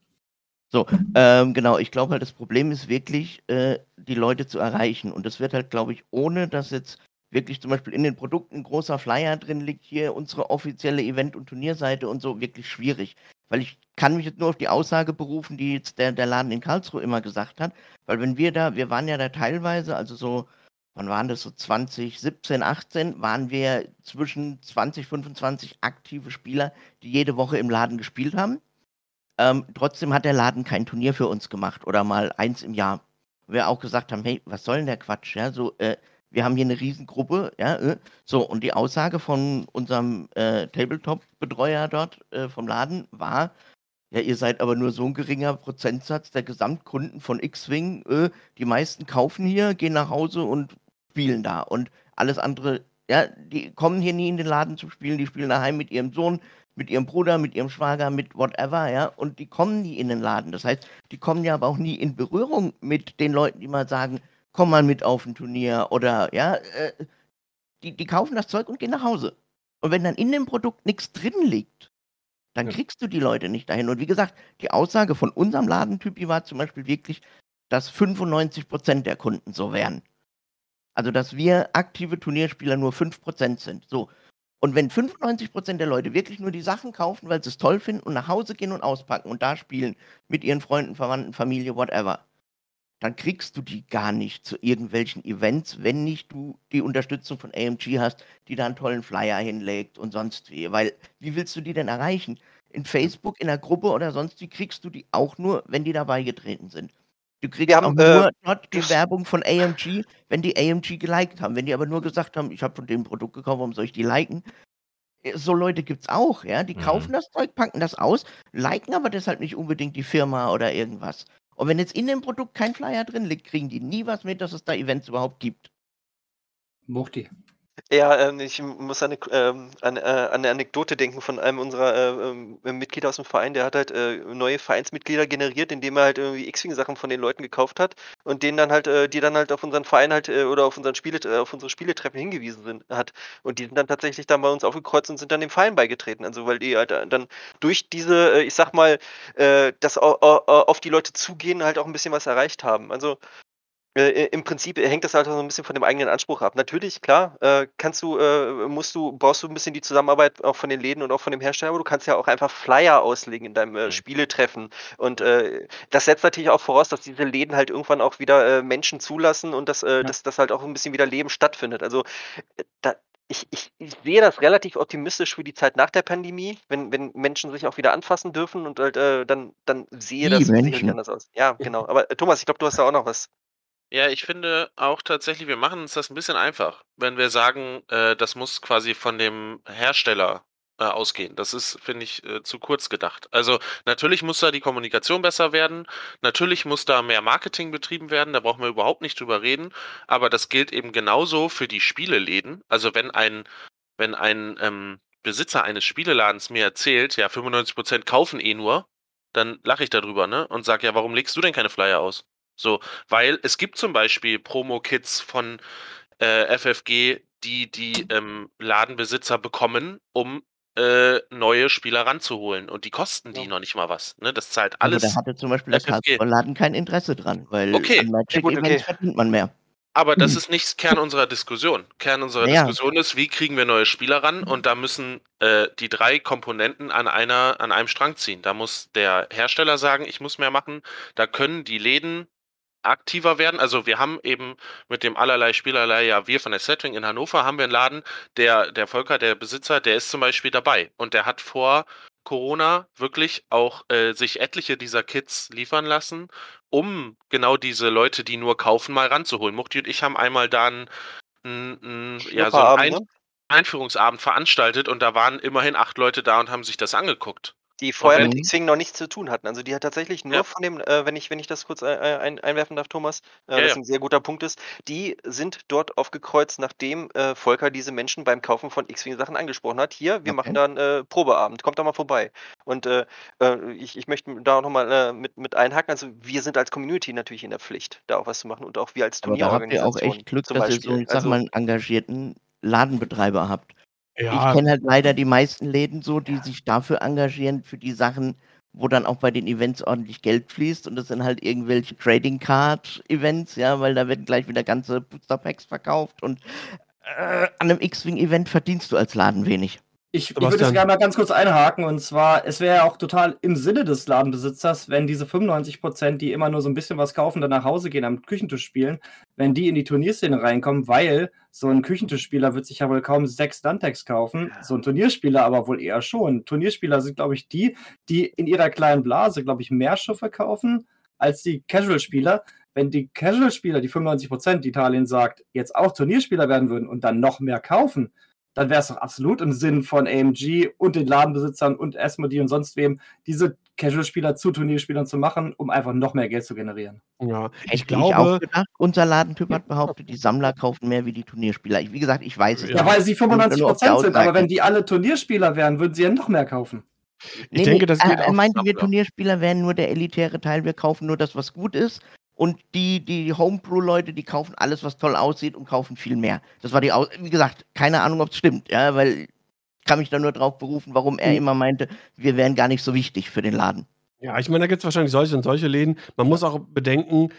Ähm, genau, ich glaube halt, das Problem ist wirklich, äh, die Leute zu erreichen. Und das wird halt, glaube ich, ohne dass jetzt wirklich zum Beispiel in den Produkten ein großer Flyer drin liegt, hier unsere offizielle Event- und Turnierseite und so, wirklich schwierig. Weil ich kann mich jetzt nur auf die Aussage berufen, die jetzt der, der Laden in Karlsruhe immer gesagt hat. Weil wenn wir da, wir waren ja da teilweise, also so, wann waren das so 2017, 18, waren wir zwischen 20, 25 aktive Spieler, die jede Woche im Laden gespielt haben. Ähm, trotzdem hat der Laden kein Turnier für uns gemacht oder mal eins im Jahr. Wir auch gesagt haben, hey, was soll denn der Quatsch? Ja, so, äh, wir haben hier eine Riesengruppe, ja, äh, so, und die Aussage von unserem äh, Tabletop-Betreuer dort äh, vom Laden war, ja, ihr seid aber nur so ein geringer Prozentsatz der Gesamtkunden von X-Wing. Äh, die meisten kaufen hier, gehen nach Hause und spielen da. Und alles andere, ja, die kommen hier nie in den Laden zu spielen, die spielen daheim mit ihrem Sohn, mit ihrem Bruder, mit ihrem Schwager, mit whatever, ja, und die kommen nie in den Laden. Das heißt, die kommen ja aber auch nie in Berührung mit den Leuten, die mal sagen, komm mal mit auf ein Turnier oder, ja, äh, die, die kaufen das Zeug und gehen nach Hause. Und wenn dann in dem Produkt nichts drin liegt, dann Ja. kriegst du die Leute nicht dahin. Und wie gesagt, die Aussage von unserem Ladentypi war zum Beispiel wirklich, dass 95% der Kunden so wären. Also, dass wir aktive Turnierspieler nur 5% sind. So. Und wenn 95% der Leute wirklich nur die Sachen kaufen, weil sie es toll finden und nach Hause gehen und auspacken und da spielen mit ihren Freunden, Verwandten, Familie, whatever, dann kriegst du die gar nicht zu irgendwelchen Events, wenn nicht du die Unterstützung von AMG hast, die da einen tollen Flyer hinlegt und sonst wie. Weil, wie willst du die denn erreichen? In Facebook, in der Gruppe oder sonst wie kriegst du die auch nur, wenn die dabei getreten sind. Du kriegst haben, auch nur äh, dort die Werbung von AMG, wenn die AMG geliked haben. Wenn die aber nur gesagt haben, ich habe von dem Produkt gekauft, warum soll ich die liken? Äh, So Leute gibt's auch, ja. Die Mhm. kaufen das Zeug, packen das aus, liken aber deshalb nicht unbedingt die Firma oder irgendwas. Und wenn jetzt in dem Produkt kein Flyer drin liegt, kriegen die nie was mit, dass es da Events überhaupt gibt. Muchti. Ja, ähm, ich muss an eine, ähm, an, äh, an eine Anekdote denken von einem unserer äh, ähm, Mitglieder aus dem Verein. Der hat halt äh, neue Vereinsmitglieder generiert, indem er halt irgendwie X-Wing-Sachen von den Leuten gekauft hat und denen dann halt, äh, die dann halt auf unseren Verein halt äh, oder auf unseren Spiele, äh, auf unsere Spieletreffen hingewiesen sind, hat. Und die sind dann tatsächlich dann bei uns aufgekreuzt und sind dann dem Verein beigetreten. Also weil die halt dann durch diese, ich sag mal, das au- au- au- auf die Leute zugehen, halt auch ein bisschen was erreicht haben. Also äh, im Prinzip hängt das halt auch so ein bisschen von dem eigenen Anspruch ab. Natürlich, klar, äh, kannst du, äh, musst du, brauchst du ein bisschen die Zusammenarbeit auch von den Läden und auch von dem Hersteller, aber du kannst ja auch einfach Flyer auslegen in deinem äh, Mhm. Spieletreffen. Und äh, das setzt natürlich auch voraus, dass diese Läden halt irgendwann auch wieder äh, Menschen zulassen und dass, äh, dass das halt auch ein bisschen wieder Leben stattfindet. Also äh, da, ich, ich, ich sehe das relativ optimistisch für die Zeit nach der Pandemie, wenn, wenn Menschen sich auch wieder anfassen dürfen und halt äh, dann, dann sehe Die das Menschen. anders aus. Ja, genau. Aber äh, Thomas, ich glaube, du hast da auch noch was. Ja, ich finde auch tatsächlich, wir machen uns das ein bisschen einfach, wenn wir sagen, äh, das muss quasi von dem Hersteller äh, ausgehen. Das ist, finde ich, äh, zu kurz gedacht. Also natürlich muss da die Kommunikation besser werden, natürlich muss da mehr Marketing betrieben werden, da brauchen wir überhaupt nicht drüber reden, aber das gilt eben genauso für die Spieleläden. Also wenn ein, wenn ein ähm, Besitzer eines Spieleladens mir erzählt, ja, 95% kaufen eh nur, dann lache ich darüber, ne? Und sage, ja, warum legst du denn keine Flyer aus? So, weil es gibt zum Beispiel Promo-Kits von äh, FFG, die die ähm, Ladenbesitzer bekommen, um äh, neue Spieler ranzuholen. Und die kosten die Ja. noch nicht mal was. Ne? Das zahlt alles. da hatte zum Beispiel der FFG. Karlsruher Laden kein Interesse dran, weil Okay. an Magic Events okay. verdient man mehr. Aber das Mhm. *clears throat* ist nicht Kern unserer Diskussion. Kern unserer Ja. Diskussion ist, wie kriegen wir neue Spieler ran? Und da müssen äh, die drei Komponenten an einer, an einem Strang ziehen. Da muss der Hersteller sagen, ich muss mehr machen. Da können die Läden aktiver werden. Also wir haben eben mit dem allerlei Spielerlei, ja, wir von der Setting in Hannover haben wir einen Laden, der, der Volker, der Besitzer, der ist zum Beispiel dabei. Und der hat vor Corona wirklich auch äh, sich etliche dieser Kits liefern lassen, um genau diese Leute, die nur kaufen, mal ranzuholen. Muchti und ich haben einmal da einen, einen, ja, so einen Ein ne? Einführungsabend veranstaltet und da waren immerhin acht Leute da und haben sich das angeguckt. Die vorher mit X-Wing noch nichts zu tun hatten. Also die hat tatsächlich nur Ja. von dem, äh, wenn ich, wenn ich das kurz äh, ein, einwerfen darf, Thomas, äh, Ja, das ein sehr guter Punkt ist, die sind dort aufgekreuzt, nachdem äh, Volker diese Menschen beim Kaufen von X-Wing-Sachen angesprochen hat. Hier, wir Okay. machen da einen äh, Probeabend, kommt da mal vorbei. Und äh, äh, ich, ich möchte da auch nochmal äh, mit, mit einhaken. Also wir sind als Community natürlich in der Pflicht, da auch was zu machen und auch wir als Aber da habt ihr auch Turnierorganisation echt Glück, dass ihr so, sag Also, mal, einen engagierten Ladenbetreiber habt. Ja, Ich kenne halt leider die meisten Läden so, die sich dafür engagieren, für die Sachen, wo dann auch bei den Events ordentlich Geld fließt. Und das sind halt irgendwelche Trading Card Events, ja, weil da werden gleich wieder ganze Booster Packs verkauft. Und äh, an einem X-Wing Event verdienst du als Laden wenig. Ich, ich würde jetzt gerne mal ganz kurz einhaken und zwar, es wäre ja auch total im Sinne des Ladenbesitzers, wenn diese 95%, die immer nur so ein bisschen was kaufen, dann nach Hause gehen, am Küchentisch spielen, wenn die in die Turnierszene reinkommen, weil so ein Küchentischspieler wird sich ja wohl kaum sechs Dantex kaufen, so ein Turnierspieler aber wohl eher schon. Turnierspieler sind, glaube ich, die, die in ihrer kleinen Blase, glaube ich, mehr Schiffe kaufen als die Casual-Spieler. Wenn die Casual-Spieler, die 95%, die Italien sagt, jetzt auch Turnierspieler werden würden und dann noch mehr kaufen, dann wäre es doch absolut im Sinn von AMG und den Ladenbesitzern und Asmodee und sonst wem, diese Casual-Spieler zu Turnierspielern zu machen, um einfach noch mehr Geld zu generieren. ja. Hätte Ich glaube, auch gedacht, unser Ladentyp hat behauptet, die Sammler kaufen mehr wie die Turnierspieler. Ich, wie gesagt, ich weiß es Ja, Ja, nicht. weil sie 95% Nur auf der sind, aber wenn die alle Turnierspieler wären, würden sie ja noch mehr kaufen. ich denke, das geht er, er auch meinte, wir. Turnierspieler wären nur der elitäre Teil, wir kaufen nur das, was gut ist. Und die, die Homebrew-Leute, die kaufen alles, was toll aussieht und kaufen viel mehr. Das war die Aus Wie gesagt, keine Ahnung, ob es stimmt, ja, weil ich kann mich da nur drauf berufen, warum er Mhm. immer meinte, wir wären gar nicht so wichtig für den Laden. Ja, ich meine, da gibt es wahrscheinlich solche und solche Läden. Man muss auch bedenken,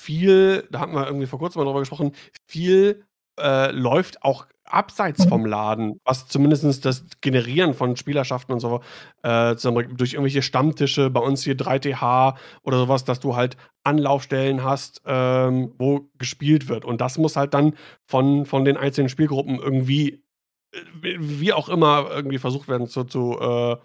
viel, da hatten wir irgendwie vor kurzem mal drüber gesprochen, viel äh, läuft auch abseits vom Laden, was zumindest das Generieren von Spielerschaften und so äh, durch irgendwelche Stammtische, bei uns hier 3TH oder sowas, dass du halt Anlaufstellen hast, ähm, wo gespielt wird. Und das muss halt dann von, von den einzelnen Spielgruppen irgendwie, äh, wie auch immer, irgendwie versucht werden zu, zu äh,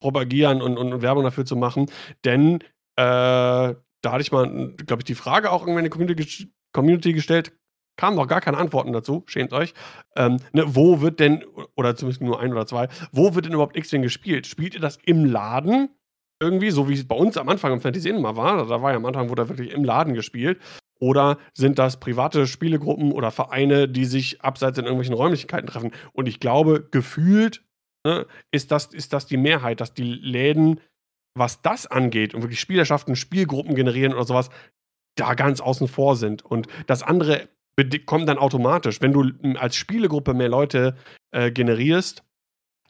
propagieren und, und, Werbung dafür zu machen. Denn äh, da hatte ich mal, glaube ich, die Frage auch irgendwann in die Community, Community gestellt, kamen noch gar keine Antworten dazu, schämt euch. Ähm, ne, wo wird denn, oder zumindest nur ein oder zwei, wo wird denn überhaupt X-Wing gespielt? Spielt ihr das im Laden? Irgendwie, so wie es bei uns am Anfang im Fantasy Inn mal war. Da war ja am Anfang, wurde wirklich im Laden gespielt. Oder sind das private Spielegruppen oder Vereine, die sich abseits in irgendwelchen Räumlichkeiten treffen? Und ich glaube, gefühlt ne, ist, das, ist das die Mehrheit, dass die Läden, was das angeht und wirklich Spielerschaften, Spielgruppen generieren oder sowas, da ganz außen vor sind. Und das andere kommt dann automatisch. Wenn du als Spielegruppe mehr Leute äh, generierst,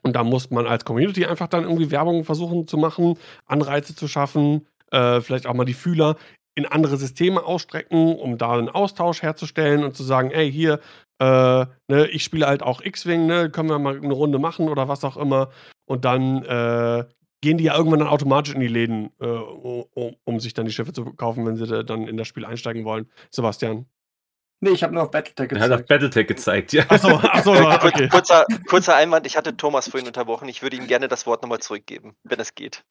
und da muss man als Community einfach dann irgendwie Werbung versuchen zu machen, Anreize zu schaffen, äh, vielleicht auch mal die Fühler in andere Systeme ausstrecken, um da einen Austausch herzustellen und zu sagen, ey, hier, äh, ne, ich spiele halt auch X-Wing, ne, können wir mal eine Runde machen oder was auch immer. Und dann äh, gehen die ja irgendwann dann automatisch in die Läden, äh, um, um sich dann die Schiffe zu kaufen, wenn sie da dann in das Spiel einsteigen wollen. Sebastian. Nee, ich habe nur auf Battletech Er hat auf gezeigt. Battletech gezeigt, ja. Achso, achso, *laughs* okay. kurzer, kurzer Einwand, ich hatte Thomas vorhin unterbrochen. Ich würde ihm gerne das Wort nochmal zurückgeben, wenn es geht.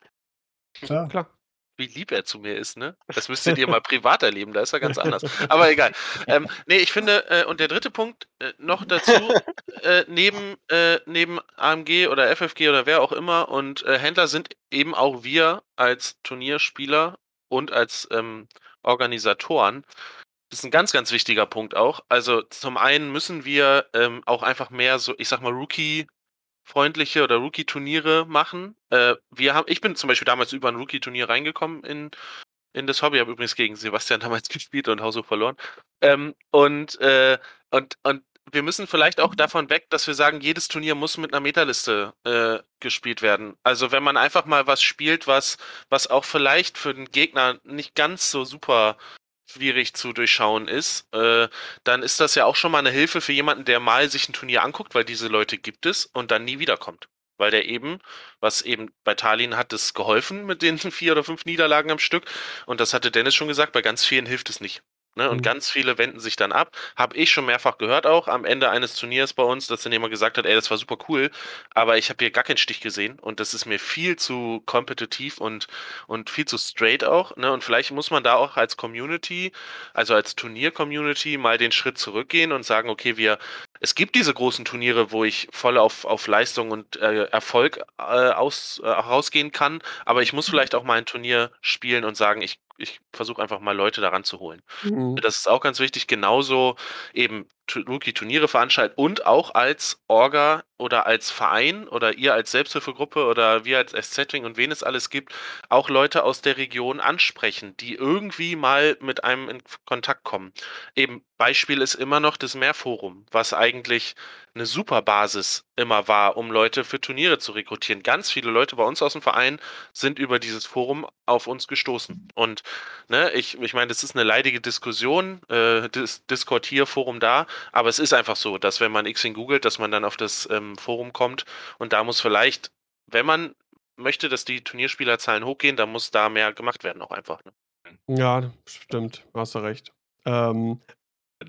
Klar. Klar. Wie lieb er zu mir ist, ne? Das müsstet ihr mal privat erleben, da ist er ganz anders. Aber egal. Ähm, nee, ich finde, äh, und der dritte Punkt äh, noch dazu, äh, neben, äh, neben AMG oder FFG oder wer auch immer und äh, Händler sind eben auch wir als Turnierspieler und als ähm, Organisatoren. Das ist ein ganz, ganz wichtiger Punkt auch. Also zum einen müssen wir ähm, auch einfach mehr so, ich sag mal, Rookie freundliche oder Rookie-Turniere machen. Äh, wir haben, ich bin zum Beispiel damals über ein Rookie-Turnier reingekommen in, in das Hobby, habe übrigens gegen Sebastian *laughs* damals gespielt und Haushoch verloren. Ähm, und, äh, und, und wir müssen vielleicht auch davon weg, dass wir sagen, jedes Turnier muss mit einer Metaliste äh, gespielt werden. Also wenn man einfach mal was spielt, was, was auch vielleicht für den Gegner nicht ganz so super schwierig zu durchschauen ist, äh, dann ist das ja auch schon mal eine Hilfe für jemanden, der mal sich ein Turnier anguckt, weil diese Leute gibt es und dann nie wiederkommt. Weil der eben, was eben bei Talin hat es geholfen mit den *laughs* vier oder fünf Niederlagen am Stück. Und das hatte Dennis schon gesagt, bei ganz vielen hilft es nicht. Ne? Und Mhm. ganz viele wenden sich dann ab. Habe ich schon mehrfach gehört auch am Ende eines Turniers bei uns, dass dann jemand gesagt hat, ey, das war super cool, aber ich habe hier gar keinen Stich gesehen und das ist mir viel zu kompetitiv und, und viel zu straight auch. Ne? Und vielleicht muss man da auch als Community, also als Turnier-Community, mal den Schritt zurückgehen und sagen, okay, wir, es gibt diese großen Turniere, wo ich voll auf, auf Leistung und äh, Erfolg äh, aus, äh, rausgehen kann, aber ich muss vielleicht auch mal ein Turnier spielen und sagen, ich, ich versuche einfach mal Leute daran zu holen. Mhm. Das ist auch ganz wichtig, genauso eben Rookie-Turniere veranstalten und auch als Orga oder als Verein oder ihr als Selbsthilfegruppe oder wir als SZ-Wing und wen es alles gibt, auch Leute aus der Region ansprechen, die irgendwie mal mit einem in Kontakt kommen. Eben Beispiel ist immer noch das Mehrforum, was eigentlich eine super Basis immer war, um Leute für Turniere zu rekrutieren. Ganz viele Leute bei uns aus dem Verein sind über dieses Forum auf uns gestoßen. Und ne, ich, ich meine, das ist eine leidige Diskussion, äh, Dis Discord hier, Forum da, aber es ist einfach so, dass wenn man Xing googelt, dass man dann auf das ähm, Forum kommt und da muss vielleicht, wenn man möchte, dass die Turnierspielerzahlen hochgehen, dann muss da mehr gemacht werden auch einfach. Ne? Ja, stimmt, hast du recht. Ähm,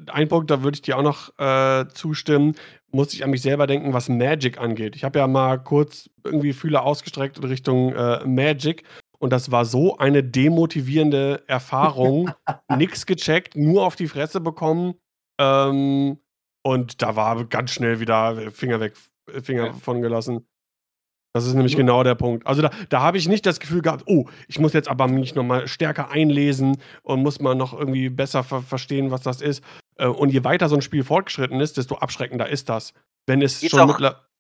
ein Punkt, da würde ich dir auch noch äh, zustimmen, muss ich an mich selber denken, was Magic angeht. Ich habe ja mal kurz irgendwie Fühler ausgestreckt in Richtung äh, Magic und das war so eine demotivierende Erfahrung. *laughs* Nix gecheckt, nur auf die Fresse bekommen. Ähm, und da war ganz schnell wieder Finger weg, Finger Ja. von gelassen. Das ist nämlich genau der Punkt. Also da, da habe ich nicht das Gefühl gehabt, oh, ich muss jetzt aber mich nochmal stärker einlesen und muss mal noch irgendwie besser ver verstehen, was das ist. Äh, Und je weiter so ein Spiel fortgeschritten ist, desto abschreckender ist das. Wenn es Geht's schon auch-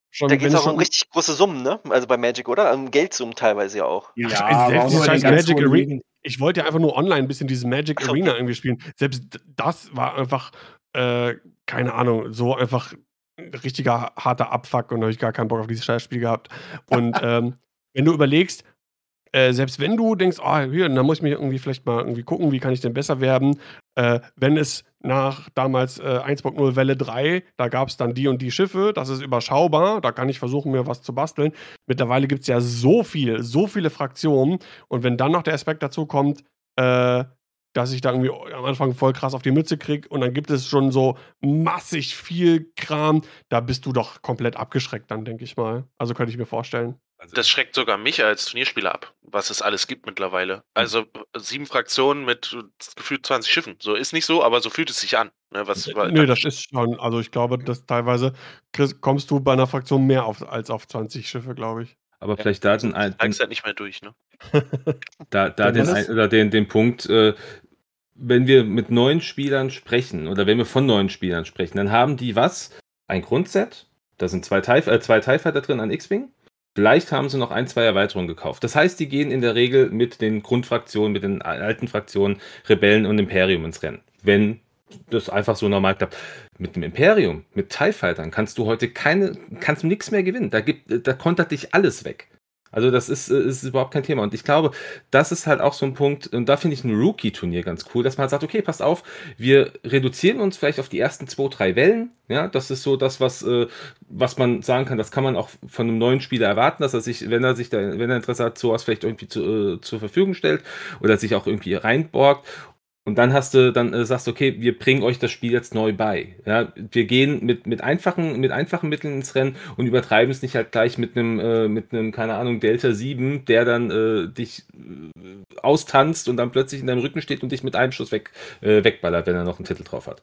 schon, Da geht es auch um richtig große Summen, ne? Also bei Magic, oder? Um Geldsummen teilweise ja auch. Ja, Ach, aber selbst die scheiß Magic Arena- ich wollte ja einfach nur online ein bisschen dieses Magic Arena okay. irgendwie spielen. Selbst das war einfach, äh, keine Ahnung, so einfach ein richtiger harter Abfuck und da habe ich gar keinen Bock auf dieses Scheißspiel gehabt. Und *laughs* ähm, wenn du überlegst, äh, selbst wenn du denkst, ah, hier, dann muss ich mich irgendwie vielleicht mal irgendwie gucken, wie kann ich denn besser werden, äh, wenn es nach damals äh, 1.0 Welle 3, da gab es dann die und die Schiffe, das ist überschaubar, da kann ich versuchen, mir was zu basteln. Mittlerweile gibt es ja so viel, so viele Fraktionen und wenn dann noch der Aspekt dazu kommt, äh, dass ich da irgendwie am Anfang voll krass auf die Mütze krieg und dann gibt es schon so massig viel Kram, da bist du doch komplett abgeschreckt dann, denke ich mal. Also könnte ich mir vorstellen. Also, Das schreckt sogar mich als Turnierspieler ab, was es alles gibt mittlerweile. Also sieben Fraktionen mit gefühlt 20 Schiffen. So ist nicht so, aber so fühlt es sich an. Ne, was, wa- Nö, das ist schon, also ich glaube, dass teilweise kommst du bei einer Fraktion mehr auf, als auf 20 Schiffe, glaube ich. aber vielleicht da den, den, halt nicht mehr durch. Ne? *laughs* da, da Ja, den, oder den, den Punkt, äh, wenn wir mit neuen Spielern sprechen oder wenn wir von neuen Spielern sprechen, dann haben die was? Ein Grundset, da sind zwei TIE, äh, zwei TIE Fighter drin an X-Wing. Vielleicht haben sie noch ein, zwei Erweiterungen gekauft. Das heißt, die gehen in der Regel mit den Grundfraktionen, mit den alten Fraktionen, Rebellen und Imperium ins Rennen. Wenn das einfach so normal klappt. Mit dem Imperium, mit TIE Fightern kannst du heute keine, kannst du nichts mehr gewinnen. Da gibt, da kontert dich alles weg. Also das ist, äh, ist überhaupt kein Thema. Und ich glaube, das ist halt auch so ein Punkt, und da finde ich ein Rookie-Turnier ganz cool, dass man halt sagt, okay, passt auf, wir reduzieren uns vielleicht auf die ersten zwei, drei Wellen. Ja, das ist so das, was, äh, was man sagen kann, das kann man auch von einem neuen Spieler erwarten, dass er sich, wenn er sich da, wenn er Interesse hat, sowas vielleicht irgendwie zu, äh, zur Verfügung stellt oder sich auch irgendwie reinborgt. Und dann hast du, dann äh, sagst du, okay, wir bringen euch das Spiel jetzt neu bei. Ja, wir gehen mit, mit, einfachen, mit einfachen Mitteln ins Rennen und übertreiben es nicht halt gleich mit einem, äh, mit einem, keine Ahnung, Delta 7, der dann äh, dich äh, austanzt und dann plötzlich in deinem Rücken steht und dich mit einem Schuss weg, äh, wegballert, wenn er noch einen Titel drauf hat.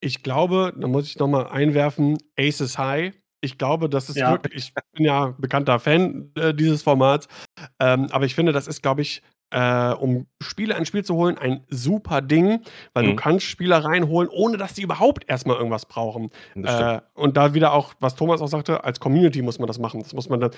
Ich glaube, da muss ich nochmal einwerfen, Aces High. Ich glaube, das ist Ja. wirklich, ich bin ja bekannter Fan äh, dieses Formats, ähm, aber ich finde, das ist, glaube ich, äh, um Spieler ins Spiel zu holen, ein super Ding, weil du Mhm. kannst Spieler reinholen, ohne dass die überhaupt erstmal irgendwas brauchen. Äh, und da wieder auch, was Thomas auch sagte, als Community muss man das machen. Das muss man dann,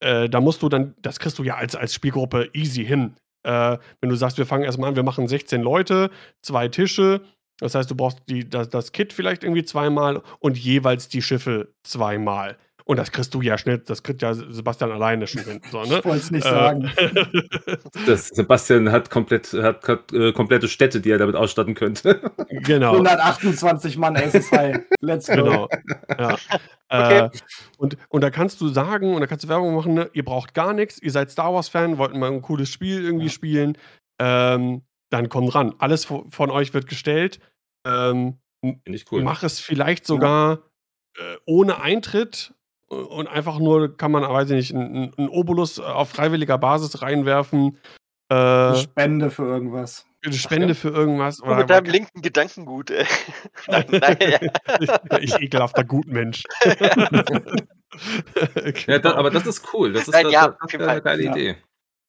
äh, da musst du dann, das kriegst du ja als, als Spielgruppe easy hin. Äh, wenn du sagst, wir fangen erstmal an, wir machen 16 Leute, zwei Tische, das heißt, du brauchst die, das, das Kit vielleicht irgendwie zweimal und jeweils die Schiffe zweimal. Und das kriegst du ja schnell, das kriegt ja Sebastian alleine schon hin. So, ne? Ich wollte es nicht Äh, sagen. *laughs* Das, Sebastian hat, komplett, hat, hat äh, komplette Städte, die er damit ausstatten könnte. *laughs* genau. 128 Mann High. Let's go. Genau. Ja. *laughs* Okay. Äh, und, und da kannst du sagen, und da kannst du Werbung machen, ne? ihr braucht gar nichts, ihr seid Star Wars-Fan, wollt mal ein cooles Spiel irgendwie spielen. Ähm, dann komm ran. Alles vo- von euch wird gestellt. Ähm, Finde ich cool. Mach es vielleicht sogar äh, ohne Eintritt und einfach nur kann man, weiß ich nicht, einen einen Obolus auf freiwilliger Basis reinwerfen. Äh, Eine Spende für irgendwas. eine Spende für irgendwas. Du mit deinem linken Gedankengut. Äh. *laughs* nein, *laughs* nein, ja. *laughs* ich ekelhafter Gutmensch. Ja, da, aber das ist cool. Das ist, Nein, das, ja, das auf ist jeden eine Fall. geile Ja. Idee.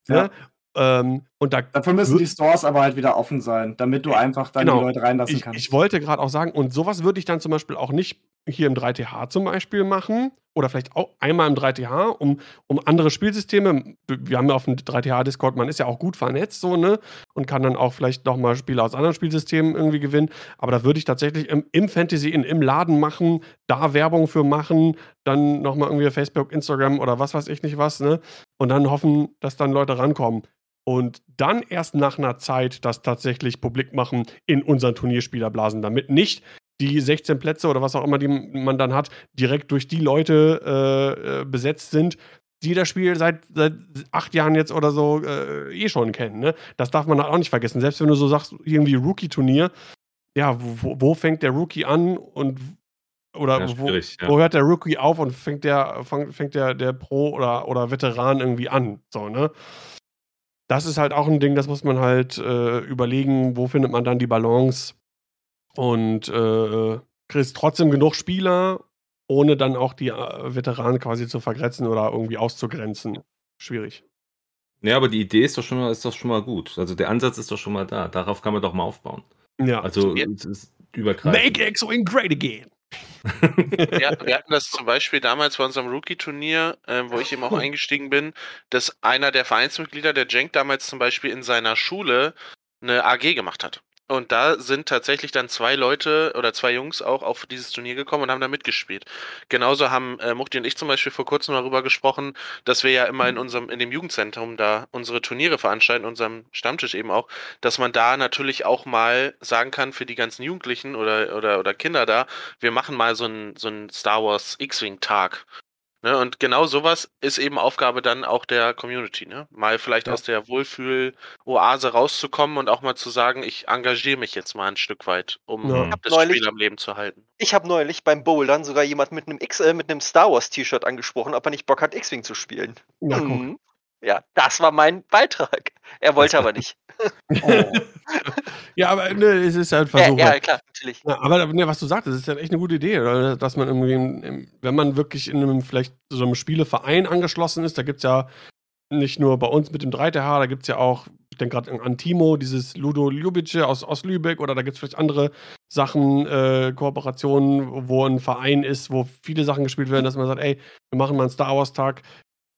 Ja. Ähm, und da Dafür müssen die Stores aber halt wieder offen sein, damit du einfach dann Genau. die Leute reinlassen ich, kannst. ich wollte gerade auch sagen, und sowas würde ich dann zum Beispiel auch nicht hier im 3TH zum Beispiel machen oder vielleicht auch einmal im 3TH, um, um andere Spielsysteme. Wir haben ja auf dem 3TH-Discord, man ist ja auch gut vernetzt so, ne? Und kann dann auch vielleicht nochmal Spiele aus anderen Spielsystemen irgendwie gewinnen. Aber da würde ich tatsächlich im, im Fantasy, in, im Laden machen, da Werbung für machen, dann nochmal irgendwie Facebook, Instagram oder was weiß ich nicht was, ne? Und dann hoffen, dass dann Leute rankommen. Und dann erst nach einer Zeit das tatsächlich publik machen in unseren Turnierspielerblasen, damit nicht die 16 Plätze oder was auch immer, die man dann hat, direkt durch die Leute äh, äh, besetzt sind, die das Spiel seit, seit acht Jahren jetzt oder so äh, eh schon kennen. Ne? Das darf man halt auch nicht vergessen. Selbst wenn du so sagst, irgendwie Rookie-Turnier, ja, wo, wo fängt der Rookie an und oder Ja, wo, ja. wo hört der Rookie auf und fängt der, fängt der, der Pro oder, oder Veteran irgendwie an? So, ne? Das ist halt auch ein Ding, das muss man halt äh, überlegen, wo findet man dann die Balance und äh, kriegst trotzdem genug Spieler, ohne dann auch die äh, Veteranen quasi zu vergrätzen oder irgendwie auszugrenzen. Schwierig. Ja, aber die Idee ist doch schon mal, ist doch schon mal gut. Also der Ansatz ist doch schon mal da. Darauf kann man doch mal aufbauen. Ja. Also Ja. es ist übergreifend. Make X-Wing great again. *laughs* Ja, wir hatten das zum Beispiel damals bei unserem Rookie-Turnier, ähm, wo ich eben auch eingestiegen bin, dass einer der Vereinsmitglieder, der Cenk, damals zum Beispiel in seiner Schule eine AG gemacht hat. Und da sind tatsächlich dann zwei Leute oder zwei Jungs auch auf dieses Turnier gekommen und haben da mitgespielt. Genauso haben äh, Muchti und ich zum Beispiel vor kurzem darüber gesprochen, dass wir ja immer in unserem, in dem Jugendzentrum da unsere Turniere veranstalten, unserem Stammtisch eben auch, dass man da natürlich auch mal sagen kann für die ganzen Jugendlichen oder, oder, oder Kinder da, wir machen mal so einen so einen Star Wars X-Wing-Tag. Ne? Und genau sowas ist eben Aufgabe dann auch der Community. Ne? Mal vielleicht Ja. aus der Wohlfühl-Oase rauszukommen und auch mal zu sagen, ich engagiere mich jetzt mal ein Stück weit, um Ja. das Neulich- Spiel am Leben zu halten. Ich habe neulich beim Bouldern sogar jemand mit einem X, äh, mit einem Star Wars T-Shirt angesprochen, ob er nicht Bock hat, X-Wing zu spielen. Ja. Mhm. Ja, das war mein Beitrag. Er wollte aber nicht. *laughs* Ja, aber ne, es ist halt Ja, Versuch. ja, klar, natürlich. Ja, aber ne, was du sagst, das ist ja echt eine gute Idee, oder? dass man irgendwie, wenn man wirklich in einem vielleicht so einem Spieleverein angeschlossen ist, da gibt es ja nicht nur bei uns mit dem 3TH, da gibt es ja auch, ich denke gerade an Timo, dieses Ludo Ljubice aus, aus Lübeck, oder da gibt es vielleicht andere Sachen, äh, Kooperationen, wo ein Verein ist, wo viele Sachen gespielt werden, dass man sagt, ey, wir machen mal einen Star Wars-Tag,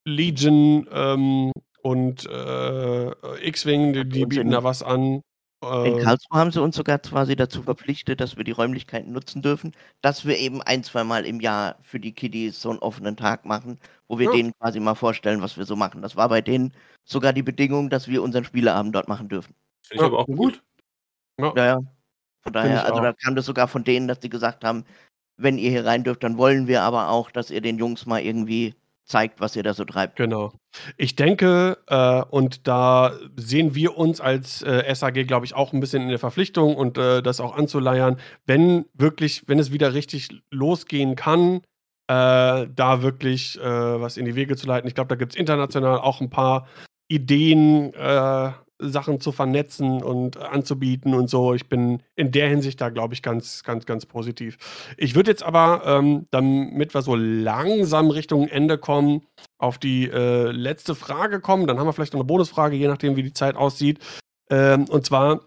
Legion ähm, und äh, X-Wing, die, die bieten in- da was an. In Äh, Karlsruhe haben sie uns sogar quasi dazu verpflichtet, dass wir die Räumlichkeiten nutzen dürfen, dass wir eben ein, zweimal im Jahr für die Kiddies so einen offenen Tag machen, wo wir Ja. denen quasi mal vorstellen, was wir so machen. Das war bei denen sogar die Bedingung, dass wir unseren Spieleabend dort machen dürfen. Finde ich aber auch gut. ja. Ja, ja. Von daher, also da kam das sogar von denen, dass sie gesagt haben, wenn ihr hier rein dürft, dann wollen wir aber auch, dass ihr den Jungs mal irgendwie zeigt, was ihr da so treibt. Genau. Ich denke, äh, und da sehen wir uns als äh, SAG, glaube ich, auch ein bisschen in der Verpflichtung und äh, das auch anzuleiern, wenn wirklich, wenn es wieder richtig losgehen kann, äh, da wirklich äh, was in die Wege zu leiten. Ich glaube, da gibt es international auch ein paar Ideen, äh, Sachen zu vernetzen und anzubieten und so. Ich bin in der Hinsicht da, glaube ich, ganz, ganz, ganz positiv. Ich würde jetzt aber, ähm, damit wir so langsam Richtung Ende kommen, auf die äh, letzte Frage kommen. Dann haben wir vielleicht noch eine Bonusfrage, je nachdem, wie die Zeit aussieht. Ähm, und zwar,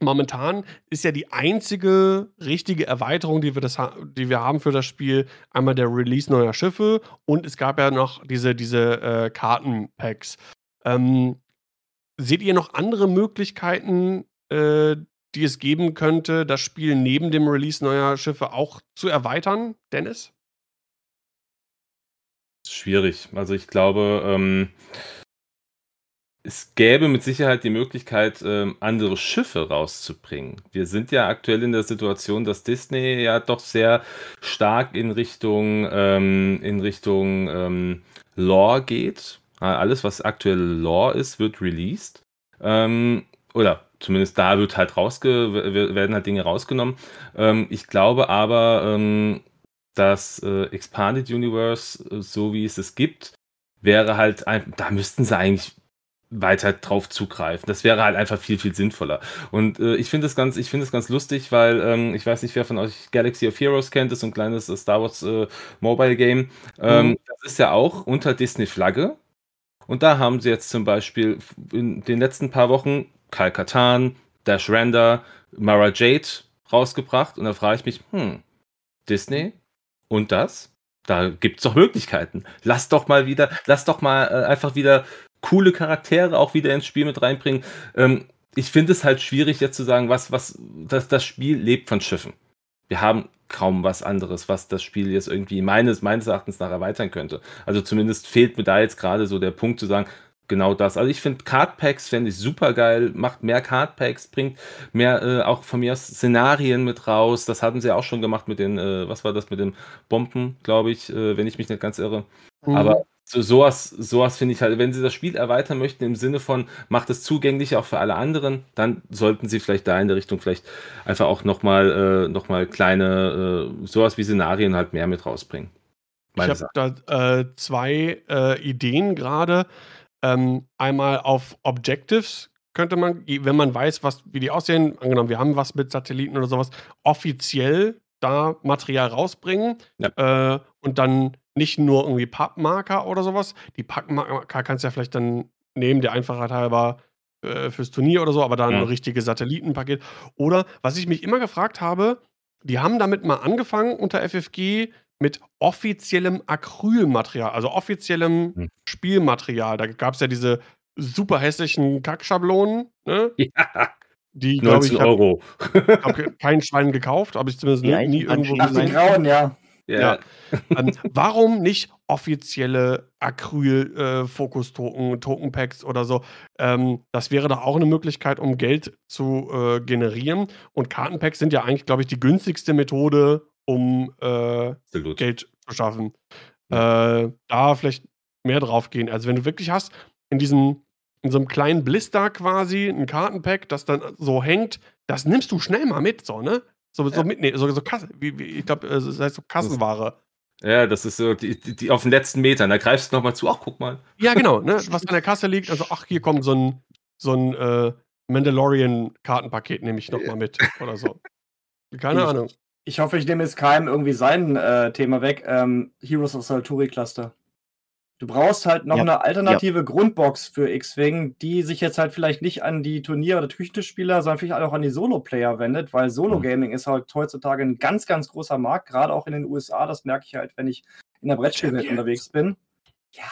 momentan ist ja die einzige richtige Erweiterung, die wir, das die wir haben für das Spiel, einmal der Release neuer Schiffe und es gab ja noch diese, diese äh, Kartenpacks. Ähm, seht ihr noch andere Möglichkeiten, äh, die es geben könnte, das Spiel neben dem Release neuer Schiffe auch zu erweitern, Dennis? Schwierig. Also ich glaube, ähm, es gäbe mit Sicherheit die Möglichkeit, ähm, andere Schiffe rauszubringen. Wir sind ja aktuell in der Situation, dass Disney ja doch sehr stark in Richtung, ähm, in Richtung ähm, Lore geht. Ja, Alles, was aktuell Lore ist, wird released. Ähm, oder zumindest da wird halt rausge werden halt Dinge rausgenommen. Ähm, ich glaube aber, ähm, das äh, Expanded Universe, äh, so wie es es gibt, wäre halt, ein, da müssten sie eigentlich weiter drauf zugreifen. Das wäre halt einfach viel, viel sinnvoller. Und äh, ich finde es ganz, ich finde es ganz lustig, weil ähm, ich weiß nicht, wer von euch Galaxy of Heroes kennt, das ist so ein kleines äh, Star Wars äh, Mobile Game. Ähm, mhm. Das ist ja auch unter Disney-Flagge. Und da haben sie jetzt zum Beispiel in den letzten paar Wochen Kal Katan, Dash Render, Mara Jade rausgebracht. Und da frage ich mich, hm, Disney und das? Da gibt es doch Möglichkeiten. Lass doch mal wieder, lass doch mal äh, einfach wieder coole Charaktere auch wieder ins Spiel mit reinbringen. Ähm, ich finde es halt schwierig jetzt zu sagen, was, was, das, das Spiel lebt von Schiffen. Wir haben kaum was anderes, was das Spiel jetzt irgendwie meines, meines Erachtens nach erweitern könnte. Also zumindest fehlt mir da jetzt gerade so der Punkt zu sagen, genau das. Also ich finde Cardpacks fände ich super geil, macht mehr Cardpacks, bringt mehr äh, auch von mir aus Szenarien mit raus. Das hatten sie auch schon gemacht mit den, äh, was war das mit den Bomben, glaube ich, äh, wenn ich mich nicht ganz irre. Mhm. Aber so, sowas, sowas finde ich halt, wenn sie das Spiel erweitern möchten im Sinne von, macht es zugänglich auch für alle anderen, dann sollten sie vielleicht da in der Richtung vielleicht einfach auch nochmal äh, noch kleine, äh, sowas wie Szenarien halt mehr mit rausbringen. Ich habe da äh, zwei äh, Ideen gerade. Ähm, einmal auf Objectives könnte man, wenn man weiß, was, wie die aussehen, angenommen, wir haben was mit Satelliten oder sowas, offiziell da Material rausbringen ja. äh, und dann nicht nur irgendwie Pappmarker oder sowas. Die Pappmarker kannst du ja vielleicht dann nehmen, der Einfachheit halber äh, fürs Turnier oder so, aber dann ja. ein richtiges Satellitenpaket. Oder was ich mich immer gefragt habe, die haben damit mal angefangen unter FFG mit offiziellem Acrylmaterial, also offiziellem hm. Spielmaterial. Da gab es ja diese super hässlichen Kackschablonen, ne? *laughs* Ja. Die, 19 ich, Euro. Hab, kein Schwein gekauft, habe ich zumindest nie, nie irgendwo die grauen, ja. Ja. ja. ähm, warum nicht offizielle Acryl-Fokus-Token, äh, Token-Packs oder so? Ähm, das wäre doch auch eine Möglichkeit, um Geld zu äh, generieren. Und Kartenpacks sind ja eigentlich, glaube ich, die günstigste Methode, um äh, Geld zu schaffen. Ja. Äh, da vielleicht mehr drauf gehen. Also, wenn du wirklich hast, in diesem in so einem kleinen Blister quasi, ein Kartenpack, das dann so hängt, das nimmst du schnell mal mit, so, ne? So, so mitnehmen, so, so Kasse, wie, wie, ich glaube, äh, das heißt so Kassenware. Ja, das ist so die, die, die auf den letzten Metern. Da greifst du nochmal zu, ach, guck mal. Ja, genau, ne? *laughs* Was an der Kasse liegt, also, ach, hier kommt so ein, so ein äh, Mandalorian-Kartenpaket, nehme ich nochmal mit oder so. *laughs* Keine Ahnung. Ich hoffe, ich nehme jetzt keinem irgendwie sein äh, Thema weg. Ähm, Heroes of Salturi Cluster. Du brauchst halt noch ja. eine alternative ja. Grundbox für X-Wing, die sich jetzt halt vielleicht nicht an die Turnier- oder Küchenspieler, sondern vielleicht auch an die Solo-Player wendet, weil Solo-Gaming mhm. ist halt heutzutage ein ganz, ganz großer Markt, gerade auch in den USA. Das merke ich halt, wenn ich in der Brettspielwelt unterwegs bin. Ja.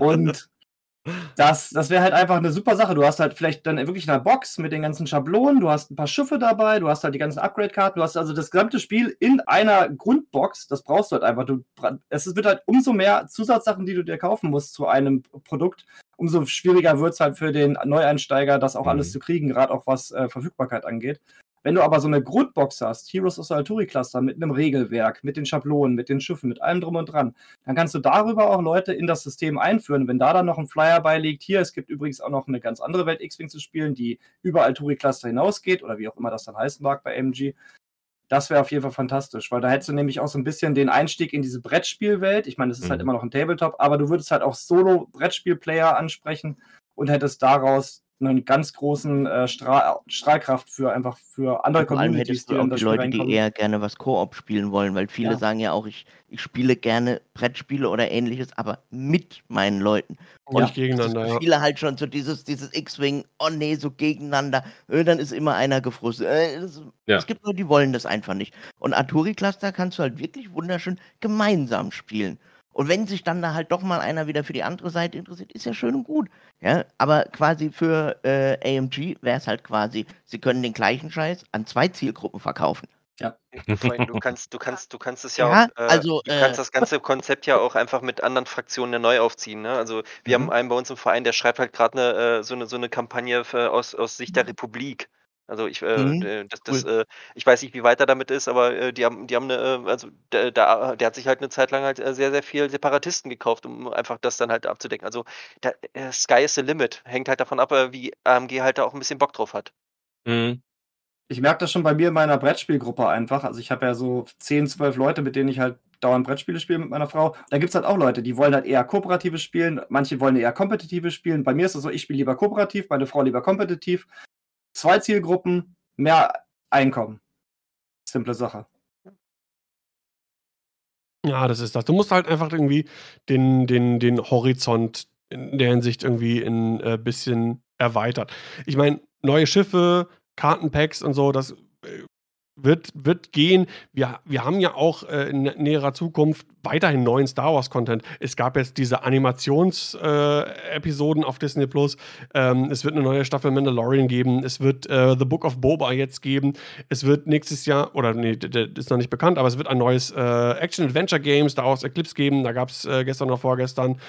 Und *laughs* das, das wäre halt einfach eine super Sache. Du hast halt vielleicht dann wirklich eine Box mit den ganzen Schablonen, du hast ein paar Schiffe dabei, du hast halt die ganzen Upgrade-Karten, du hast also das gesamte Spiel in einer Grundbox. Das brauchst du halt einfach. Du, es wird halt umso mehr Zusatzsachen, die du dir kaufen musst zu einem Produkt, umso schwieriger wird es halt für den Neueinsteiger, das auch mhm. alles zu kriegen, gerade auch was äh, Verfügbarkeit angeht. Wenn du aber so eine Grundbox hast, Heroes of Salturi Cluster mit einem Regelwerk, mit den Schablonen, mit den Schiffen, mit allem drum und dran, dann kannst du darüber auch Leute in das System einführen. Wenn da dann noch ein Flyer beiliegt, hier, es gibt übrigens auch noch eine ganz andere Welt X-Wing zu spielen, die über Alturi Cluster hinausgeht oder wie auch immer das dann heißen mag bei MG. Das wäre auf jeden Fall fantastisch, weil da hättest du nämlich auch so ein bisschen den Einstieg in diese Brettspielwelt. Ich meine, es ist halt mhm. halt immer noch ein Tabletop, aber du würdest halt auch Solo-Brettspiel-Player ansprechen und hättest daraus einen ganz großen äh, Strahl, Strahlkraft für einfach für andere Vor allem Communities, die dann das die Leute, die eher gerne was Koop spielen wollen, weil viele ja. sagen ja auch, ich, ich spiele gerne Brettspiele oder ähnliches, aber mit meinen Leuten. Und nicht gegeneinander, ja. Viele halt schon so dieses, dieses X-Wing, oh nee, so gegeneinander, äh, dann ist immer einer gefrustet. Äh, es, ja. es gibt Leute, die wollen das einfach nicht. Und Arturi Cluster kannst du halt wirklich wunderschön gemeinsam spielen. Und wenn sich dann da halt doch mal einer wieder für die andere Seite interessiert, ist ja schön und gut. Ja, aber quasi für äh, AMG wäre es halt quasi, sie können den gleichen Scheiß an zwei Zielgruppen verkaufen. Ja. Du kannst, du kannst, du kannst es ja, ja auch, äh, also, du kannst äh, das ganze Konzept ja auch einfach mit anderen Fraktionen neu aufziehen. Ne? Also wir mhm. haben einen bei uns im Verein, der schreibt halt gerade eine, äh, so, eine, so eine Kampagne für, aus, aus Sicht der Republik. Also ich, äh, Mhm, äh, das, das, cool. äh, ich weiß nicht, wie weit er damit ist, aber äh, die haben, die haben eine, äh, also der, der, der hat sich halt eine Zeit lang halt äh, sehr, sehr viel Separatisten gekauft, um einfach das dann halt abzudecken. Also äh, Sky is the limit. Hängt halt davon ab, äh, wie AMG halt da auch ein bisschen Bock drauf hat. Mhm. Ich merke das schon bei mir in meiner Brettspielgruppe einfach. Also ich habe ja so 10, 12 Leute, mit denen ich halt dauernd Brettspiele spiele mit meiner Frau. Da gibt es halt auch Leute, die wollen halt eher kooperatives spielen, manche wollen eher kompetitives spielen. Bei mir ist es so, ich spiele lieber kooperativ, meine Frau lieber kompetitiv. Zwei Zielgruppen, mehr Einkommen. Simple Sache. Ja, das ist das. Du musst halt einfach irgendwie den den den Horizont in der Hinsicht irgendwie ein äh, bisschen erweitern. Ich meine, neue Schiffe, Kartenpacks und so, das, äh, wird wird gehen. Wir wir haben ja auch, äh, in näherer Zukunft weiterhin neuen Star Wars Content. Es gab jetzt diese Animations äh, auf Disney Plus. Ähm, es wird eine neue Staffel Mandalorian geben. Es wird, äh, The Book of Boba jetzt geben. Es wird nächstes Jahr oder ne, der ist noch nicht bekannt, aber es wird ein neues, äh, Action-Adventure Game Star Wars Eclipse geben. Da gab's, äh, gestern oder vorgestern,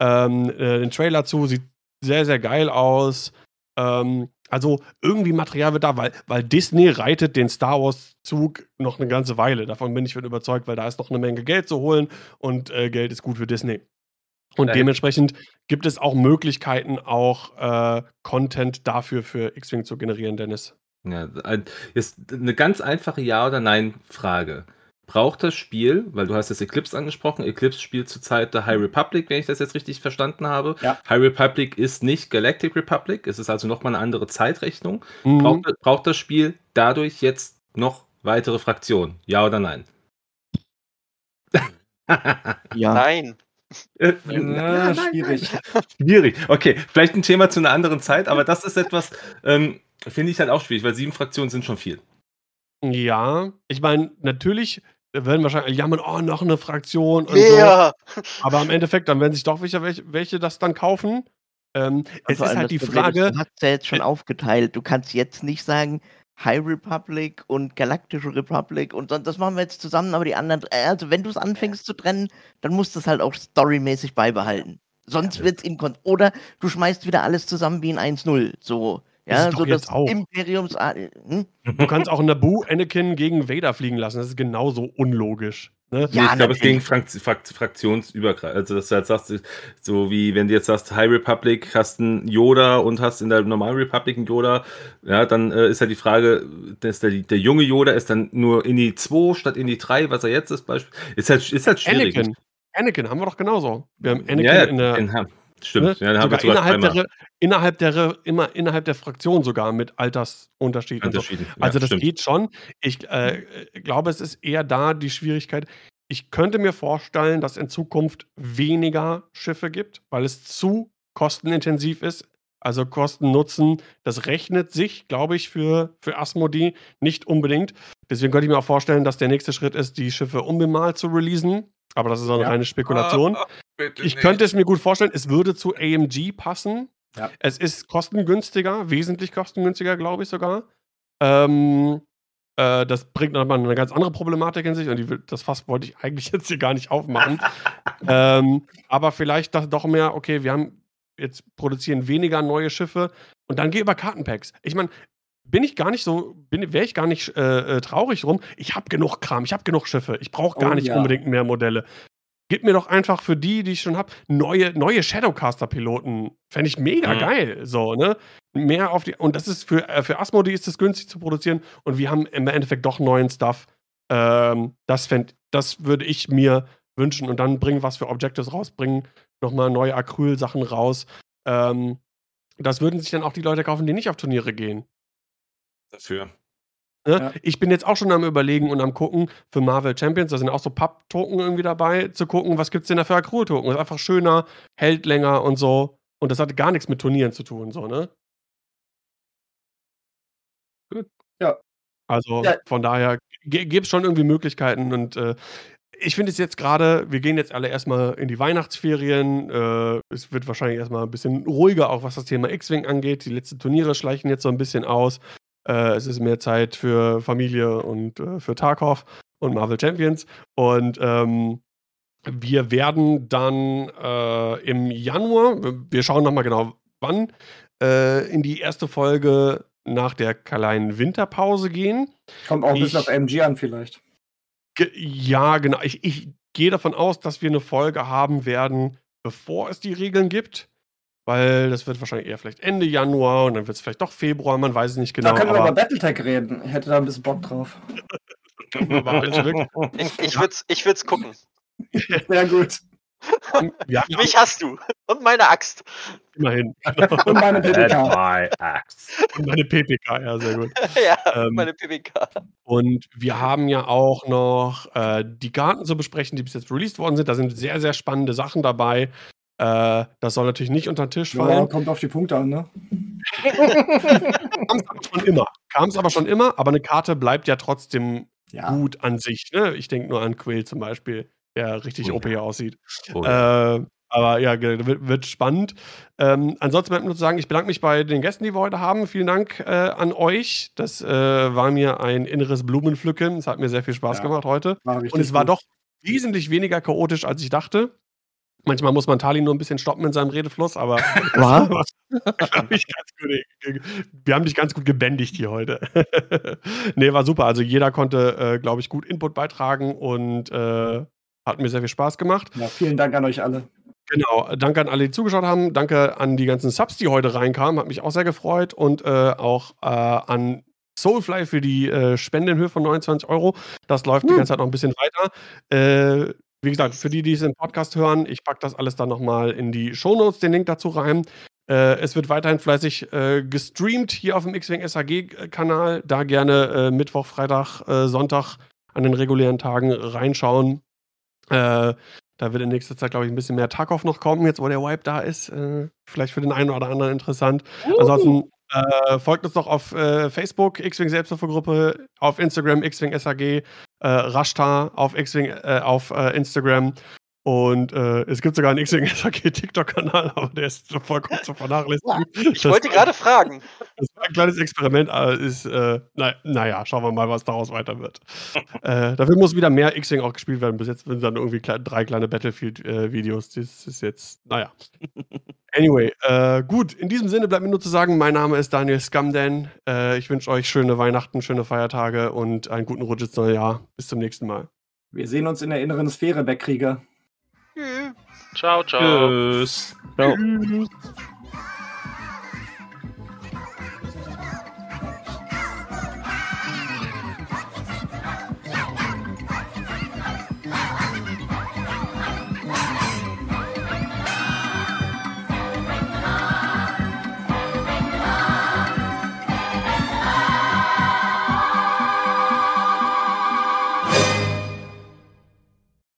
ähm, äh, den Trailer zu. Sieht sehr, sehr geil aus. Ähm, also irgendwie Material wird da, weil, weil Disney reitet den Star Wars-Zug noch eine ganze Weile. Davon bin ich überzeugt, weil da ist noch eine Menge Geld zu holen und äh, Geld ist gut für Disney. Und Ja. dementsprechend gibt es auch Möglichkeiten, auch äh, Content dafür für X-Wing zu generieren, Dennis. Ja, ein- jetzt eine ganz einfache Ja- oder Nein-Frage. Braucht das Spiel, weil du hast das Eclipse angesprochen, Eclipse spielt zurzeit der High Republic, wenn ich das jetzt richtig verstanden habe. Ja. High Republic ist nicht Galactic Republic, es ist also nochmal eine andere Zeitrechnung. Mhm. Braucht, braucht das Spiel dadurch jetzt noch weitere Fraktionen? Ja oder nein? *laughs* Ja. Nein. Äh, Ja, schwierig. Schwierig. Okay, vielleicht ein Thema zu einer anderen Zeit, aber das ist etwas, ähm, finde ich halt auch schwierig, weil sieben Fraktionen sind schon viel. Ja, ich meine, natürlich werden wahrscheinlich jammern, oh, noch eine Fraktion und so. Mehr. Aber im Endeffekt, dann werden sich doch welche, welche, welche das dann kaufen. Ähm, es ist halt die ist, Frage, Du hast ja jetzt schon äh, aufgeteilt. Du kannst jetzt nicht sagen, High Republic und Galaktische Republic und dann- das machen wir jetzt zusammen, aber die anderen, äh, also wenn du es anfängst zu trennen, dann musst du es halt auch storymäßig beibehalten. Sonst Ja. wird's inkon oder du schmeißt wieder alles zusammen wie in 1-0. So, ja, doch so jetzt das auch. Imperiums. Hm? du kannst auch Naboo *laughs* Anakin gegen Vader fliegen lassen. Das ist genauso unlogisch. Ne? Nee, Ja, ich glaube, es ging fraktionsübergreifend. Also, dass du halt sagst, so wie wenn du jetzt sagst, High Republic hast einen Yoda und hast in der normalen Republic einen Yoda, ja, dann äh, ist ja die Frage, dass der, der junge Yoda ist dann nur in die 2 statt in die 3, was er jetzt ist, Beispiel. Ist halt, ist halt schwierig. Anakin. Anakin haben wir doch genauso. Wir haben Anakin ja, ja, in der. haben- stimmt. Ne? Ja, haben wir sogar innerhalb, der, innerhalb, der, immer, innerhalb der Fraktion sogar mit Altersunterschied und so. unterschieden. Ja, Also das stimmt. geht schon. Ich äh, glaube, es ist eher da die Schwierigkeit. Ich könnte mir vorstellen, dass in Zukunft weniger Schiffe gibt, weil es zu kostenintensiv ist. Also Kosten Nutzen, das rechnet sich, glaube ich, für, für Asmodee nicht unbedingt. Deswegen könnte ich mir auch vorstellen, dass der nächste Schritt ist, die Schiffe unbemalt zu releasen. Aber das ist auch eine Ja. reine Spekulation. Ah, bitte Ich nicht. könnte es mir gut vorstellen, es würde zu AMG passen. Ja. Es ist kostengünstiger, wesentlich kostengünstiger, glaube ich sogar. Ähm, äh, das bringt nochmal eine ganz andere Problematik in sich und die, will- das Fass wollte ich eigentlich *laughs* jetzt hier gar nicht aufmachen. *laughs* ähm, aber vielleicht das doch mehr, okay, wir haben jetzt produzieren weniger neue Schiffe und dann geh über Kartenpacks. Ich meine, bin ich gar nicht so, wäre ich gar nicht äh, äh, traurig drum. Ich habe genug Kram, ich habe genug Schiffe. Ich brauche gar Oh nicht ja. unbedingt mehr Modelle. Gib mir doch einfach für die, die ich schon habe, neue, neue Shadowcaster-Piloten. Fände ich mega Mhm. geil. So, ne? Mehr auf die. Und das ist für, äh, für Asmodee ist es günstig zu produzieren und wir haben im Endeffekt doch neuen Stuff. Ähm, das, fänd, das würde ich mir wünschen und dann bringen was für Objectives raus, bringen nochmal neue Acryl-Sachen raus. Ähm, das würden sich dann auch die Leute kaufen, die nicht auf Turniere gehen. Dafür. Ne? Ja. Ich bin jetzt auch schon am überlegen und am gucken für Marvel Champions, da sind auch so Papp-Token irgendwie dabei, zu gucken, was gibt's denn da für Acryl-Token. Das ist einfach schöner, hält länger und so. Und das hat gar nichts mit Turnieren zu tun, so, ne? Gut. Ja. Also Ja. von daher gibt es schon irgendwie Möglichkeiten und äh, ich finde es jetzt gerade, wir gehen jetzt alle erstmal in die Weihnachtsferien. Äh, es wird wahrscheinlich erstmal ein bisschen ruhiger, auch was das Thema X-Wing angeht. Die letzten Turniere schleichen jetzt so ein bisschen aus. Äh, es ist mehr Zeit für Familie und äh, für Tarkov und Marvel Champions. Und ähm, wir werden dann äh, im Januar, wir schauen nochmal genau wann, äh, in die erste Folge nach der kleinen Winterpause gehen. Kommt auch ein bisschen auf MG an, vielleicht. Ja, genau. Ich, ich gehe davon aus, dass wir eine Folge haben werden, bevor es die Regeln gibt. Weil das wird wahrscheinlich eher vielleicht Ende Januar und dann wird es vielleicht doch Februar, man weiß es nicht genau. da können wir über aber, Battletech reden. Ich hätte da ein bisschen Bock drauf. *laughs* Ich, ich würde es ich würd's gucken. *laughs* Sehr gut. ja, Mich hast du. Und meine Axt. immerhin. *laughs* Und meine PPK. Und meine PPK, ja, sehr gut. ja, Ähm, meine PWK. Und wir haben ja auch noch äh, die Karten zu besprechen, die bis jetzt released worden sind. Da sind sehr, sehr spannende Sachen dabei. Äh, das soll natürlich nicht unter den Tisch Ja, fallen. kommt auf die Punkte an, ne? Kam es aber schon immer. Kam es aber schon immer, aber eine Karte bleibt ja trotzdem Ja. gut an sich. Ne? Ich denke nur an Quill zum Beispiel, der richtig Oh ja. OP aussieht. Oh, ja. Äh, aber ja, wird, wird spannend. Ähm, ansonsten bleibt mir nur zu sagen, ich bedanke mich bei den Gästen, die wir heute haben. Vielen Dank äh, an euch. Das äh, war mir ein inneres Blumenpflücken. Es hat mir sehr viel Spaß Ja. gemacht heute. War Und es war gut. doch wesentlich weniger chaotisch, als ich dachte. Manchmal muss man Tali nur ein bisschen stoppen in seinem Redefluss, aber *laughs* *laughs* War? *laughs* ich, ganz gut, wir haben dich ganz gut gebändigt hier heute. nee, war super. Also jeder konnte, äh, glaube ich, gut Input beitragen und äh, hat mir sehr viel Spaß gemacht. Ja, vielen Dank an euch alle. Genau, danke an alle, die zugeschaut haben. Danke an die ganzen Subs, die heute reinkamen. Hat mich auch sehr gefreut. Und äh, auch äh, an Soulfly für die äh, Spende in Höhe von 29 Euro. Das läuft die ganze Zeit noch ein bisschen weiter. Äh, wie gesagt, für die, die es im Podcast hören, ich packe das alles dann nochmal in die Shownotes, den Link dazu rein. Äh, es wird weiterhin fleißig äh, gestreamt hier auf dem X-Wing SAG-Kanal. Da gerne äh, Mittwoch, Freitag, äh, Sonntag an den regulären Tagen reinschauen. Äh, da wird in nächster Zeit, glaube ich, ein bisschen mehr Tarkov noch kommen, jetzt wo der Wipe da ist. Äh, vielleicht für den einen oder anderen interessant. Ansonsten äh, folgt uns doch auf äh, Facebook, X-Wing Selbsthilfegruppe, auf Instagram, X-Wing SAG, äh, Rashtar auf X-Wing, äh, auf äh, Instagram. Und äh, es gibt sogar einen X-Wing SAG *laughs* TikTok-Kanal, aber der ist vollkommen zu vernachlässigen. Ich wollte gerade fragen. Das war ein kleines Experiment, aber ist, äh, na, naja, schauen wir mal, was daraus weiter wird. *laughs* äh, dafür muss wieder mehr X-Wing auch gespielt werden. Bis jetzt sind dann irgendwie kle drei kleine Battlefield-Videos. das ist jetzt, naja. *laughs* Anyway, äh, gut, in diesem Sinne bleibt mir nur zu sagen, mein Name ist Daniel Scumden. Äh, ich wünsche euch schöne Weihnachten, schöne Feiertage und einen guten Rutsch ins neue Jahr. Bis zum nächsten Mal. Wir sehen uns in der inneren Sphäre, Backkrieger. Ciao, ciao. Tschüss. Tschüss.